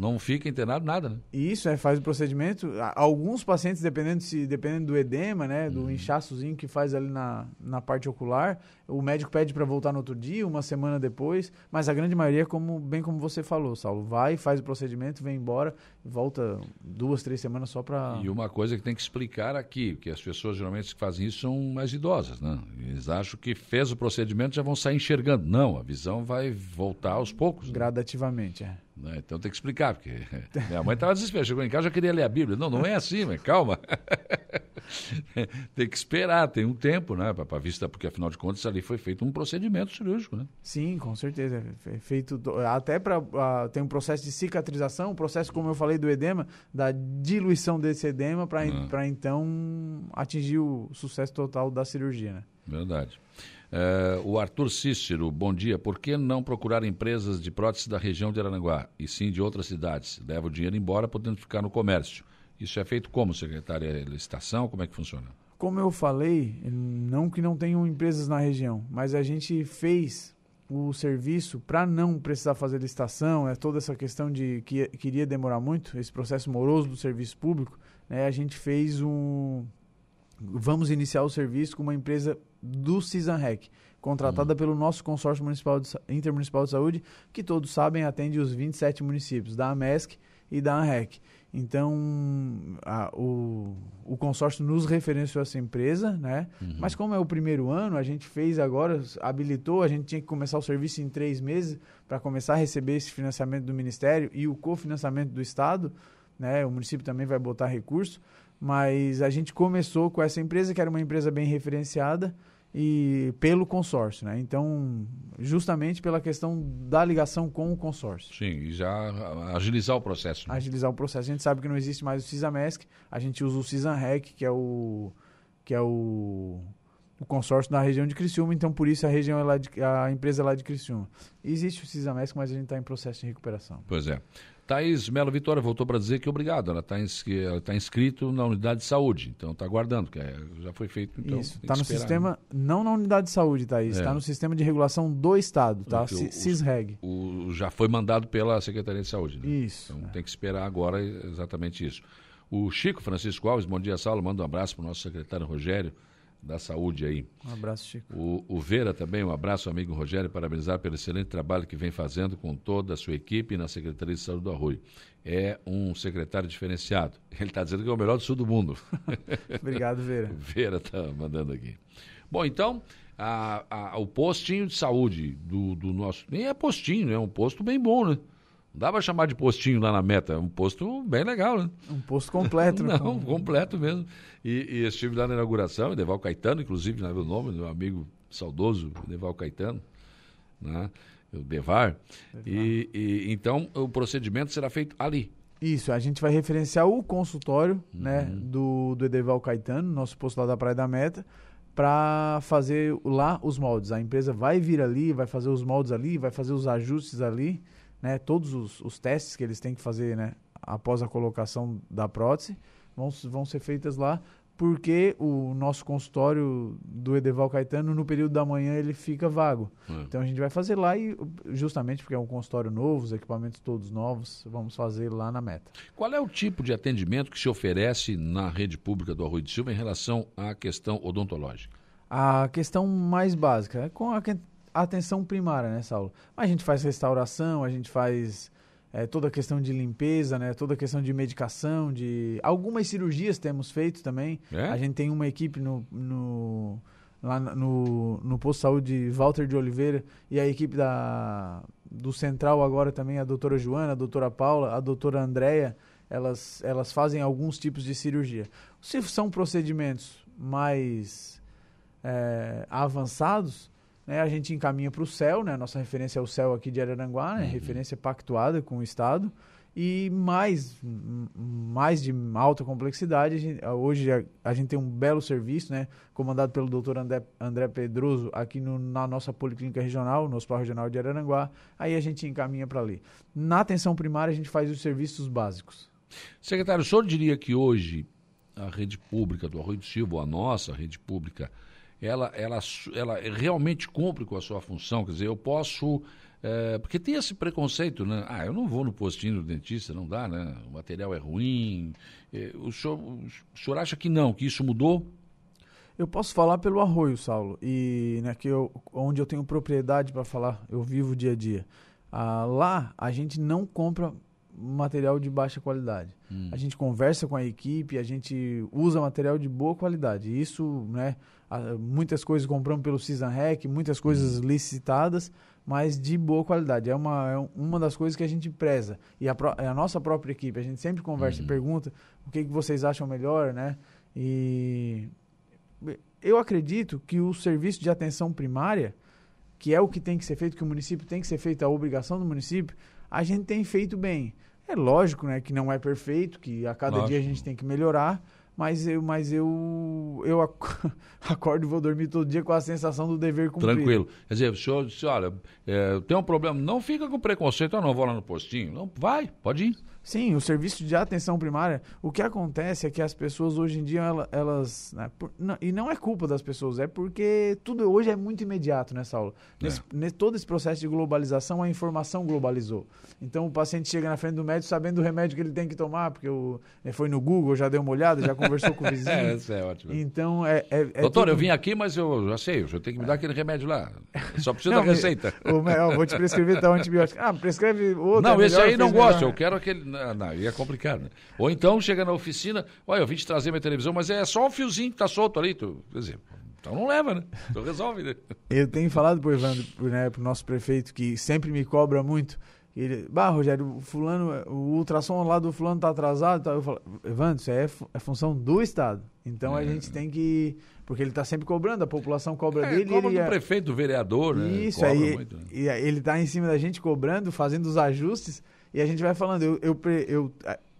Não fica internado nada, né? Isso, é, faz o procedimento. Alguns pacientes, dependendo, se, dependendo do edema, né, do uhum. inchaçozinho que faz ali na, na parte ocular, o médico pede para voltar no outro dia, uma semana depois, mas a grande maioria, como, bem como você falou, Saulo, vai, faz o procedimento, vem embora, volta duas, três semanas só para... E uma coisa que tem que explicar aqui, que as pessoas geralmente que fazem isso são mais idosas, né? Eles acham que fez o procedimento já vão sair enxergando. Não, a visão vai voltar aos poucos. Né? Gradativamente, é. Né? Então tem que explicar, porque minha mãe estava desesperada, chegou em casa já queria ler a Bíblia. Não, não é assim, mas calma. tem que esperar, tem um tempo, né? Para vista, porque afinal de contas ali foi feito um procedimento cirúrgico, né? Sim, com certeza. É feito até para uh, tem um processo de cicatrização, um processo, como eu falei, do edema, da diluição desse edema para ah. então atingir o sucesso total da cirurgia, né? Verdade. Uh, o Arthur Cícero, bom dia. Por que não procurar empresas de prótese da região de Aranaguá e sim de outras cidades? Leva o dinheiro embora, podendo ficar no comércio. Isso é feito como, secretária? É licitação? Como é que funciona? Como eu falei, não que não tenham empresas na região, mas a gente fez o serviço para não precisar fazer licitação, é toda essa questão de que queria demorar muito, esse processo moroso do serviço público, né, a gente fez um vamos iniciar o serviço com uma empresa do CISANREC, contratada uhum. pelo nosso consórcio municipal de, intermunicipal de saúde, que todos sabem atende os 27 municípios, da AMESC e da ANREC. Então, a, o, o consórcio nos referenciou essa empresa, né? Uhum. Mas como é o primeiro ano, a gente fez agora, habilitou, a gente tinha que começar o serviço em três meses para começar a receber esse financiamento do Ministério e o cofinanciamento do Estado, né? O município também vai botar recurso, mas a gente começou com essa empresa, que era uma empresa bem referenciada, e pelo consórcio, né? Então, justamente pela questão da ligação com o consórcio. Sim, e já agilizar o processo. Né? Agilizar o processo. A gente sabe que não existe mais o CISAMESC, a gente usa o CISANREC, que é o que é o, o consórcio da região de Criciúma, então por isso a região é lá de, a empresa é lá de Criciúma. Existe o CISAMESC, mas a gente está em processo de recuperação. Pois é. Thaís Melo Vitória voltou para dizer que obrigado. Ela está tá inscrito na unidade de saúde, então está aguardando, que é, já foi feito. Então, Isso, está no esperar, sistema, né? não na unidade de saúde, Thaís, está é. no sistema de regulação do Estado, tá? CISREG. O, o, já foi mandado pela Secretaria de Saúde. Né? Isso. Então é. tem que esperar agora exatamente isso. O Chico Francisco Alves, bom dia, Saulo, manda um abraço para o nosso secretário Rogério da saúde aí. Um abraço, Chico. O, o Vera também, um abraço, amigo Rogério, parabenizar pelo excelente trabalho que vem fazendo com toda a sua equipe na Secretaria de Saúde do Arroio. É um secretário diferenciado. Ele está dizendo que é o melhor do sul do mundo. Obrigado, Vera. Vera está mandando aqui. Bom, então, a, a, o postinho de saúde do, do nosso. Nem é postinho, é um posto bem bom, né? Não dá para chamar de postinho lá na meta, é um posto bem legal, né? Um posto completo, né? Não, completo mesmo. E, e estive lá na inauguração, Deval Caetano, inclusive, não é o nome, meu amigo saudoso, Deval Caetano, né? o Devar. E, e, então o procedimento será feito ali. Isso, a gente vai referenciar o consultório né, uhum. né, do, do Edeval Caetano, nosso posto lá da Praia da Meta, para fazer lá os moldes. A empresa vai vir ali, vai fazer os moldes ali, vai fazer os ajustes ali né, todos os, os, testes que eles têm que fazer né, após a colocação da prótese vão, vão ser feitas lá, porque o nosso consultório do Edeval Caetano, no período da manhã, ele fica vago. É. Então a gente vai fazer lá e, justamente porque é um consultório novo, os equipamentos todos novos, vamos fazer lá na meta. Qual é o tipo de atendimento que se oferece na rede pública do Arroio de Silva em relação à questão odontológica? A questão mais básica é com a atenção primária, né, Saulo? A gente faz restauração, a gente faz é, toda a questão de limpeza, né? Toda a questão de medicação, de algumas cirurgias temos feito também. É? A gente tem uma equipe no, no lá no, no posto de saúde Walter de Oliveira e a equipe da do Central agora também a doutora Joana, a doutora Paula, a doutora Andréia, elas, elas fazem alguns tipos de cirurgia. Se são procedimentos mais é, avançados, né, a gente encaminha para o CEL, né, nossa referência é o CEL aqui de Araranguá, né, uhum. referência pactuada com o Estado, e mais, mais de alta complexidade, a gente, hoje a, a, gente tem um belo serviço, né, comandado pelo doutor André, André Pedroso, aqui no, na nossa Policlínica Regional, no Hospital Regional de Araranguá, aí a gente encaminha para ali. Na atenção primária, a gente faz os serviços básicos. Secretário, o senhor diria que hoje a rede pública do Arroio do Silva, a nossa rede pública, ela, ela, ela realmente cumpre com a sua função? Quer dizer, eu posso é, porque tem esse preconceito, né? Ah, eu não vou no postinho do dentista, não dá, né? O material é ruim. É, o, senhor, o senhor acha que não, que isso mudou? Eu posso falar pelo arroio, Saulo, e né, que eu, onde eu tenho propriedade para falar, eu vivo dia a dia. Ah, lá a gente não compra material de baixa qualidade. Hum. A gente conversa com a equipe, a gente usa material de boa qualidade. Isso, né? Muitas coisas compramos pelo Cisanrec, muitas coisas hum. licitadas mas de boa qualidade. É uma, é uma das coisas que a gente preza. E a, é a nossa própria equipe, a gente sempre conversa uhum. e pergunta o que, que vocês acham melhor, né? E eu acredito que o serviço de atenção primária, que é o que tem que ser feito, que o município tem que ser feito, a obrigação do município, a gente tem feito bem. É lógico né, que não é perfeito, que a cada lógico. dia a gente tem que melhorar, mas eu, mas eu, eu acordo e vou dormir todo dia com a sensação do dever cumprido. Tranquilo. Quer dizer, o senhor disse, olha, é, tem um problema, não fica com preconceito, ah, não vou lá no postinho. Não, vai, pode ir. Sim, o serviço de atenção primária, o que acontece é que as pessoas hoje em dia, elas. Né, por, não, e não é culpa das pessoas, é porque tudo hoje é muito imediato, né, Saulo? É. Nesse, nesse, todo esse processo de globalização, a informação globalizou. Então o paciente chega na frente do médico sabendo o remédio que ele tem que tomar, porque o, ele foi no Google, já deu uma olhada, já conversou com o vizinho. é, isso é ótimo. Então é. é, é Doutor, tudo... eu vim aqui, mas eu já sei, eu tenho que me dar aquele remédio lá. Só preciso não, da receita. O, eu vou te prescrever tal antibiótico. Ah, prescreve outro. Não, é esse aí não gosto, eu quero aquele. Não, não, ia comprar complicado. Né? Ou então chega na oficina, olha, eu vim te trazer minha televisão, mas é só um fiozinho que tá solto ali. Tu, quer dizer, então não leva, né? Então resolve, né? Eu tenho falado pro Evandro, né, pro nosso prefeito, que sempre me cobra muito. Ele, bah, Rogério, o fulano, o ultrassom lá do fulano tá atrasado. Tá? Eu falo, Evandro, isso é, é função do Estado. Então é. a gente tem que. Porque ele está sempre cobrando, a população cobra é, dele. Cobra ele do é... prefeito, do vereador, né? Isso, aí. Muito, né? E ele está em cima da gente cobrando, fazendo os ajustes. E a gente vai falando, eu, eu, eu,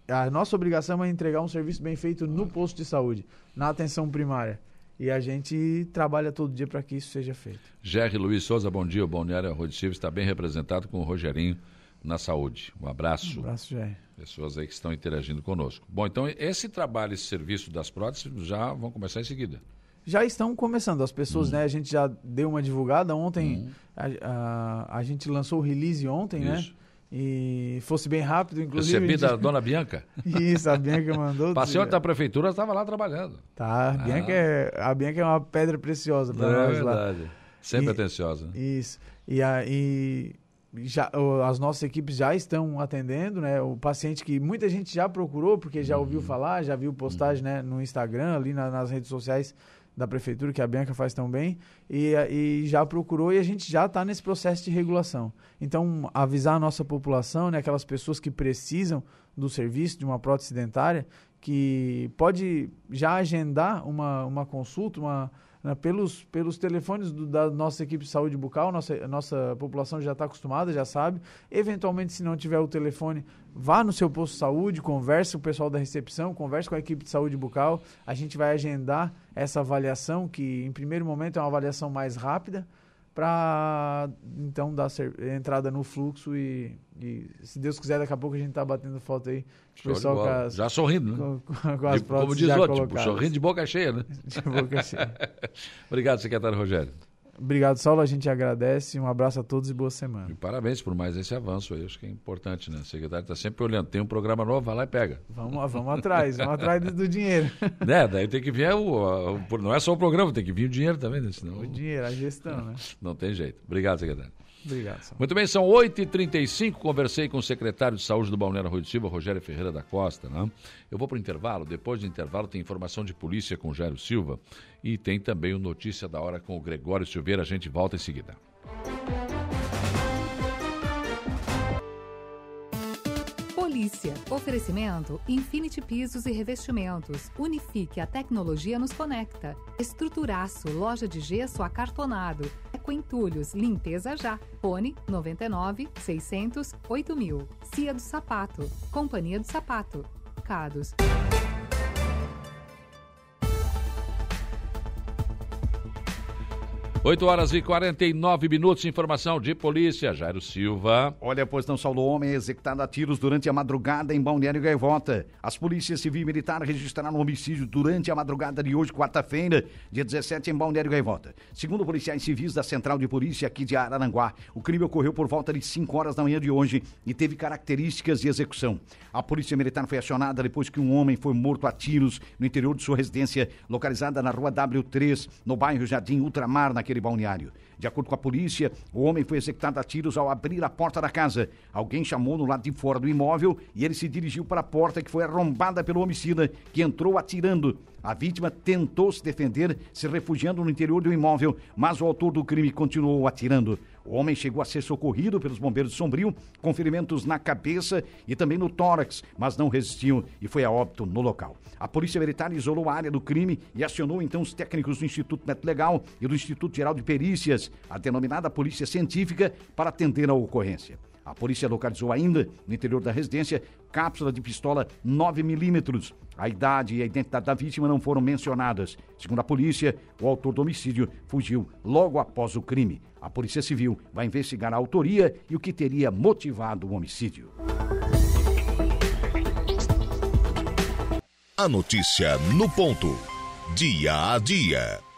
a nossa obrigação é entregar um serviço bem feito no posto de saúde, na atenção primária. E a gente trabalha todo dia para que isso seja feito. Jerry Luiz Souza, bom dia. O Balneário Arroio Silva está bem representado com o Rogerinho na saúde. Um abraço. Um abraço, Jerry. Pessoas aí que estão interagindo conosco. Bom, então esse trabalho, esse serviço das próteses já vão começar em seguida. Já estão começando. As pessoas, hum. né? A gente já deu uma divulgada ontem. Hum. A, a, a, gente lançou o release ontem, né? Isso. né? E fosse bem rápido, inclusive. Recebi da dona Bianca? Isso, a Bianca mandou. Passei ontem da prefeitura, estava lá trabalhando. Tá, a, ah. Bianca é, a Bianca é uma pedra preciosa para é nós verdade. lá. Sempre e, atenciosa. Isso. E, a, e já, as nossas equipes já estão atendendo, né? O paciente que muita gente já procurou, porque já uhum. ouviu falar, já viu postagem uhum. né, no Instagram, ali na, nas redes sociais da prefeitura, que a Bianca faz tão bem, e, e já procurou e a gente já está nesse processo de regulação. Então, avisar a nossa população, né, aquelas pessoas que precisam do serviço de uma prótese dentária, que pode já agendar uma, uma consulta, uma, pelos, pelos telefones do, da nossa equipe de saúde bucal, nossa, nossa população já está acostumada, já sabe. Eventualmente, se não tiver o telefone, vá no seu posto de saúde, converse com o pessoal da recepção, converse com a equipe de saúde bucal. A gente vai agendar essa avaliação, que em primeiro momento é uma avaliação mais rápida, para então dar entrada no fluxo e, e, se Deus quiser, daqui a pouco a gente tá batendo foto aí. pessoal as, já sorrindo, né? Com, com as de, como diz outro, tipo, sorrindo de boca cheia, né? De boca cheia. Obrigado, secretário Rogério. Obrigado, Saulo. A gente agradece. Um abraço a todos e boa semana. E parabéns por mais esse avanço aí. Acho que é importante, né? O secretário está sempre olhando. Tem um programa novo, vai lá e pega. Vamos, vamos atrás, vamos atrás do dinheiro. Né? Daí tem que vir o, o, Não é só o programa, tem que vir o dinheiro também, né? Senão... O dinheiro, a gestão, né? Não tem jeito. Obrigado, secretário. Obrigado. Saulo. Muito bem, são 8h35. Conversei com o secretário de Saúde do Balneário Rui de Silva, Rogério Ferreira da Costa. Né? Eu vou para o intervalo. Depois do intervalo, tem informação de polícia com o Jairo Silva. E tem também o Notícia da Hora com o Gregório Silveira. A gente volta em seguida. Polícia. Oferecimento Infinity Pisos e Revestimentos. Unifique a tecnologia nos conecta. Estruturaço, loja de gesso acartonado Eco Entulhos, limpeza já. Fone 99 600 8000. Cia do Sapato. Companhia do Sapato. Cados. 8 horas e 49 minutos, informação de polícia, Jairo Silva. Olha, pois não saldo homem executado a tiros durante a madrugada em Balneário Gaivota. As polícias civil e militar registraram um homicídio durante a madrugada de hoje, quarta-feira, dia 17, em Balneário Gaivota. Segundo policiais civis da Central de Polícia aqui de Araranguá, o crime ocorreu por volta de 5 horas da manhã de hoje e teve características de execução. A polícia militar foi acionada depois que um homem foi morto a tiros no interior de sua residência, localizada na rua W3, no bairro Jardim Ultramar, naquele naquele balneário. De acordo com a polícia, o homem foi executado a tiros ao abrir a porta da casa. Alguém chamou no lado de fora do imóvel e ele se dirigiu para a porta que foi arrombada pelo homicida, que entrou atirando. A vítima tentou se defender, se refugiando no interior do imóvel, mas o autor do crime continuou atirando. O homem chegou a ser socorrido pelos bombeiros de Sombrio, com ferimentos na cabeça e também no tórax, mas não resistiu e foi a óbito no local. A Polícia Militar isolou a área do crime e acionou então os técnicos do Instituto Médico Legal e do Instituto Geral de Perícias, a denominada Polícia Científica, para atender a ocorrência. A polícia localizou ainda, no interior da residência, cápsula de pistola 9mm. A idade e a identidade da vítima não foram mencionadas. Segundo a polícia, o autor do homicídio fugiu logo após o crime. A Polícia Civil vai investigar a autoria e o que teria motivado o homicídio. A notícia no ponto. Dia a dia.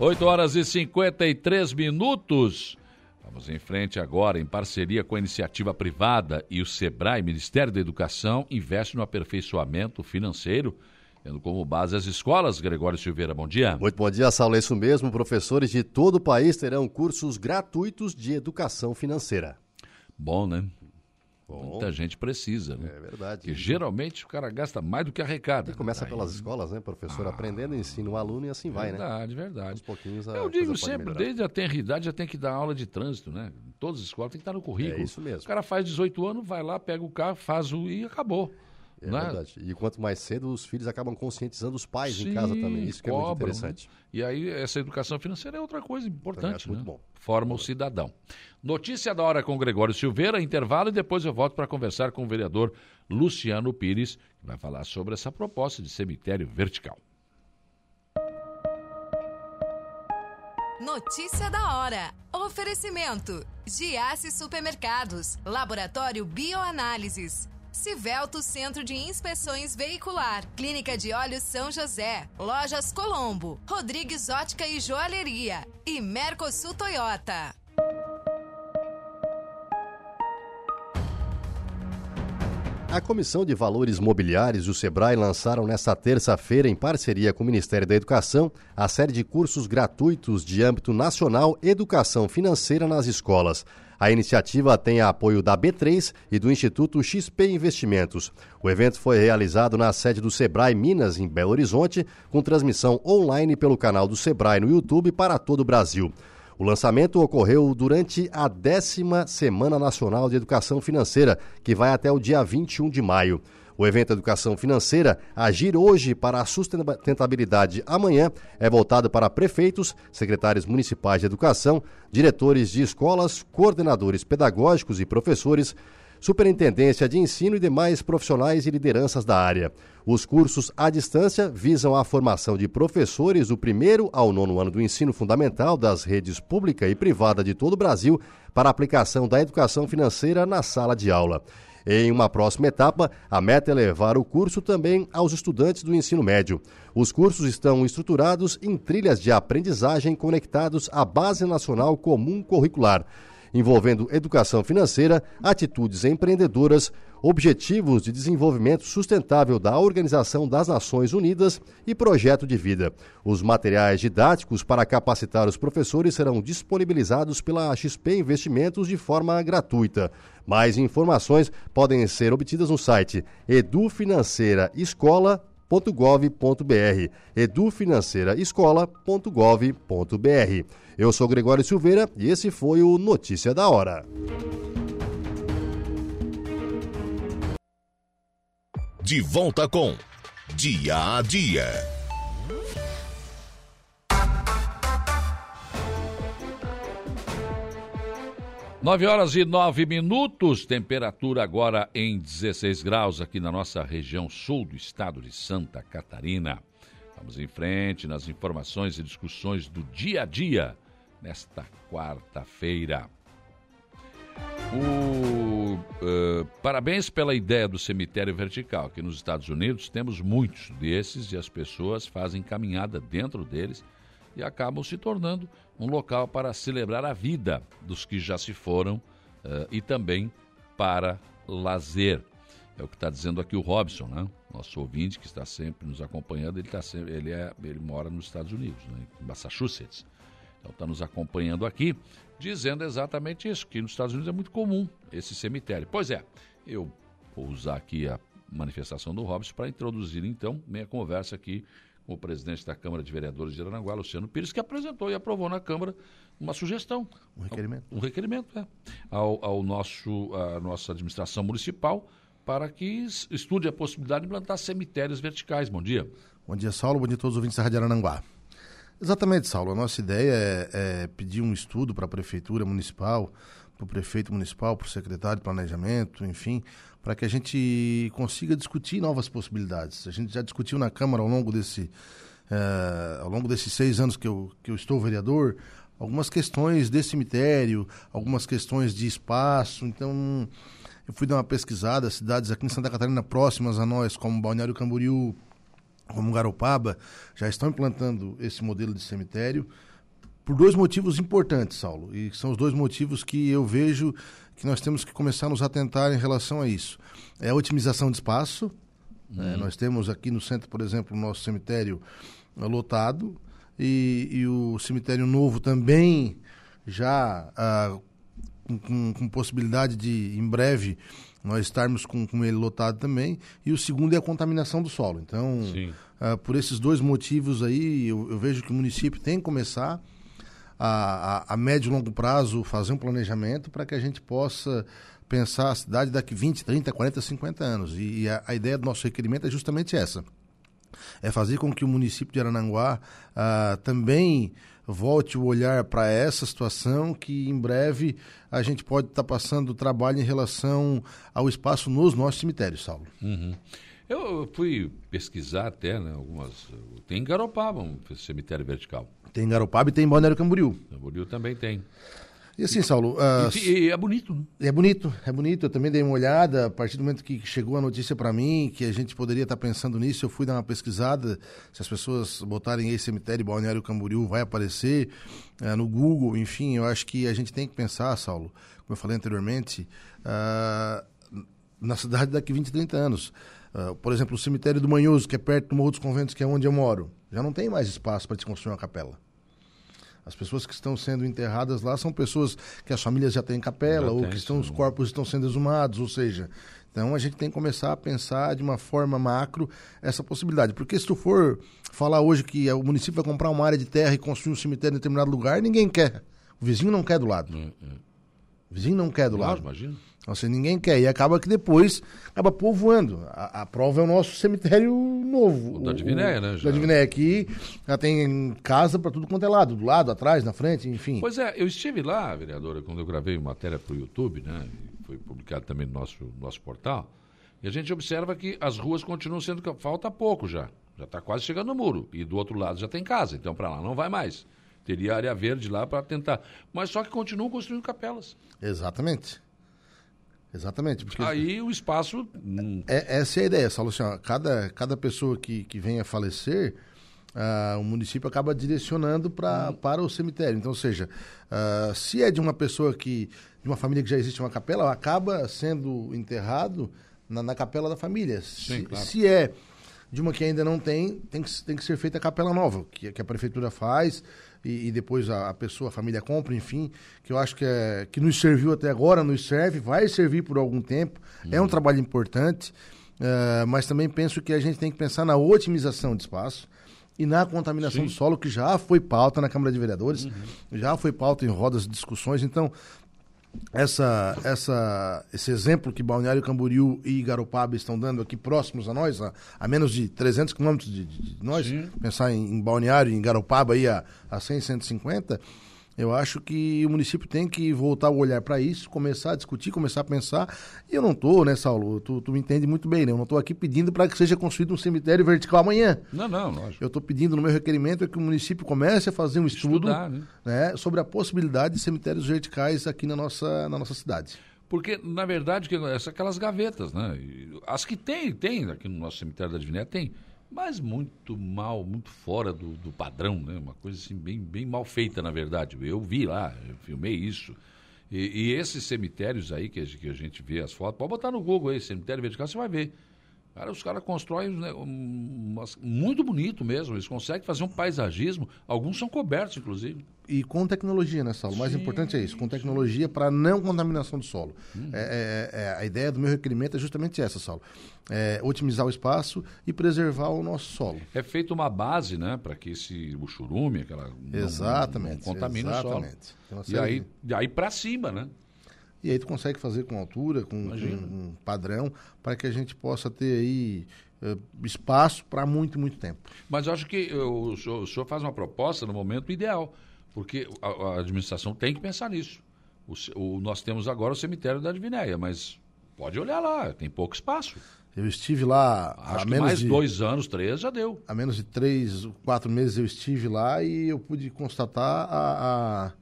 8 horas e 53 minutos. Vamos em frente agora, em parceria com a iniciativa privada e o SEBRAE, Ministério da Educação, investe no aperfeiçoamento financeiro, tendo como base as escolas. Gregório Silveira, bom dia. Muito bom dia, Saulo. É isso mesmo. Professores de todo o país terão cursos gratuitos de educação financeira. Bom, né? Bom, Muita gente precisa, né? É verdade. Porque geralmente o cara gasta mais do que arrecada. E começa né? pelas escolas, né, professor? Ah, aprendendo, ensina o aluno e assim verdade, vai, né? Verdade, verdade. Pouquinhos a Eu digo sempre, desde a tenridade já tem que dar aula de trânsito, né? Em todas as escolas tem que estar no currículo. É isso mesmo. O cara faz 18 anos, vai lá, pega o carro, faz o e acabou. É né? verdade. E quanto mais cedo, os filhos acabam conscientizando os pais Sim, em casa também. Isso que cobram, é muito interessante. E aí, essa educação financeira é outra coisa importante. Muito né? bom. Forma o cidadão. Notícia da hora com Gregório Silveira, intervalo, e depois eu volto para conversar com o vereador Luciano Pires, que vai falar sobre essa proposta de cemitério vertical. Notícia da hora. Oferecimento: Giasse Supermercados, Laboratório Bioanálises. Civelto Centro de Inspeções Veicular, Clínica de Olhos São José, Lojas Colombo, Rodrigues Ótica e Joalheria e Mercosul Toyota. A Comissão de Valores Mobiliários e o Sebrae lançaram nesta terça-feira, em parceria com o Ministério da Educação, a série de cursos gratuitos de âmbito nacional Educação Financeira nas escolas. A iniciativa tem apoio da B3 e do Instituto XP Investimentos. O evento foi realizado na sede do Sebrae Minas, em Belo Horizonte, com transmissão online pelo canal do Sebrae no YouTube para todo o Brasil. O lançamento ocorreu durante a décima Semana Nacional de Educação Financeira, que vai até o dia 21 de maio. O evento Educação Financeira, Agir Hoje para a Sustentabilidade Amanhã, é voltado para prefeitos, secretários municipais de educação, diretores de escolas, coordenadores pedagógicos e professores, superintendência de ensino e demais profissionais e lideranças da área. Os cursos à distância visam a formação de professores do primeiro ao nono ano do ensino fundamental das redes pública e privada de todo o Brasil para a aplicação da educação financeira na sala de aula. Em uma próxima etapa, a meta é levar o curso também aos estudantes do ensino médio. Os cursos estão estruturados em trilhas de aprendizagem conectados à Base Nacional Comum Curricular, envolvendo educação financeira, atitudes empreendedoras, Objetivos de Desenvolvimento Sustentável da Organização das Nações Unidas e Projeto de Vida. Os materiais didáticos para capacitar os professores serão disponibilizados pela XP Investimentos de forma gratuita. Mais informações podem ser obtidas no site edufinanceiraescola.com edufinanceiraescola.gov.br. edufinanceiraescola.gov.br. Eu sou Gregório Silveira e esse foi o Notícia da Hora. De volta com Dia a Dia. Nove horas e nove minutos, temperatura agora em 16 graus aqui na nossa região sul do estado de Santa Catarina. Vamos em frente nas informações e discussões do dia a dia nesta quarta-feira. O, uh, parabéns pela ideia do cemitério vertical. Aqui nos Estados Unidos temos muitos desses e as pessoas fazem caminhada dentro deles e acabam se tornando um local para celebrar a vida dos que já se foram uh, e também para lazer. É o que está dizendo aqui o Robson, né? Nosso ouvinte que está sempre nos acompanhando, ele, tá sempre, ele, é, ele mora nos Estados Unidos, né? em Massachusetts. Então está nos acompanhando aqui, dizendo exatamente isso, que nos Estados Unidos é muito comum esse cemitério. Pois é, eu vou usar aqui a manifestação do Robson para introduzir então minha conversa aqui o presidente da Câmara de Vereadores de Aranaguá, Luciano Pires, que apresentou e aprovou na Câmara uma sugestão. Um requerimento. Um requerimento, é. Ao, ao nosso, à nossa administração municipal para que estude a possibilidade de implantar cemitérios verticais. Bom dia. Bom dia, Saulo. Bom dia a todos os ouvintes da Rádio Arananguá. Exatamente, Saulo. A nossa ideia é, é pedir um estudo para a Prefeitura Municipal, para o prefeito municipal, para o secretário de Planejamento, enfim, para que a gente consiga discutir novas possibilidades. A gente já discutiu na Câmara ao longo desse, é, ao longo desses seis anos que eu, que eu estou vereador, algumas questões de cemitério, algumas questões de espaço. Então, eu fui dar uma pesquisada, cidades aqui em Santa Catarina próximas a nós, como Balneário Camboriú, como Garopaba, já estão implantando esse modelo de cemitério por dois motivos importantes, Saulo. E são os dois motivos que eu vejo que nós temos que começar a nos atentar em relação a isso. É a otimização de espaço. Né? Uhum. nós temos aqui no centro, por exemplo, o nosso cemitério lotado e, e o cemitério novo também já ah, com, com, possibilidade de, em breve, nós estarmos com, com, ele lotado também. E o segundo é a contaminação do solo. Então, uh, por esses dois motivos aí, eu, eu, vejo que o município tem que começar a, a, a médio e longo prazo fazer um planejamento para que a gente possa pensar a cidade daqui 20, 30, 40, 50 anos. E, e a, a ideia do nosso requerimento é justamente essa. É fazer com que o município de Arananguá uh, também volte o olhar para essa situação que em breve a gente pode estar tá passando trabalho em relação ao espaço nos nossos cemitérios, Saulo. Uhum. Eu fui pesquisar até, né, algumas. Tem em Garopaba um cemitério vertical. Tem em Garopaba e tem em Balneário Camboriú. Camboriú também tem. E assim, Saulo. Uh, e, e, é bonito, né? É bonito, é bonito. Eu também dei uma olhada. A partir do momento que chegou a notícia para mim, que a gente poderia estar tá pensando nisso, eu fui dar uma pesquisada. Se as pessoas botarem esse cemitério Balneário Camboriú, vai aparecer uh, no Google. Enfim, eu acho que a gente tem que pensar, Saulo, como eu falei anteriormente, uh, na cidade daqui 20, 30 anos. por exemplo, o cemitério do Manhoso, que é perto do Morro dos Conventos, que é onde eu moro, já não tem mais espaço para se construir uma capela. As pessoas que estão sendo enterradas lá são pessoas que as famílias já têm capela, já ou que estão, os corpos estão sendo exumados, ou seja, então a gente tem que começar a pensar de uma forma macro essa possibilidade. Porque se tu for falar hoje que o município vai comprar uma área de terra e construir um cemitério em determinado lugar, ninguém quer. O vizinho não quer do lado. É, é. O vizinho não quer do lado. Imagina. Então, assim, ninguém quer. E acaba que depois acaba povoando. A, a prova é o nosso cemitério novo. O da Divinéia, né? Já. Da Divinéia aqui já tem casa para tudo quanto é lado. Do lado, atrás, na frente, enfim. Pois é, eu estive lá, vereadora, quando eu gravei matéria para o YouTube, né? Foi publicado também no nosso, nosso portal. E a gente observa que as ruas continuam sendo. Falta pouco já. Já está quase chegando no muro. E do outro lado já tem casa. Então, para lá não vai mais. Teria área verde lá para tentar. Mas só que continuam construindo capelas. Exatamente. Exatamente. Porque Aí o espaço. É, essa é a ideia, Saulo. Assim, ó, cada, cada pessoa que, que vem a falecer, uh, o município acaba direcionando pra, hum. para o cemitério. Então, ou seja, uh, se é de uma pessoa que. de uma família que já existe uma capela, acaba sendo enterrado na, na capela da família. Sim, se, claro. se é de uma que ainda não tem, tem que, tem que ser feita a capela nova, que, que a prefeitura faz e, e depois a, a, pessoa, a família compra, enfim, que eu acho que, é, que nos serviu até agora, nos serve, vai servir por algum tempo. Uhum. É um trabalho importante. Uh, mas também penso que a gente tem que pensar na otimização de espaço e na contaminação Sim. do solo, que já foi pauta na Câmara de Vereadores, uhum. já foi pauta em rodas de discussões. Então, essa, essa, esse exemplo que Balneário Camboriú e Garopaba estão dando aqui próximos a nós, a, a menos de 300 quilômetros de, de, de, nós, Sim. pensar em, em Balneário e em Garopaba aí a, a 100, 150, eu acho que o município tem que voltar o olhar para isso, começar a discutir, começar a pensar. E eu não estou, né, Saulo? Tu, tu me entende muito bem, né? Eu não estou aqui pedindo para que seja construído um cemitério vertical amanhã. Não, não, lógico. Eu estou pedindo no meu requerimento é que o município comece a fazer um estudo Estudar, né? Né, sobre a possibilidade de cemitérios verticais aqui na nossa, na nossa cidade. Porque, na verdade, são aquelas gavetas, né? As que tem, tem aqui no nosso cemitério da Diviné, tem mas muito mal, muito fora do, do, padrão, né? Uma coisa assim bem, bem mal feita, na verdade. Eu vi lá, eu filmei isso. E, e esses cemitérios aí que a, gente vê as fotos, pode botar no Google aí, cemitério vertical, você vai ver. Cara, os caras constroem né, um, muito bonito mesmo. Eles conseguem fazer um paisagismo. Alguns são cobertos, inclusive. E com tecnologia, né, Saulo? O mais importante é isso, com tecnologia para não contaminação do solo. Uhum. É, é, é, a ideia do meu requerimento é justamente essa, Saulo. É, otimizar o espaço e preservar o nosso solo. É feita uma base, né, para que esse o churume, aquela exatamente, não, não contamine exatamente. o solo. e aí, aí para cima, né? E aí tu consegue fazer com altura, com, com um padrão, para que a gente possa ter aí uh, espaço para muito, muito tempo. Mas eu acho que o senhor, o senhor, faz uma proposta no momento ideal, porque a, a administração tem que pensar nisso. O, o, nós temos agora o cemitério da Divinéia, mas pode olhar lá, tem pouco espaço. Eu estive lá Acho há menos mais de dois anos, três já deu. Há menos de três, quatro meses eu estive lá e eu pude constatar a, a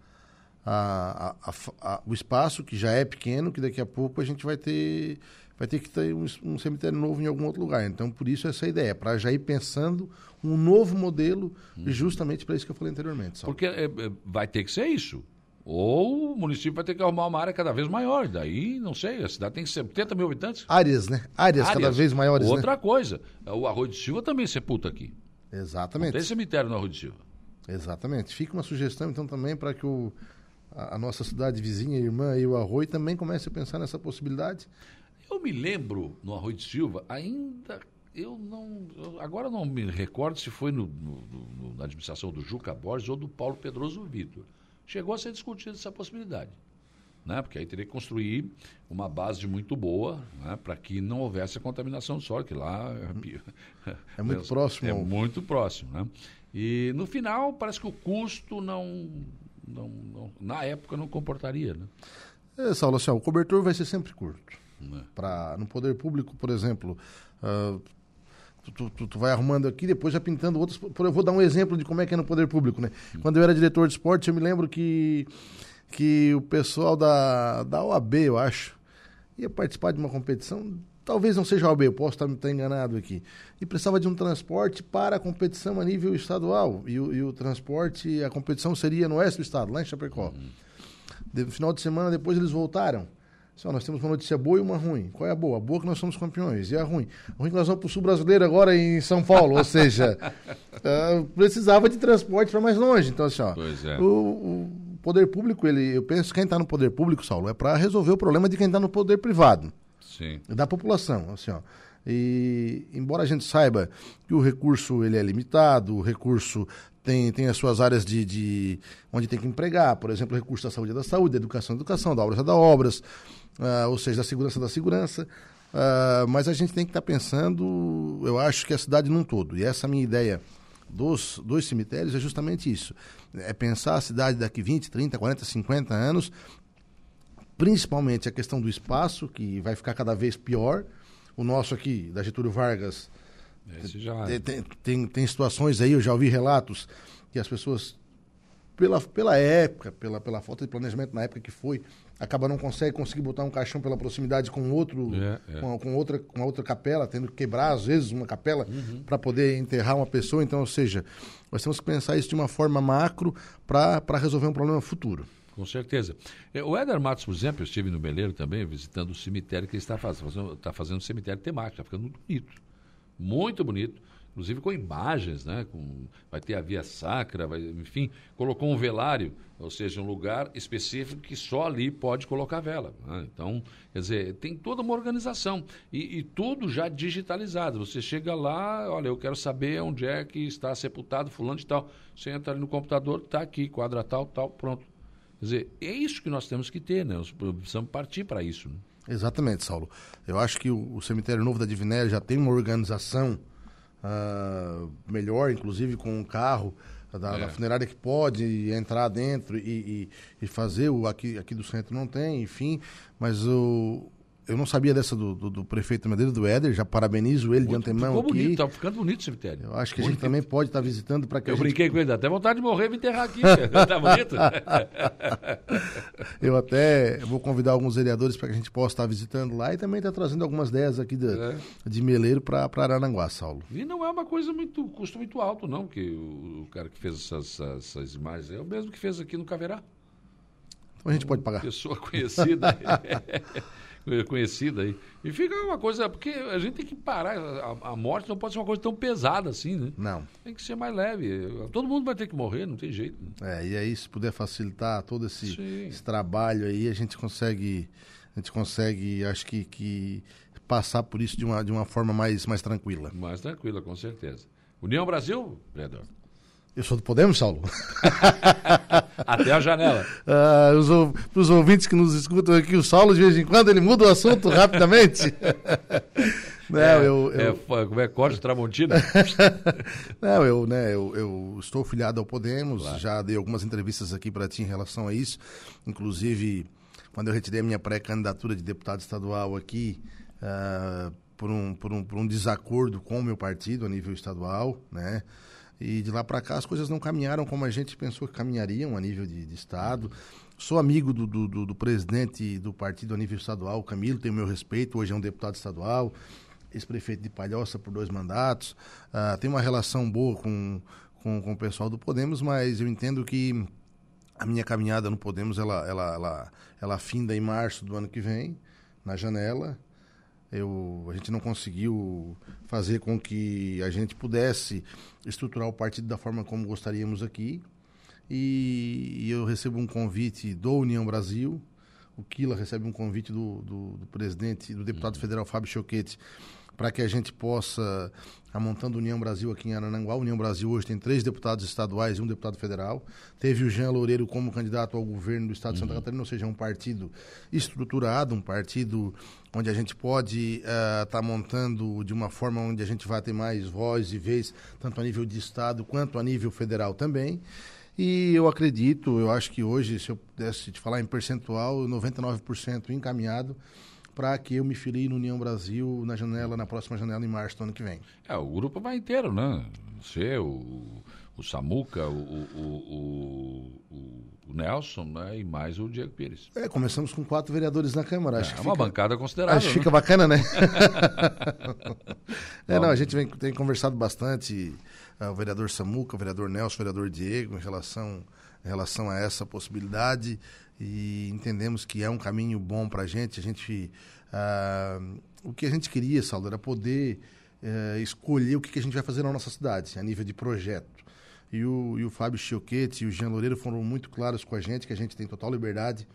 a, a, a, o espaço, que já é pequeno, que daqui a pouco a gente vai ter, vai ter que ter um, um cemitério novo em algum outro lugar. Então, por isso essa ideia, para já ir pensando um novo modelo, hum. justamente para isso que eu falei anteriormente. Porque é, é, vai ter que ser isso. Ou o município vai ter que arrumar uma área cada vez maior. Daí, não sei, a cidade tem 70 mil habitantes. Áreas, né? Áreas, Áreas. cada vez maiores. Outra né? coisa, o Arroio de Silva também sepulta aqui. Exatamente. Não tem cemitério no Arroio de Silva. Exatamente. Fica uma sugestão, então, também para que o, a, a nossa cidade vizinha, irmã e o Arroio também comece a pensar nessa possibilidade? Eu me lembro no Arroio de Silva, ainda eu não. Eu agora não me recordo se foi no, no, no, na administração do Juca Borges ou do Paulo Pedroso Vitor. Chegou a ser discutida essa possibilidade. Né? Porque aí teria que construir uma base muito boa né? para que não houvesse a contaminação do solo, que lá é, é muito próximo. É muito próximo. Né? E no final parece que o custo não não, não, na época não comportaria. Né? É, Saulo, assim, ó, o cobertor vai ser sempre curto. É. Pra, no poder público, por exemplo, uh, tu, tu, tu, vai arrumando aqui, depois já pintando outros. Eu vou dar um exemplo de como é que é no poder público. Né? Hum. Quando eu era diretor de esporte, eu me lembro que, que o pessoal da, da OAB, eu acho, ia participar de uma competição talvez não seja a OAB, eu posso estar, estar, enganado aqui, e precisava de um transporte para a competição a nível estadual. E o, e o transporte, a competição seria no oeste do estado, lá em Chapecó. Uhum. No final de semana, depois eles voltaram. Só, nós temos uma notícia boa e uma ruim. Qual é a boa? A boa é que nós somos campeões. E a ruim? A ruim é que nós vamos para o Sul Brasileiro agora em São Paulo. Ou seja, uh, precisava de transporte para mais longe. Então, assim, ó, é. o, o, poder público, ele, eu penso que quem está no poder público, Saulo, é para resolver o problema de quem está no poder privado. Sim. da população, assim, ó. E embora a gente saiba que o recurso ele é limitado, o recurso tem, tem as suas áreas de, de onde tem que empregar, por exemplo, o recurso da saúde é da saúde, da educação da educação, da obras é da obras, uh, ou seja, da segurança da segurança. Uh, mas a gente tem que estar tá pensando, eu acho que a cidade num todo. E essa minha ideia dos dois cemitérios é justamente isso. É pensar a cidade daqui 20, 30, 40, 50 anos principalmente a questão do espaço, que vai ficar cada vez pior. O nosso aqui, da Getúlio Vargas, tem, tem, tem, situações aí, eu já ouvi relatos que as pessoas, pela, pela época, pela, pela falta de planejamento na época que foi, acaba não consegue conseguir botar um caixão pela proximidade com outro, é, é. Com, com, outra, com outra capela, tendo que quebrar às vezes uma capela uhum. para poder enterrar uma pessoa. Então, ou seja, nós temos que pensar isso de uma forma macro para resolver um problema futuro. Com certeza. É, o Éder Matos, por exemplo, eu estive no Beleiro também, visitando o cemitério que ele está fazendo. Está fazendo um cemitério temático, está ficando bonito. Muito bonito. inclusive com imagens, né? Com, vai ter a via sacra, vai, enfim, colocou um velário, ou seja, um lugar específico que só ali pode colocar vela. Né? Então, quer dizer, tem toda uma organização e, e, tudo já digitalizado. Você chega lá, olha, eu quero saber onde é que está sepultado fulano de tal. Você entra ali no computador, está aqui, quadra tal, tal, pronto. Quer dizer, é isso que nós temos que ter, né? Nós precisamos partir para isso. Né? Exatamente, Saulo. Eu acho que o, o Cemitério Novo da Divinéia já tem uma organização uh, melhor, inclusive com um carro da, é. da, funerária que pode entrar dentro e, e, e, fazer o aqui, aqui do centro não tem, enfim, mas o, eu não sabia dessa do, do, do prefeito Madeira, do Éder, já parabenizo ele Muito, de antemão ficou aqui. bonito, tá ficando bonito o cemitério. Eu acho que bonito. a gente também pode estar tá visitando para que Eu gente... brinquei com ele, até vontade de morrer e me enterrar aqui, tá bonito? eu até vou convidar alguns vereadores para que a gente possa estar tá visitando lá e também estar tá trazendo algumas ideias aqui de, é. de Meleiro para Arananguá, Saulo. E não é uma coisa muito, custo muito alto não, que o, o cara que fez essas, essas, imagens é o mesmo que fez aqui no Caverá. Então a gente pode pagar. Pessoa conhecida. conhecida aí. E fica uma coisa, porque a gente tem que parar, a, a, morte não pode ser uma coisa tão pesada assim, né? Não. Tem que ser mais leve. Todo mundo vai ter que morrer, não tem jeito. Né? É, e aí se puder facilitar todo esse, esse, trabalho aí, a gente consegue, a gente consegue, acho que, que passar por isso de uma, de uma forma mais, mais tranquila. Mais tranquila, com certeza. União Brasil, vereador. Eu sou do Podemos, Saulo. Até a janela. Ah, os, os ouvintes que nos escutam aqui, o Saulo, de vez em quando, ele muda o assunto rapidamente. Não, é, eu, eu... É, como é corte Tramontina? Não, eu, né, eu, eu estou filiado ao Podemos, claro. já dei algumas entrevistas aqui para ti em relação a isso. Inclusive, quando eu retirei a minha pré-candidatura de deputado estadual aqui, uh, por, um, por, um, por um desacordo com o meu partido a nível estadual, né? E de lá para cá as coisas não caminharam como a gente pensou que caminhariam a nível de, de Estado. Sou amigo do, do, do, presidente do partido a nível estadual, Camilo, tenho meu respeito, hoje é um deputado estadual, ex-prefeito de Palhoça por dois mandatos. Uh, tenho uma relação boa com, com, com, o pessoal do Podemos, mas eu entendo que a minha caminhada no Podemos, ela, ela, ela, ela finda em março do ano que vem, na janela. Eu, a gente não conseguiu fazer com que a gente pudesse estruturar o partido da forma como gostaríamos aqui. E, e eu recebo um convite do União Brasil, o Kila recebe um convite do, do, do presidente, do deputado uhum. federal Fábio Choquete, para que a gente possa a montando União Brasil aqui em Arananguá. A União Brasil hoje tem três deputados estaduais e um deputado federal. Teve o Jean Loureiro como candidato ao governo do estado de Santa uhum. Catarina, ou seja, um partido estruturado, um partido onde a gente pode estar uh, tá montando de uma forma onde a gente vai ter mais voz e vez, tanto a nível de estado quanto a nível federal também. E eu acredito, eu acho que hoje, se eu pudesse te falar em percentual, 99% encaminhado para que eu me filie no União Brasil na janela, na próxima janela em março do ano que vem. É, o grupo vai inteiro, né? Você, o, o Samuca, o, o, o, Nelson, né? E mais o Diego Pires. É, começamos com quatro vereadores na Câmara. Acho é, que uma fica, bancada considerável. Acho que fica né? bacana, né? é, não, a gente vem, tem conversado bastante, uh, o vereador Samuca, o vereador Nelson, o vereador Diego, em relação, em relação a essa possibilidade e entendemos que é um caminho bom para a gente. A gente uh, o que a gente queria, Saulo, era poder uh, escolher o que, que, a gente vai fazer na nossa cidade, a nível de projeto. E o, e o Fábio Chioquete e o Jean Loureiro foram muito claros com a gente, que a gente tem total liberdade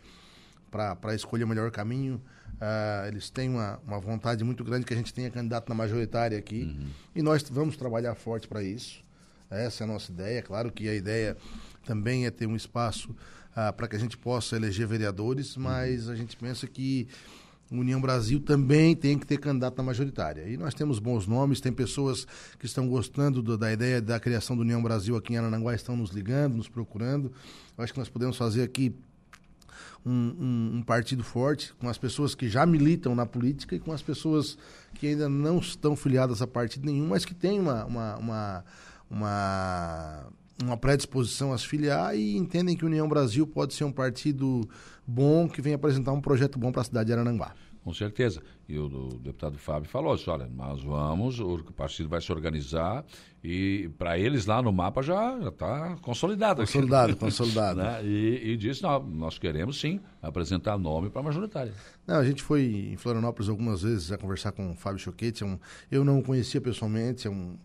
para escolher o melhor caminho. Uh, eles têm uma, uma vontade muito grande que a gente tenha candidato na majoritária aqui. Uhum. E nós vamos trabalhar forte para isso. Essa é a nossa ideia. Claro que a ideia também é ter um espaço ah, para que a gente possa eleger vereadores, mas a gente pensa que União Brasil também tem que ter candidato na majoritária. E nós temos bons nomes, tem pessoas que estão gostando do, da ideia da criação do União Brasil aqui em Ananguá, estão nos ligando, nos procurando. Eu acho que nós podemos fazer aqui um, um, um, partido forte, com as pessoas que já militam na política e com as pessoas que ainda não estão filiadas a partido nenhum, mas que têm uma, uma, uma, uma uma predisposição a se filiar e entendem que União Brasil pode ser um partido bom que vem apresentar um projeto bom para a cidade de Arananguá. Com certeza. E o, o deputado Fábio falou assim, olha, nós vamos, o partido vai se organizar e para eles lá no mapa já está consolidado. Consolidado, consolidado. né? e, e disse, não, nós queremos sim apresentar nome para a majoritária. Não, a gente foi em Florianópolis algumas vezes a conversar com o Fábio Choquete, é um, eu não o conhecia pessoalmente, é um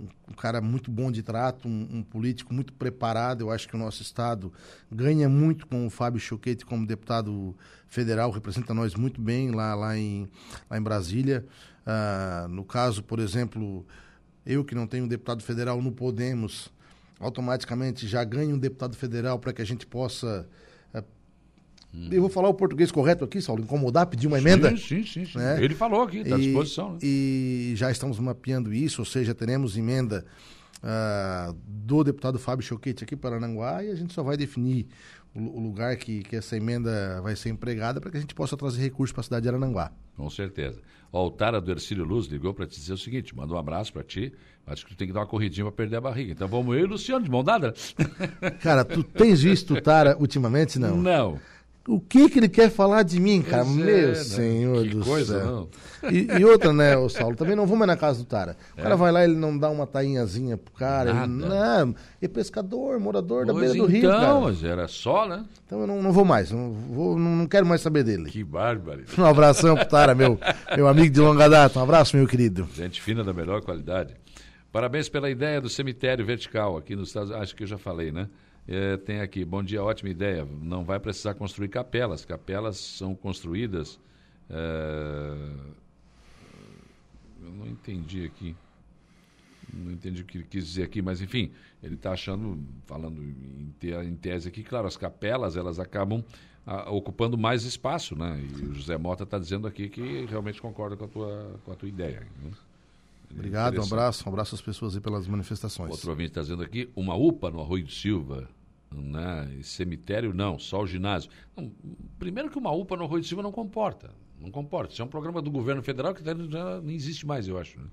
um cara muito bom de trato, um, um, político muito preparado. Eu acho que o nosso Estado ganha muito com o Fábio Choquete como deputado federal, representa nós muito bem lá, lá, em, lá em Brasília. Uh, no caso, por exemplo, eu que não tenho deputado federal no Podemos, automaticamente já ganho um deputado federal para que a gente possa Hum. Eu vou falar o português correto aqui, Saulo, incomodar, pedir uma emenda? Sim, sim, sim. Né? Ele falou aqui, está à disposição. Né? E já estamos mapeando isso, ou seja, teremos emenda uh, do deputado Fábio Choquete aqui para Aranguá e a gente só vai definir o, lugar que, que essa emenda vai ser empregada para que a gente possa trazer recursos para a cidade de Arananguá. Com certeza. Ó, o Tara do Ercílio Luz ligou para te dizer o seguinte: mandou um abraço para ti. Acho que tu tem que dar uma corridinha para perder a barriga. Então vamos eu e o Luciano de mão dada. Cara, tu tens visto o Tara ultimamente, não? Não. O que que ele quer falar de mim, cara? Pois Meu é, né? senhor do coisa, céu. Não. E, e, outra, né, o Saulo, também não vou mais na casa do Tara. O é. cara vai lá, ele não dá uma tainhazinha pro cara. Ele, não, é pescador, morador pois da beira do rio, cara. Então, era só, né? Então eu não, não vou mais, não, vou, não quero mais saber dele. Que bárbaro. Um abração pro Tara, meu, meu amigo de longa data. Um abraço, meu querido. Gente fina da melhor qualidade. Parabéns pela ideia do cemitério vertical aqui nos Estados Unidos. Acho que eu já falei, né? É, tem aqui, bom dia, ótima ideia. Não vai precisar construir capelas. Capelas são construídas. É... Eu não entendi aqui. Não entendi o que ele quis dizer aqui, mas enfim, ele está achando, falando em, te, em, tese aqui, claro, as capelas elas acabam a, ocupando mais espaço, né? E o José Mota está dizendo aqui que realmente concorda com a tua, com a tua ideia. Né? Obrigado, um abraço, um abraço às pessoas aí pelas manifestações. Outro ouvinte está dizendo aqui, uma UPA no Arroio de Silva, né? cemitério não, só o ginásio. Não, primeiro que uma UPA no Arroio de Silva não comporta, não comporta. Isso é um programa do governo federal que já nem existe mais, eu acho. Né?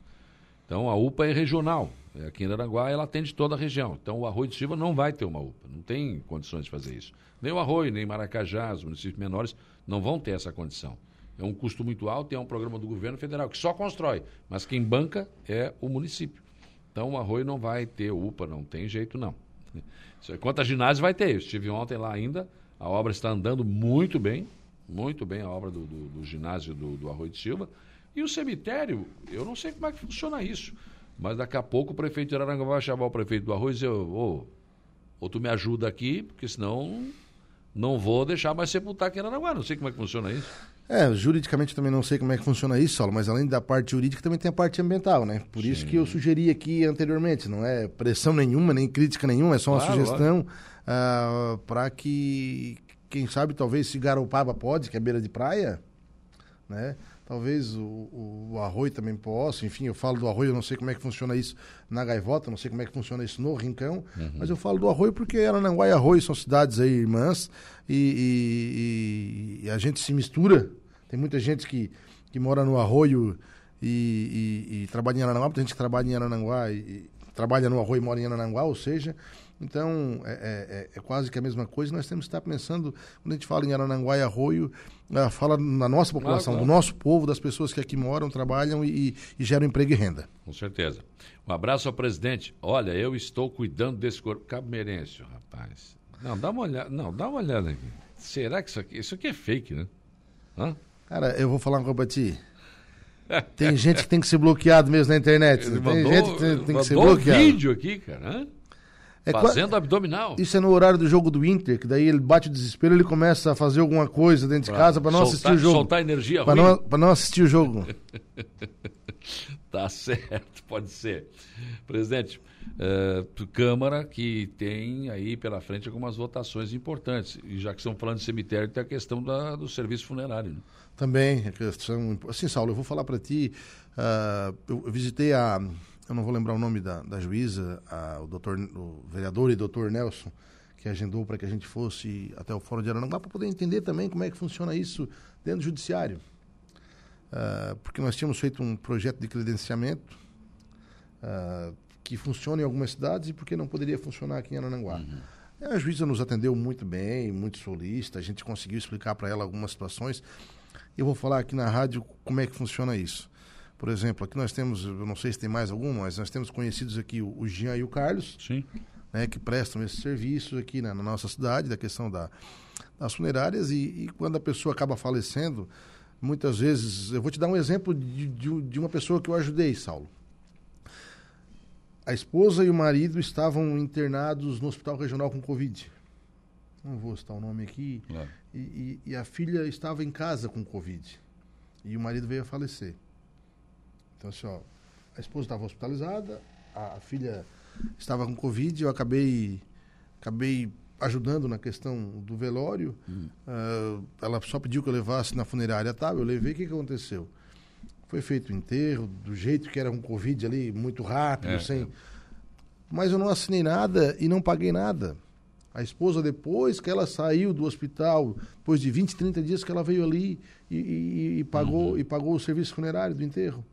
Então a UPA é regional, é aqui em Aranguá ela atende toda a região. Então o Arroio de Silva não vai ter uma UPA, não tem condições de fazer isso. Nem o Arroio, nem Maracajá, os municípios menores não vão ter essa condição. É um custo muito alto e é um programa do governo federal que só constrói, mas quem banca é o município. Então o Arroio não vai ter UPA, não tem jeito não. Quanto a ginásio vai ter, eu estive ontem lá ainda, a obra está andando muito bem, muito bem a obra do, do, do ginásio do, do Arroio de Silva. E o cemitério, eu não sei como é que funciona isso, mas daqui a pouco o prefeito de Araranga vai chamar o prefeito do Arroio e dizer, ô, ou tu me ajuda aqui, porque senão não vou deixar mais sepultar aqui em Araraguá. Não sei como é que funciona isso. É, juridicamente também não sei como é que funciona isso, Saulo, mas além da parte jurídica também tem a parte ambiental, né? Por Sim. isso que eu sugeri aqui anteriormente, não é pressão nenhuma, nem crítica nenhuma, é só uma claro, sugestão uh, ah, para que, quem sabe, talvez se Garopaba pode, que é beira de praia, né? Talvez o, o, o, arroio também possa, enfim, eu falo do arroio, eu não sei como é que funciona isso na Gaivota, não sei como é que funciona isso no Rincão, uhum. mas eu falo do arroio porque Arananguá e Arroio são cidades aí irmãs e, e, e, a gente se mistura. Tem muita gente que, que mora no arroio e, e, trabalha em Arananguá, muita gente que trabalha em Arananguá e, trabalha no arroio e mora em Arananguá, ou seja, então, é, é, é, quase que a mesma coisa. Nós temos que estar pensando, quando a gente fala em Arananguá e Arroio, uh, fala na nossa população, claro, claro. do nosso povo, das pessoas que aqui moram, trabalham e, e, geram emprego e renda. Com certeza. Um abraço ao presidente. Olha, eu estou cuidando desse corpo. Cabo Merêncio, rapaz. Não, dá uma olhada. Não, dá uma olhada aqui. Será que isso aqui, isso aqui é fake, né? Hã? Cara, eu vou falar uma coisa pra ti. Tem gente que tem que ser bloqueado mesmo na internet. Ele tem mandou, gente que tem, tem que ser bloqueado. um vídeo aqui, cara. É Fazendo abdominal. Isso é no horário do jogo do Inter, que daí ele bate o desespero, ele começa a fazer alguma coisa dentro pra de casa para não soltar, assistir o jogo. Soltar energia para não, não assistir o jogo. tá certo, pode ser. Presidente, uh, Câmara que tem aí pela frente algumas votações importantes. E já que estamos falando de cemitério, tem a questão da, do serviço funerário. Né? Também, a questão. Assim, Saulo, eu vou falar para ti. Uh, eu, visitei a eu não vou lembrar o nome da, da juíza, a, o, doutor, o vereador e doutor Nelson, que agendou para que a gente fosse até o Fórum de Aranaguá para poder entender também como é que funciona isso dentro do judiciário. Uh, porque nós tínhamos feito um projeto de credenciamento uh, que funciona em algumas cidades e porque não poderia funcionar aqui em Aranaguá. Uhum. A juíza nos atendeu muito bem, muito solista, a gente conseguiu explicar para ela algumas situações. Eu vou falar aqui na rádio como é que funciona isso. Por exemplo, aqui nós temos, eu não sei se tem mais algum, mas nós temos conhecidos aqui o, Jean e o Carlos, Sim. Né, que prestam esses serviços aqui na, na nossa cidade, da questão da, das funerárias, e, e, quando a pessoa acaba falecendo, muitas vezes, eu vou te dar um exemplo de, de, de uma pessoa que eu ajudei, Saulo. A esposa e o marido estavam internados no hospital regional com Covid. Não vou citar o nome aqui. É. E, e- e a filha estava em casa com Covid. E o marido veio a falecer. Então, assim, ó, a esposa estava hospitalizada, a, a filha estava com Covid, eu acabei, acabei ajudando na questão do velório. Ah, ela só pediu que eu levasse na funerária, tá? Eu levei, o que, que aconteceu? Foi feito o enterro, do jeito que era um Covid ali, muito rápido, É, sem. Mas eu não assinei nada e não paguei nada. A esposa, depois que ela saiu do hospital, depois de 20, 30 dias que ela veio ali e, e- e pagou, e pagou o serviço funerário do enterro.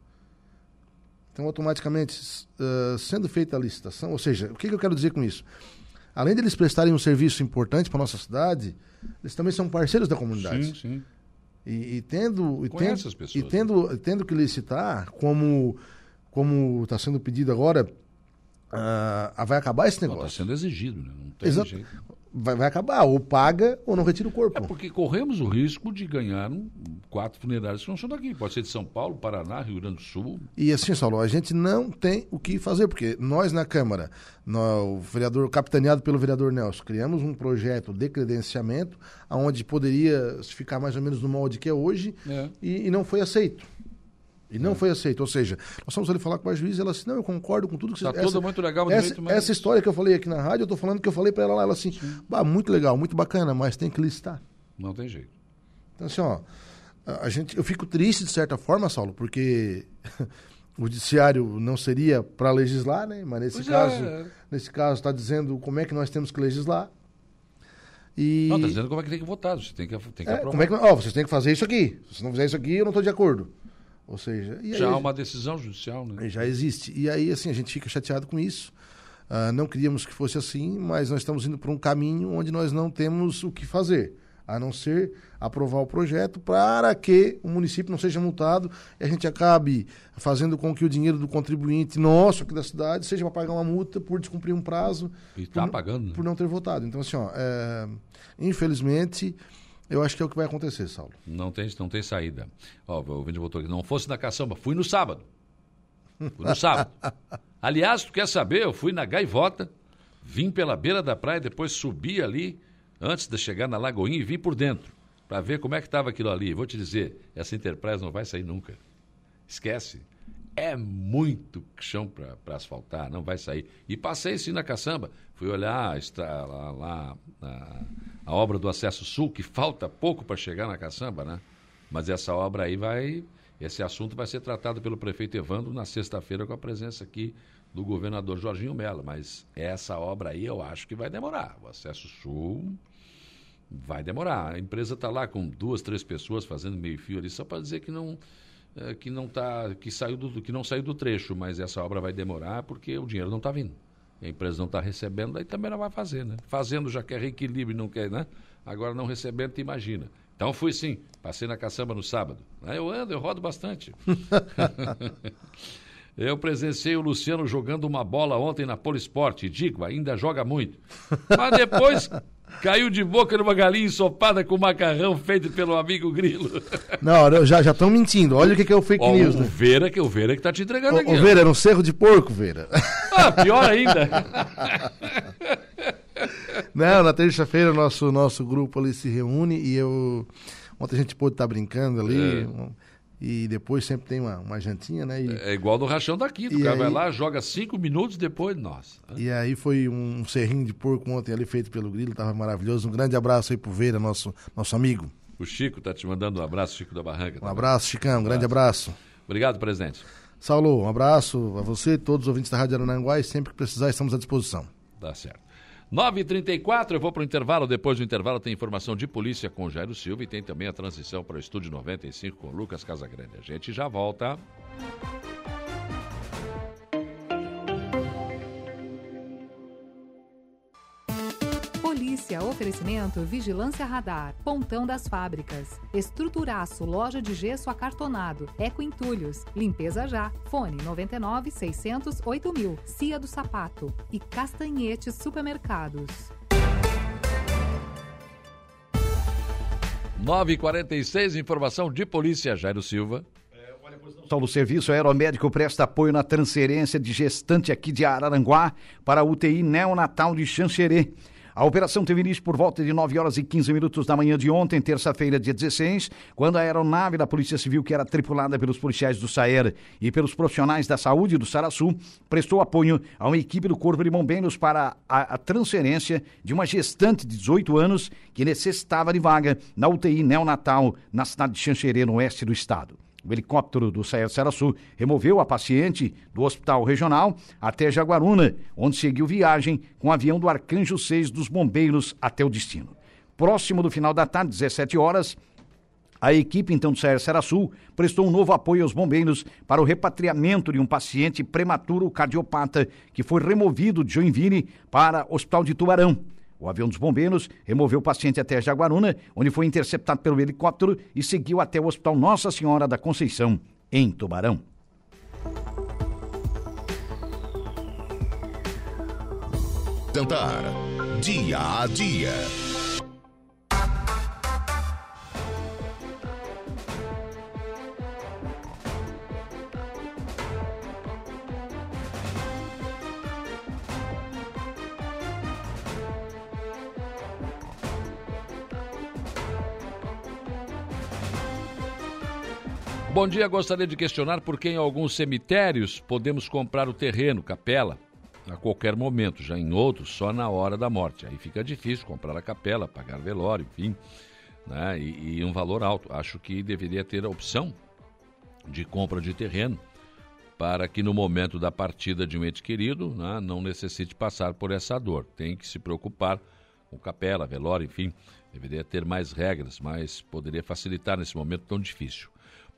Então, automaticamente, ah, sendo feita a licitação, ou seja, o que, que eu quero dizer com isso? Além de eles prestarem um serviço importante para nossa cidade, eles também são parceiros da comunidade. Sim, sim. E, e tendo, e Conhece tendo, as pessoas, e tendo, tendo que licitar, como como está sendo pedido agora, ah, vai acabar esse Está negócio. sendo exigido, né? Não tem Exato. jeito. Vai, vai acabar, ou paga ou não retira o corpo. É porque corremos o risco de ganhar um, quatro funerários que não são daqui. Pode ser de São Paulo, Paraná, Rio Grande do Sul. E assim, Saulo, a gente não tem o que fazer, porque nós na Câmara, nó- o vereador, capitaneado pelo vereador Nelson, criamos um projeto de credenciamento, onde poderia ficar mais ou menos no molde que é hoje, É. e, e não foi aceito. E não foi aceito. Ou seja, nós fomos ali falar com a juíza, ela disse, não, eu concordo com tudo que Tá você... tudo muito legal, mas essa, essa história que eu falei aqui na rádio, eu tô falando que eu falei para ela lá, ela assim, bah, muito legal, muito bacana, mas tem que listar. Não tem jeito. Então, assim, ó, a a gente, eu fico triste de certa forma, Saulo, porque o judiciário não seria para legislar, né? Mas nesse Pois caso, é. nesse caso está dizendo como é que nós temos que legislar. E Não, está dizendo como é que tem que votar. Você tem que, tem que é, aprovar. como é que, ó, vocês têm que fazer isso aqui. Se não fizer isso aqui, eu não estou de acordo. Ou seja, aí, Já há uma decisão judicial, né? já existe. E aí, assim, a gente fica chateado com isso. Ah, não queríamos que fosse assim, mas nós estamos indo por um caminho onde nós não temos o que fazer, a não ser aprovar o projeto para que o município não seja multado e a gente acabe fazendo com que o dinheiro do contribuinte nosso aqui da cidade seja para pagar uma multa por descumprir um prazo. E tá não- pagando, né? Por não ter votado. Então, assim, ó, é, infelizmente, eu acho que é o que vai acontecer, Saulo. Não tem, não tem saída. Ó, o Vinde voltou aqui. Não fosse na caçamba, fui no sábado. Fui no sábado. Aliás, tu quer saber? Eu fui na gaivota, vim pela beira da praia, depois subi ali, antes de chegar na Lagoinha, e vim por dentro, para ver como é que estava aquilo ali. Vou te dizer, essa Enterprise não vai sair nunca. Esquece. É muito chão para asfaltar, não vai sair. E passei sim na caçamba. Fui olhar estra- lá, lá, a, obra do Acesso Sul, que falta pouco para chegar na caçamba, né? Mas essa obra aí vai. Esse assunto vai ser tratado pelo prefeito Evandro na sexta-feira com a presença aqui do governador Jorginho Mello. Mas essa obra aí eu acho que vai demorar. O Acesso Sul vai demorar. A empresa está lá com duas, três pessoas fazendo meio fio ali, só para dizer que não eh, que não tá que saiu do que não saiu do trecho, mas essa obra vai demorar porque o dinheiro não está vindo. A empresa não está recebendo, daí também não vai fazer, né? Fazendo já quer reequilíbrio, não quer, né? Agora não recebendo, tu imagina. Então fui sim, passei na caçamba no sábado. Aí Eu ando, eu rodo bastante. Eu presenciei o Luciano jogando uma bola ontem na Polisporte. Digo, ainda joga muito. Mas depois caiu de boca numa galinha ensopada com macarrão feito pelo amigo Grilo. Não, já estão mentindo. Olha o que, que é o fake Ó, news, o né? Vera, que é o Vera que tá te entregando aqui. Ô, ó. Vera, era um cerro de porco, Vera. Ah, pior ainda. Não, na terça-feira o nosso, nosso grupo ali se reúne e eu. Ontem a gente pôde estar brincando ali. É. um- E depois sempre tem uma, uma jantinha, né? E, É igual no rachão daqui. O cara vai aí- lá, joga cinco minutos depois, nossa. e aí foi um serrinho de porco ontem ali feito pelo Grilo, tava maravilhoso. Um grande abraço aí pro Vera, nosso, nosso amigo. O Chico tá te mandando um abraço, Chico da Barranca. Um abraço, Chicão, um grande abraço. Obrigado, presidente. Saulo, um abraço a você, todos os ouvintes da Rádio Arananguá e sempre que precisar estamos à disposição. Tá certo. 9h34, eu vou para o intervalo. Depois do intervalo tem informação de polícia com Jairo Silva e tem também a transição para o Estúdio 95 com Lucas Casagrande. A gente já volta. Polícia, oferecimento Vigilância Radar, Pontão das Fábricas, Estruturaço, Loja de Gesso Acartonado, Eco Entulhos, Limpeza Já, Fone 99 600 8000, Cia do Sapato e Castanhetes Supermercados. 9h46, informação de polícia, Jairo Silva. O Serviço Aeromédico presta apoio na transferência de gestante aqui de Araranguá para a UTI neonatal de Xanxerê. A operação teve início por volta de 9 horas e 15 minutos da manhã de ontem, terça-feira, dia 16, quando a aeronave da Polícia Civil, que era tripulada pelos policiais do SAER e pelos profissionais da saúde do Saraçu, prestou apoio a uma equipe do Corpo de Bombeiros para a, a transferência de uma gestante de 18 anos que necessitava de vaga na UTI neonatal na cidade de Xanxerê, no oeste do estado. O helicóptero do Saer Saraçu removeu a paciente do hospital regional até Jaguaruna, onde seguiu viagem com o avião do Arcanjo 6 dos bombeiros até o destino. Próximo do final da tarde, 17 horas, a equipe, então, do Saer Saraçu prestou um novo apoio aos bombeiros para o repatriamento de um paciente prematuro cardiopata que foi removido de Joinville para o Hospital de Tubarão. O avião dos bombeiros removeu o paciente até Jaguaruna, onde foi interceptado pelo helicóptero e seguiu até o Hospital Nossa Senhora da Conceição, em Tubarão. Tentar dia a dia. Bom dia, gostaria de questionar por que em alguns cemitérios podemos comprar o terreno, capela, a qualquer momento, já em outros só na hora da morte. Aí fica difícil comprar a capela, pagar velório, enfim, né? e, e um valor alto. Acho que deveria ter a opção de compra de terreno para que no momento da partida de um ente querido né, não necessite passar por essa dor. Tem que se preocupar com capela, velório, enfim, deveria ter mais regras, mas poderia facilitar nesse momento tão difícil.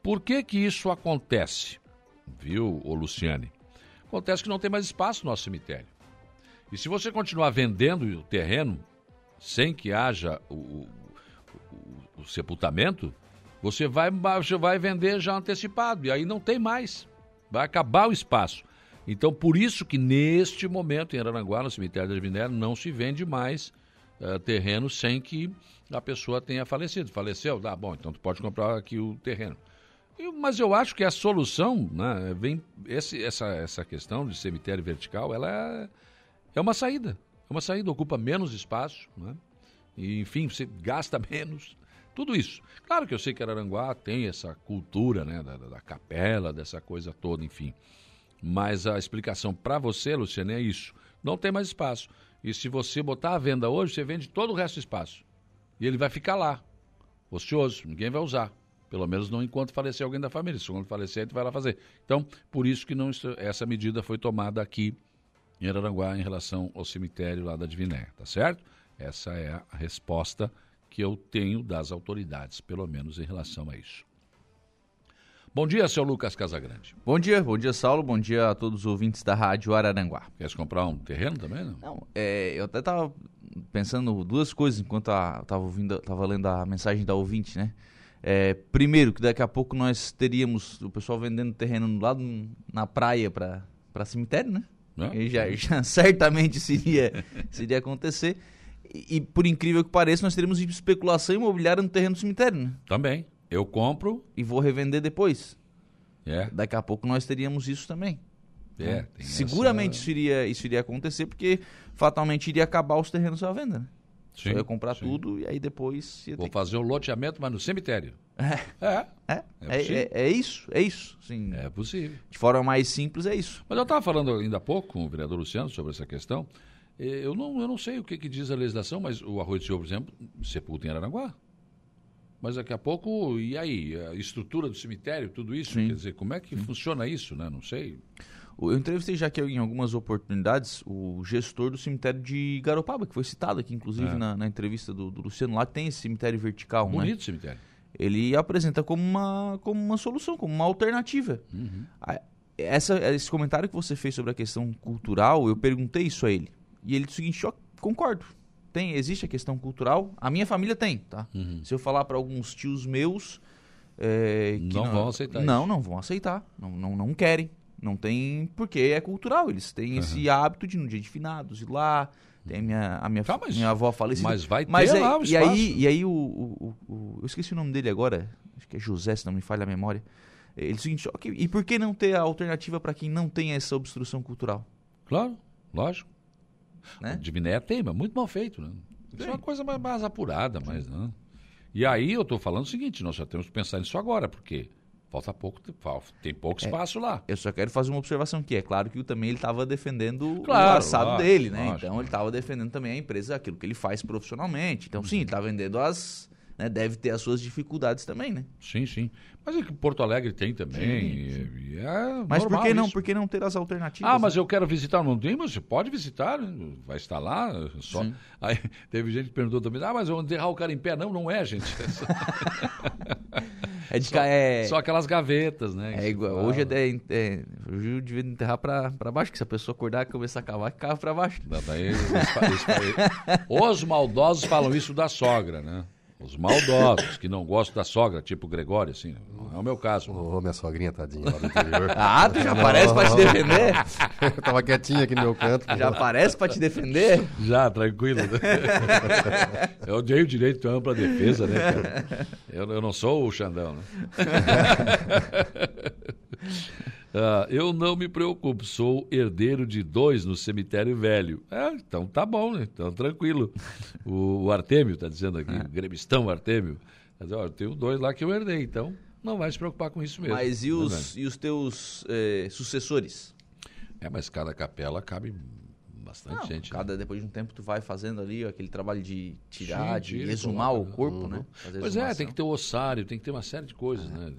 Por que que isso acontece? Viu, ô Luciane? Acontece que não tem mais espaço no nosso cemitério. E se você continuar vendendo o terreno sem que haja o, o, o, o sepultamento, você vai, você vai vender já antecipado. E aí não tem mais. Vai acabar o espaço. Então, por isso que neste momento, em Araranguá, no cemitério da Minério, não se vende mais uh, terreno sem que a pessoa tenha falecido. Faleceu? Ah, bom, então tu pode comprar aqui o terreno. Mas eu acho que a solução, né, vem esse, essa, essa questão de cemitério vertical, ela é, é uma saída. É uma saída, ocupa menos espaço, né? E, enfim, você gasta menos. Tudo isso. Claro que eu sei que Araranguá tem essa cultura, né, da, da capela, dessa coisa toda, enfim. Mas a explicação para você, Luciane, é isso. Não tem mais espaço. E se você botar a venda hoje, você vende todo o resto do espaço. E ele vai ficar lá, ocioso, ninguém vai usar. Pelo menos não enquanto falecer alguém da família. Se quando falecer, a gente vai lá fazer. Então, por isso que não, essa medida foi tomada aqui em Araranguá em relação ao cemitério lá da Diviné, tá certo? Essa é a resposta que eu tenho das autoridades, pelo menos em relação a isso. Bom dia, seu Lucas Casagrande. Bom dia, bom dia, Saulo. Bom dia a todos os ouvintes da Rádio Araranguá. Quer comprar um terreno também, não? Não, é, eu até estava pensando duas coisas enquanto estava ouvindo, tava lendo a mensagem da ouvinte, né? É, primeiro, que daqui a pouco nós teríamos o pessoal vendendo terreno lado na praia para cemitério, né? E já, já certamente isso iria acontecer. E, e, por incrível que pareça, nós teríamos especulação imobiliária no terreno do cemitério, né? Também. Eu compro. E vou revender depois. É. Daqui a pouco nós teríamos isso também. É, Seguramente essa... isso, iria, isso iria acontecer, porque fatalmente iria acabar os terrenos à venda, né? Sim, ia comprar sim. tudo e aí depois. Vou fazer o um loteamento, mas no cemitério. É. É. É, é, é, é, isso, é isso. Sim. É possível. De forma mais simples, é isso. Mas eu estava falando ainda há pouco com o vereador Luciano sobre essa questão. Eu não, eu não sei o que, que diz a legislação, mas o arroz de senhor, por exemplo, sepulta em Aranaguá. Mas daqui a pouco, e aí? A estrutura do cemitério, tudo isso? Sim. Quer dizer, como é que Sim. funciona isso, né? Não sei. Eu entrevistei já aqui em algumas oportunidades o gestor do cemitério de Garopaba, que foi citado aqui, inclusive, é. na, na, entrevista do, do, Luciano. Lá tem esse cemitério vertical, Bonito né? cemitério. Ele apresenta como uma, como uma solução, como uma alternativa. Uhum. Essa, esse comentário que você fez sobre a questão cultural, eu perguntei isso a ele. E ele disse o seguinte, concordo. Tem, existe a questão cultural. A minha família tem, tá? Uhum. Se eu falar para alguns tios meus... É, não, não, vão aceitar Não, isso. não vão aceitar. Não, não, não querem. Não tem. Porque é cultural. Eles têm uhum. esse hábito de no dia de finados ir lá. Tem a minha, a minha, tá, mas, minha avó falecida. Mas vai mas ter aí, lá o e aí E aí o, o, o, Eu esqueci o nome dele agora. Acho que é José, se não me falha a memória. Ele diz o seguinte, okay, e por que não ter a alternativa para quem não tem essa obstrução cultural? Claro, lógico. Né? De Minéia tem, mas muito mal feito, né? Isso é uma coisa mais, mais apurada, mas não. E aí eu estou falando o seguinte, nós já temos que pensar nisso agora, porque falta pouco, tem pouco é, espaço é, lá. Eu só quero fazer uma observação que é claro que também ele estava defendendo claro, o passado lógico, dele, né? Lógico. Então ele estava defendendo também a empresa, aquilo que ele faz profissionalmente. Então sim, ele está vendendo as né, deve ter as suas dificuldades também, né? Sim, sim. Mas é que Porto Alegre tem também. Sim, sim. E, é mas por que não, por que não ter as alternativas? Ah, mas né? eu quero visitar, não tem, mas você pode visitar, vai estar lá. Só. Aí teve gente que perguntou também, ah, mas eu vou enterrar o cara em pé. Não, não é, gente. É de só, é... só aquelas gavetas, né? É igual. Hoje é, é, é, hoje eu devia enterrar pra, pra baixo, que se a pessoa acordar e começar a cavar, cava pra baixo. Daí, Os maldosos falam isso da sogra, né? Os maldosos, que não gostam da sogra, tipo o Gregório, assim. Não é o meu caso. Ô, oh, minha sogrinha, tadinha, lá do interior. ah, tu já aparece pra te defender? Eu tava quietinho aqui no meu canto. Já aparece pra te defender? Já, tranquilo. eu dei o direito de ampla defesa, né, cara? Eu, eu não sou o Xandão, né? Uh, eu não me preocupo, sou herdeiro de dois no cemitério velho. É, então tá bom, né? Então tranquilo. O, o Artêmio está dizendo aqui, é. o gremistão Artêmio. Mas, ó, eu tenho dois lá que eu herdei, então não vai se preocupar com isso mesmo. Mas e os, e os teus eh, sucessores? É, mas cada capela cabe bastante não, gente. Né? Cada, né? Depois de um tempo tu vai fazendo ali aquele trabalho de tirar, Sim, de exumar o corpo, uhum. né? Fazer pois é, tem que ter o ossário, tem que ter uma série de coisas, é. né?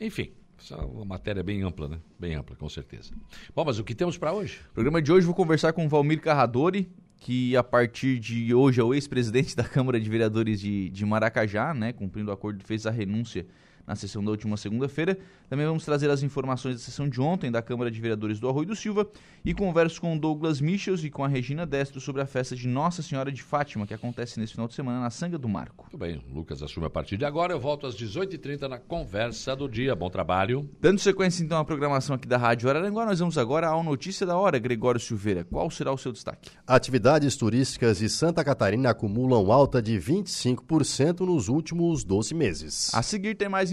Enfim, essa é uma matéria bem ampla, né? Bem ampla, com certeza. Bom, mas o que temos para hoje? No programa de hoje vou conversar com o Valmir Carradori, que a partir de hoje é o ex-presidente da Câmara de Vereadores de, de Maracajá, né? Cumprindo o acordo, fez a renúncia na sessão da última segunda-feira. Também vamos trazer as informações da sessão de ontem da Câmara de Vereadores do Arroio do Silva e converso com o Douglas Michels e com a Regina Destro sobre a festa de Nossa Senhora de Fátima, que acontece nesse final de semana na Sanga do Marco. Muito bem, Lucas assume a partir de agora. Eu volto às 18h30 na Conversa do Dia. Bom trabalho. Dando sequência então à programação aqui da Rádio Araranguá, nós vamos agora ao Notícia da Hora. Gregório Silveira, qual será o seu destaque? Atividades turísticas de Santa Catarina acumulam alta de 25% nos últimos 12 meses. A seguir tem mais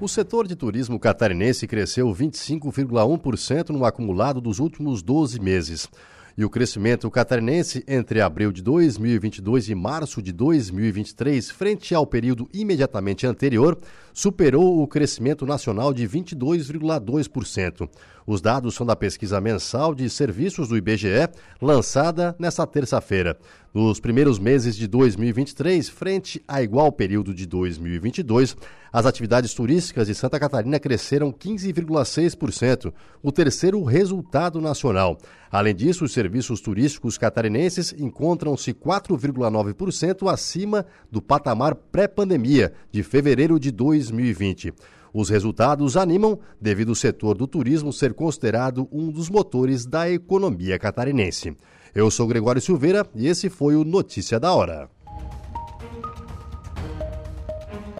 O setor de turismo catarinense cresceu 25,1% no acumulado dos últimos 12 meses. E o crescimento catarinense entre abril de 2022 e março de 2023, frente ao período imediatamente anterior, superou o crescimento nacional de 22,2%. Os dados são da pesquisa mensal de serviços do IBGE, lançada nesta terça-feira. Nos primeiros meses de 2023, frente a igual período de 2022, as atividades turísticas de Santa Catarina cresceram 15,6%, o terceiro resultado nacional. Além disso, os serviços turísticos catarinenses encontram-se 4,9% acima do patamar pré-pandemia, de fevereiro de 2020. Os resultados animam devido ao setor do turismo ser considerado um dos motores da economia catarinense. Eu sou Gregório Silveira e esse foi o Notícia da Hora.